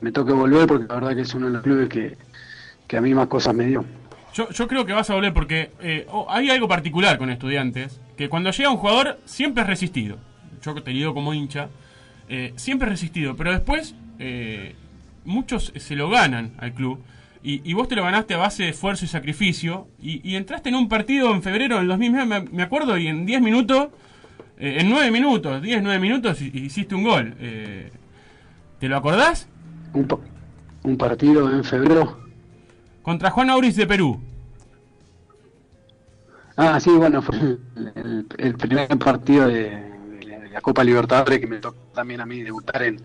me toque volver porque la verdad que es uno de los clubes que, que a mí más cosas me dio.
Yo, yo creo que vas a volver porque eh, oh, hay algo particular con estudiantes, que cuando llega un jugador siempre es resistido. Yo te digo como hincha, eh, siempre es resistido, pero después eh, muchos se lo ganan al club. Y, y vos te lo ganaste a base de esfuerzo y sacrificio. Y, y entraste en un partido en febrero del 2009, me, me acuerdo, y en 10 minutos, eh, en 9 minutos, 10, 9 minutos, hi- hiciste un gol. Eh, ¿Te lo acordás?
Un partido en febrero.
Contra Juan Auris de Perú.
Ah, sí, bueno, fue el, primer partido de, de la- Copa Libertadores que me tocó también a mí debutar en,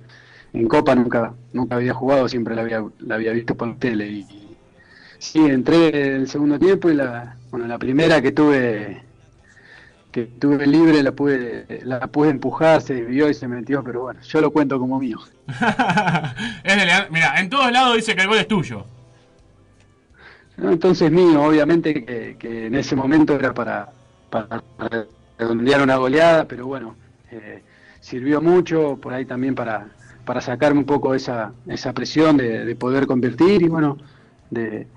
en Copa. Nunca nunca había jugado, siempre la había, la había visto por tele. Y, sí, entré el segundo tiempo y la, bueno, la primera que tuve que tuve libre la pude la pude empujar, se desvió y se metió, pero bueno, yo lo cuento como mío.
Es de Leandro- Mira, en todos lados dice que el gol es tuyo.
Entonces mío, obviamente que, en ese momento era para, para redondear una goleada, pero bueno, eh, sirvió mucho por ahí también para, para sacarme un poco esa, esa presión de, de poder convertir y bueno, de,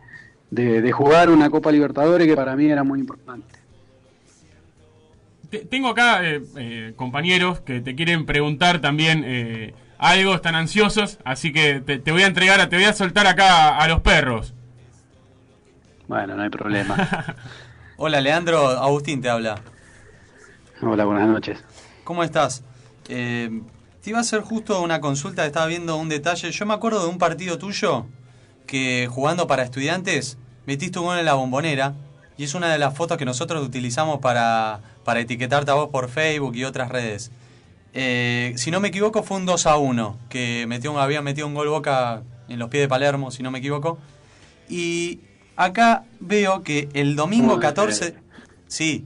de, jugar una Copa Libertadores que para mí era muy importante.
Te- Tengo acá eh, eh, compañeros que te quieren preguntar también eh, algo, están ansiosos, así que te, voy a entregar, te voy a soltar acá a los perros.
Bueno, no hay problema.
Hola Leandro, Agustín te habla.
Hola, buenas noches.
¿Cómo estás? Eh, te iba a hacer justo una consulta, estaba viendo un detalle. Yo me acuerdo de un partido tuyo que jugando para estudiantes metiste un gol en la bombonera y es una de las fotos que nosotros utilizamos para, para etiquetarte a vos por Facebook y otras redes. Eh, si no me equivoco fue un 2 a 1 que metió un, había metido un gol Boca en los pies de Palermo, si no me equivoco. Y acá veo que el domingo
Uy,
14... Sí.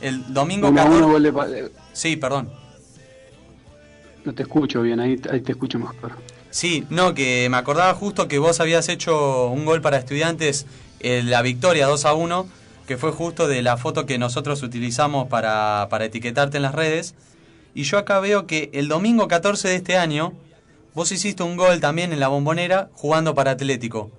El domingo
Uno a
14...
uno, gol de Pa- eh,
Sí, perdón.
No te escucho bien, ahí, ahí te escucho mejor.
Sí, no, que me acordaba justo que vos habías hecho un gol para estudiantes, eh, la victoria 2 a 1, que fue justo de la foto que nosotros utilizamos para, para etiquetarte en las redes. Y yo acá veo que el domingo 14 de este año, vos hiciste un gol también en la bombonera jugando para Atlético.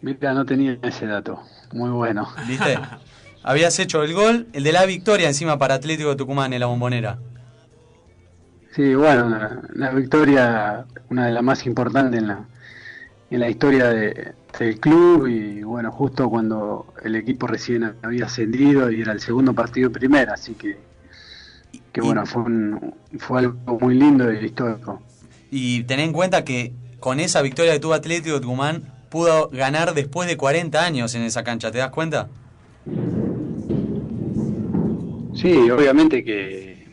Mira, no tenía ese dato. Muy bueno.
¿Viste? Habías hecho el gol, el de la victoria encima para Atlético de Tucumán en la bombonera.
Sí, bueno, una, una victoria, una de las más importantes en la, en la historia de- del club y bueno, justo cuando el equipo recién había ascendido y era el segundo partido de primera, así que, que bueno, fue, un- fue algo muy lindo y histórico.
Y ten en cuenta que con esa victoria que tuvo Atlético de Tucumán pudo ganar después de 40 años en esa cancha, ¿te das cuenta?
Sí, obviamente que,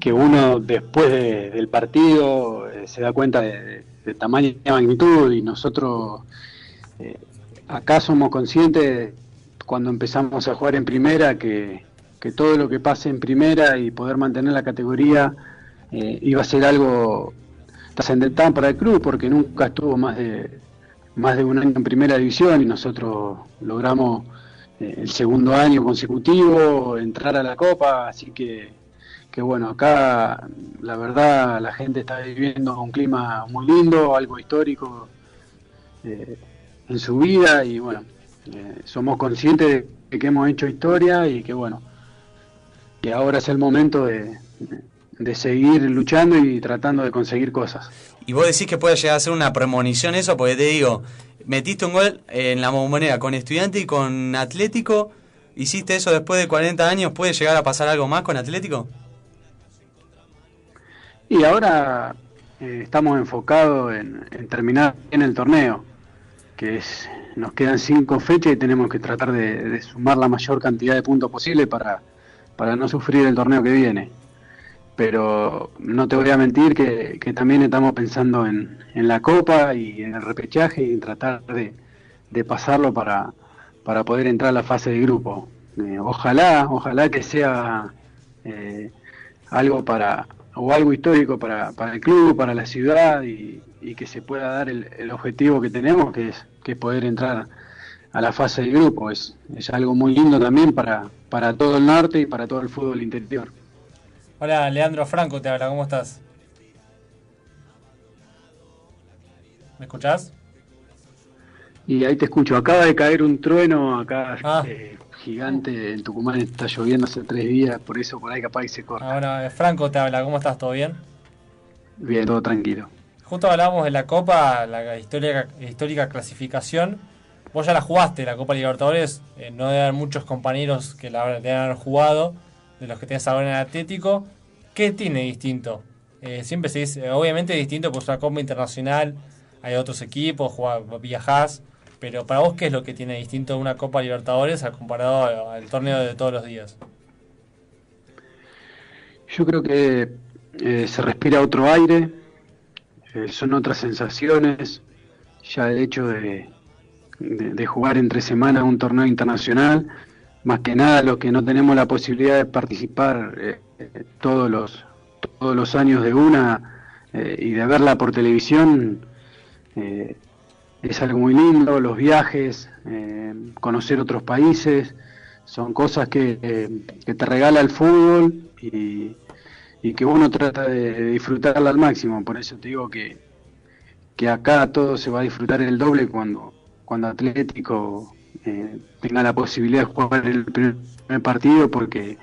que uno después de- del partido eh, se da cuenta de tamaño y magnitud y nosotros eh, acá somos conscientes cuando empezamos a jugar en primera que, que todo lo que pase en primera y poder mantener la categoría eh, iba a ser algo trascendental para el club porque nunca estuvo más de más de un año en primera división y nosotros logramos eh, el segundo año consecutivo entrar a la Copa, así que, que bueno, acá la verdad la gente está viviendo un clima muy lindo, algo histórico eh, en su vida y bueno, somos conscientes de que hemos hecho historia y que bueno, que ahora es el momento de, de seguir luchando y tratando de conseguir cosas.
Y vos decís que puede llegar a ser una premonición eso, porque te digo, metiste un gol en la bombonera con estudiante y con Atlético, hiciste eso después de 40 años, ¿puede llegar a pasar algo más con Atlético?
Y ahora eh, estamos enfocados en, en terminar bien el torneo, que es nos quedan cinco fechas y tenemos que tratar de, de sumar la mayor cantidad de puntos posible para, para no sufrir el torneo que viene. Pero no te voy a mentir que, también estamos pensando en, en la copa y en el repechaje y en tratar de, pasarlo para, para poder entrar a la fase de grupo. Eh, ojalá, ojalá que sea eh, algo para o algo histórico para, para el club, para la ciudad y, y que se pueda dar el, objetivo que tenemos, que es, que poder entrar a la fase de grupo. Es, es algo muy lindo también para, para todo el norte y para todo el fútbol interior.
Hola, Leandro Franco te habla, ¿cómo estás? ¿Me escuchás?
Y ahí te escucho, acaba de caer un trueno acá eh, gigante en Tucumán, está lloviendo hace tres días, por eso por ahí capaz que se corta.
Ah, bueno, eh, Franco te habla, ¿cómo estás? ¿Todo bien?
Bien, todo tranquilo.
Justo hablábamos de la Copa, la histórica, histórica clasificación. Vos ya la jugaste, la Copa Libertadores. eh, no deben haber muchos compañeros que la deben jugado, de los que tenés ahora en el Atlético. ¿Qué tiene distinto? Eh, siempre se dice, obviamente distinto, pues es una Copa Internacional, hay otros equipos, viajás. Pero para vos, ¿qué es lo que tiene distinto una Copa Libertadores al comparado al torneo de todos los días?
Yo creo que eh, se respira otro aire, son otras sensaciones, ya el hecho de, de, jugar entre semana un torneo internacional, más que nada los que no tenemos la posibilidad de participar eh, todos los todos los años de una eh, y de verla por televisión eh, es algo muy lindo, los viajes, conocer otros países, son cosas que, que te regala el fútbol y, y que uno trata de disfrutarla al máximo, por eso te digo que, que acá todo se va a disfrutar el doble cuando, cuando Atlético eh, tenga la posibilidad de jugar el primer partido porque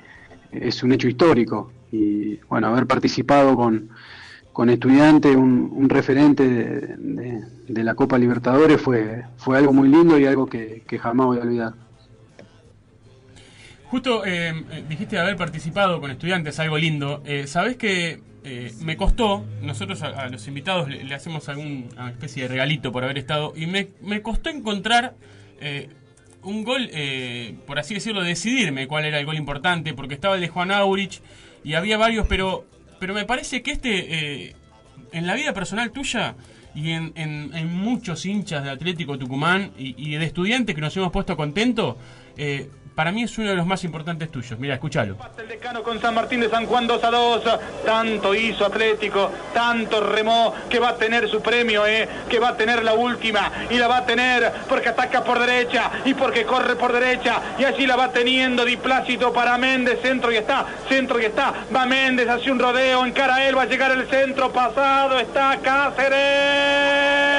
es un hecho histórico y bueno, haber participado con, con estudiantes, un, un referente de, de- la Copa Libertadores fue, fue algo muy lindo y algo que, que jamás voy a olvidar.
Justo eh, eh, dijiste haber participado con estudiantes, algo lindo. Eh, Sabés que eh, me costó, nosotros a, los invitados le, hacemos alguna especie de regalito por haber estado, y me, me costó encontrar eh, un gol, eh, por así decirlo, decidirme cuál era el gol importante, porque estaba el de Juan Aurich y había varios, pero, pero me parece que este, en la vida personal tuya y en, en- muchos hinchas de Atlético Tucumán y, y de estudiantes que nos hemos puesto contentos, para mí es uno de los más importantes tuyos. Mira, escúchalo.
El decano con San Martín de San Juan 2 a 2. Tanto hizo Atlético, tanto remó que va a tener su premio, eh, que va a tener la última y la va a tener porque ataca por derecha y porque corre por derecha y allí la va teniendo Diplácito para Méndez, centro y está, centro y está. Va Méndez, hace un rodeo, encara a él, va a llegar el centro pasado, está Cáceres.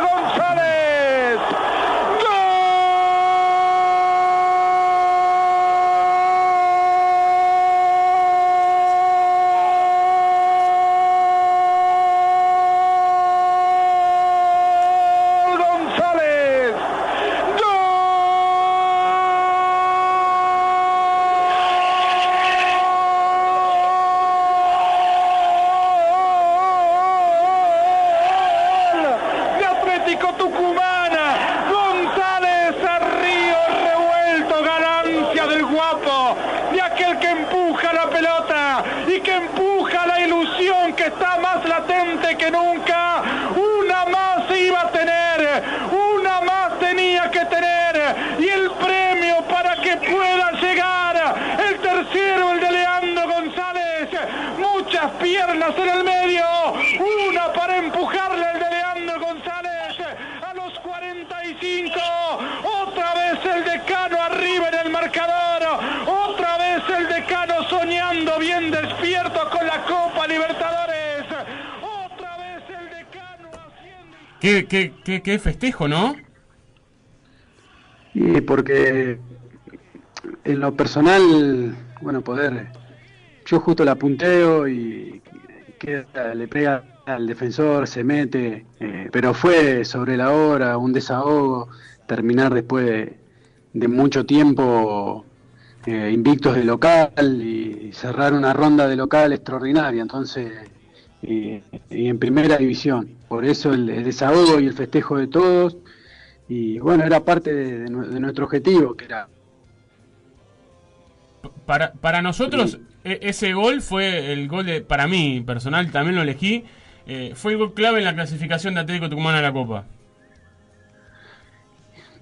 González. González. y el premio para que pueda llegar el tercero, el de Leandro González. Muchas piernas en el medio, una para empujarle el de Leandro González a los 45. Otra vez el decano arriba en el marcador. Otra vez el decano soñando bien despierto con la Copa Libertadores. Otra vez el decano haciendo...
Qué, qué, festejo, ¿no?
Y porque en lo personal, bueno, poder, yo justo la punteo y queda, le pega al defensor, se mete, eh, pero fue sobre la hora, un desahogo, terminar después de, de mucho tiempo eh, invictos de local y cerrar una ronda de local extraordinaria, entonces, y, y en primera división. Por eso el, el desahogo y el festejo de todos, y bueno, era parte de, de nue- de nuestro objetivo, que era
Para, para nosotros, e- ese gol fue el gol de, para mí, personal, también lo elegí, eh, fue el gol clave en la clasificación de Atlético Tucumán a la Copa.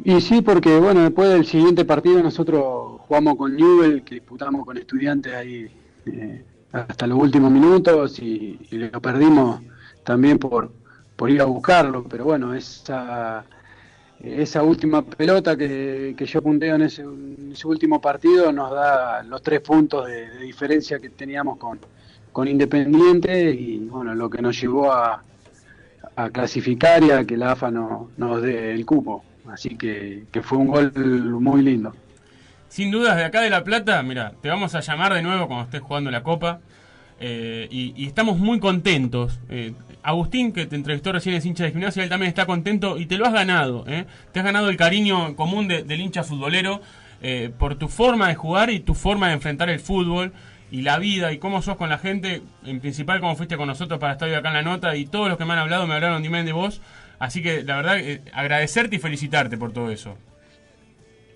Y sí, porque bueno, después del siguiente partido nosotros jugamos con Newell, que disputamos con estudiantes ahí eh, hasta los últimos minutos y, lo perdimos también por, por ir a buscarlo, pero bueno, esa, esa última pelota que, que yo punteo en ese, último partido nos da los tres puntos de, de diferencia que teníamos con, con Independiente y bueno, lo que nos llevó a, a clasificar y a que la AFA no, nos dé el cupo. Así que, que fue un gol muy lindo.
Sin dudas, de acá de La Plata, mira, te vamos a llamar de nuevo cuando estés jugando la Copa. eh, y, estamos muy contentos. Eh, Agustín, que te entrevistó recién, es hincha de gimnasia, él también está contento y te lo has ganado. ¿eh? Te has ganado el cariño común de- del hincha futbolero eh, por tu forma de jugar y tu forma de enfrentar el fútbol y la vida y cómo sos con la gente. En principal, cómo fuiste con nosotros para estar hoy acá en la nota y todos los que me han hablado me hablaron de vos. Así que la verdad, eh, agradecerte y felicitarte por todo eso.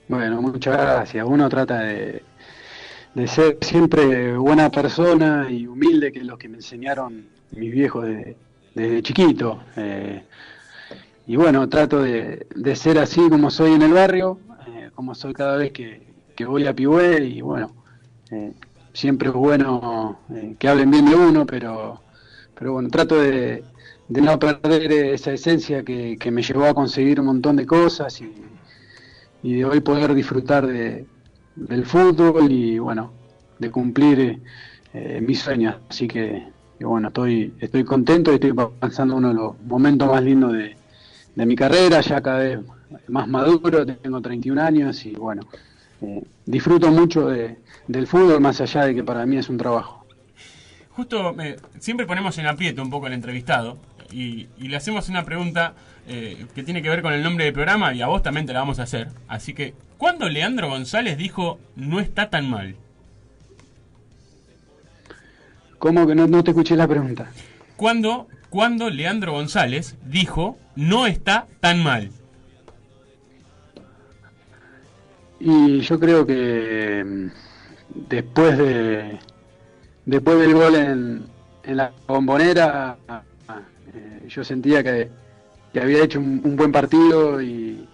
Bueno, muchas gracias. Uno trata de, de ser siempre buena persona y humilde, que es lo que me enseñaron mis viejos de- desde chiquito. Eh, y bueno, trato de, de ser así como soy en el barrio, eh, como soy cada vez que, que voy a Pihué y bueno, eh, siempre es bueno eh, que hablen bien de uno, pero, pero bueno, trato de, de no perder esa esencia que, que me llevó a conseguir un montón de cosas y, y de hoy poder disfrutar de, del fútbol y bueno, de cumplir eh, mis sueños. Así que, bueno, estoy, estoy contento y estoy pasando uno de los momentos más lindos de, de mi carrera, ya cada vez más maduro, tengo 31 años y bueno, eh, disfruto mucho de, del fútbol más allá de que para mí es un trabajo.
Justo eh, siempre ponemos en aprieto un poco al entrevistado y, y le hacemos una pregunta eh, que tiene que ver con el nombre del programa y a vos también te la vamos a hacer. Así que, ¿cuándo Leandro González dijo no está tan mal?
¿Cómo que no, no te escuché la pregunta?
¿Cuándo, cuándo Leandro González dijo no está tan mal?
Y yo creo que mm, después de después del gol en, en la bombonera, eh, yo sentía que, que había hecho un, buen partido y,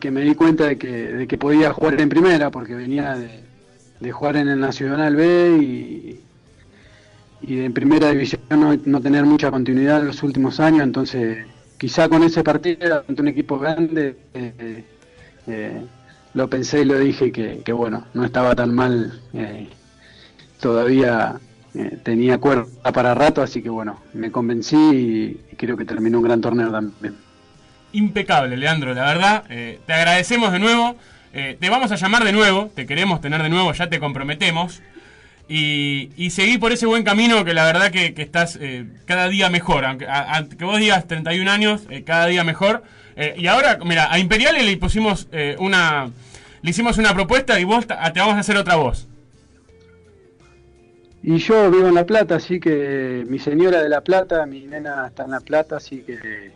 que me di cuenta de que, de que podía jugar en primera, porque venía de, jugar en el Nacional B y, en primera división no, no tener mucha continuidad en los últimos años, entonces quizá con ese partido ante un equipo grande eh, eh, lo pensé y lo dije que, que bueno, no estaba tan mal, eh, todavía eh, tenía cuerda para rato, así que bueno, me convencí y, creo que terminó un gran torneo también.
Impecable, Leandro, la verdad. eh, te agradecemos de nuevo. eh, te vamos a llamar de nuevo. Te queremos tener de nuevo, ya te comprometemos. Y, y seguí por ese buen camino que la verdad que, estás eh, cada día mejor. Aunque a- a- que vos digas 31 años, cada día mejor. Y ahora, mira, a Imperiales le pusimos una. Le hicimos una propuesta y vos te vamos a hacer otra voz.
Y yo vivo en La Plata, así que mi señora de La Plata, mi nena está en La Plata, así que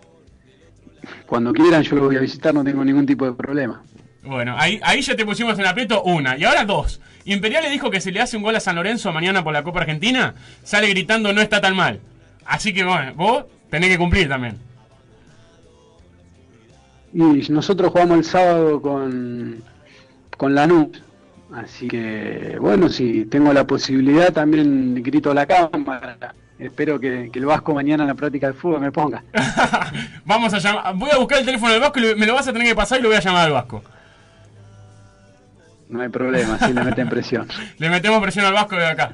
cuando quieran yo lo voy a visitar, no tengo ningún tipo de problema.
Bueno, ahí, ahí ya te pusimos en aprieto una. Y ahora dos. Imperial le dijo que si le hace un gol a San Lorenzo mañana por la Copa Argentina, sale gritando no está tan mal. Así que bueno, vos tenés que cumplir también.
Y nosotros jugamos el sábado con, con Lanús. Así que, bueno, si tengo la posibilidad, también grito a la cámara. Espero que, que el Vasco mañana en la práctica de fútbol me ponga.
Vamos a llamar. Voy a buscar el teléfono del Vasco y me lo vas a tener que pasar y lo voy a llamar al Vasco.
No hay problema, si le meten presión.
Le metemos presión al Vasco de acá.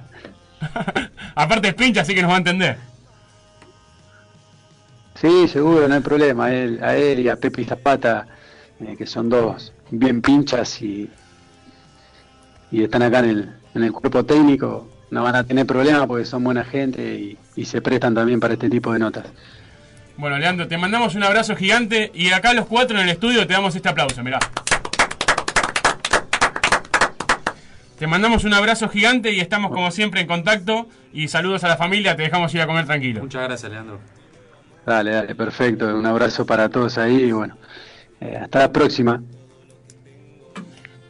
Aparte es pincha, así que nos va a entender.
Sí, seguro, no hay problema. A él, a él y a Pepe y Zapata, eh, que son dos bien pinchas y, y están acá en el, en el cuerpo técnico, no van a tener problema porque son buena gente y, y se prestan también para este tipo de notas.
Bueno, Leandro, te mandamos un abrazo gigante y acá los cuatro en el estudio te damos este aplauso, mirá. Te mandamos un abrazo gigante y estamos como siempre en contacto y saludos a la familia, te dejamos ir a comer tranquilo.
Muchas gracias, Leandro.
Dale, dale, perfecto. Un abrazo para todos ahí y bueno, eh, hasta la próxima.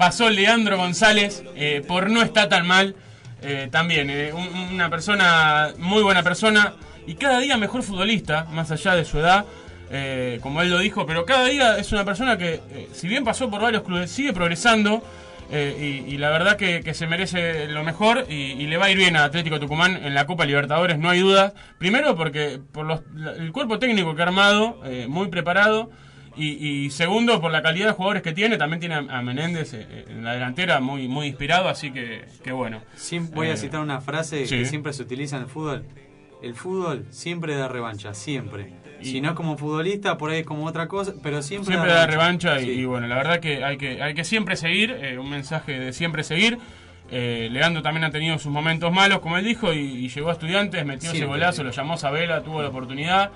Pasó Leandro González eh, por No está tan mal, eh, también eh, un- una persona, muy buena persona y cada día mejor futbolista, más allá de su edad, como él lo dijo, pero cada día es una persona que, si bien pasó por varios clubes, sigue progresando y, la verdad que, se merece lo mejor y, le va a ir bien a Atlético Tucumán en la Copa Libertadores, no hay duda. Primero porque por los- el cuerpo técnico que ha armado, muy preparado. Y, y segundo, por la calidad de jugadores que tiene, también tiene a, Menéndez eh, eh, en la delantera muy, muy inspirado, así que, que bueno.
Voy
Eh,
a citar una frase
sí.
que siempre se utiliza en el fútbol. El fútbol siempre da revancha, siempre. si no es como futbolista, por ahí es como otra cosa, pero siempre,
Siempre da revancha y,
Sí.
y bueno, la verdad que hay que, hay que siempre seguir, eh, un mensaje de siempre seguir. Eh, Leandro también ha tenido sus momentos malos, como él dijo, y, y llegó a estudiantes, metió ese
Siempre.
golazo, lo llamó Sabela, tuvo la oportunidad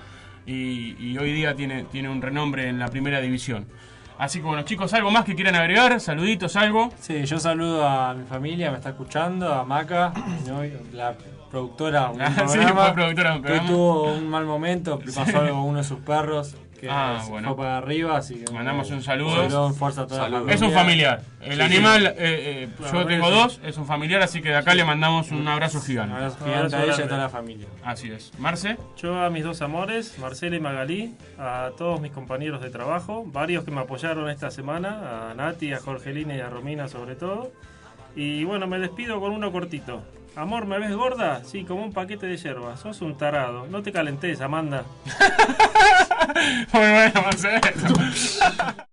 y, y hoy día tiene, tiene un renombre en la primera división. Así que bueno, chicos, ¿algo más que quieran agregar? Saluditos, algo.
Sí, yo saludo a mi familia, me está escuchando, a Maca, la productora un
sí, fue productora un
que tuvo un mal momento, le pasó algo a uno de sus perros, que
Ah,
se
bueno.
fue para arriba, así que
Mandamos un
un
saludo.
fuerza a toda la.
Es un familiar. El
Sí,
animal,
sí.
eh, eh, yo tengo dos, es un familiar, así que de acá le mandamos un abrazo gigante.
Un abrazo gigante a ella y a toda la familia.
Así es. Marce.
Yo a mis dos amores, Marcela y Magalí, a todos mis compañeros de trabajo, varios que me apoyaron esta semana, a Nati, a Jorgelina y a Romina sobre todo. Y bueno, me despido con uno cortito. Amor, ¿me ves gorda? Sí, como un paquete de hierba. Sos un tarado. No te calentes, Amanda.
Muy bueno, Marcelo.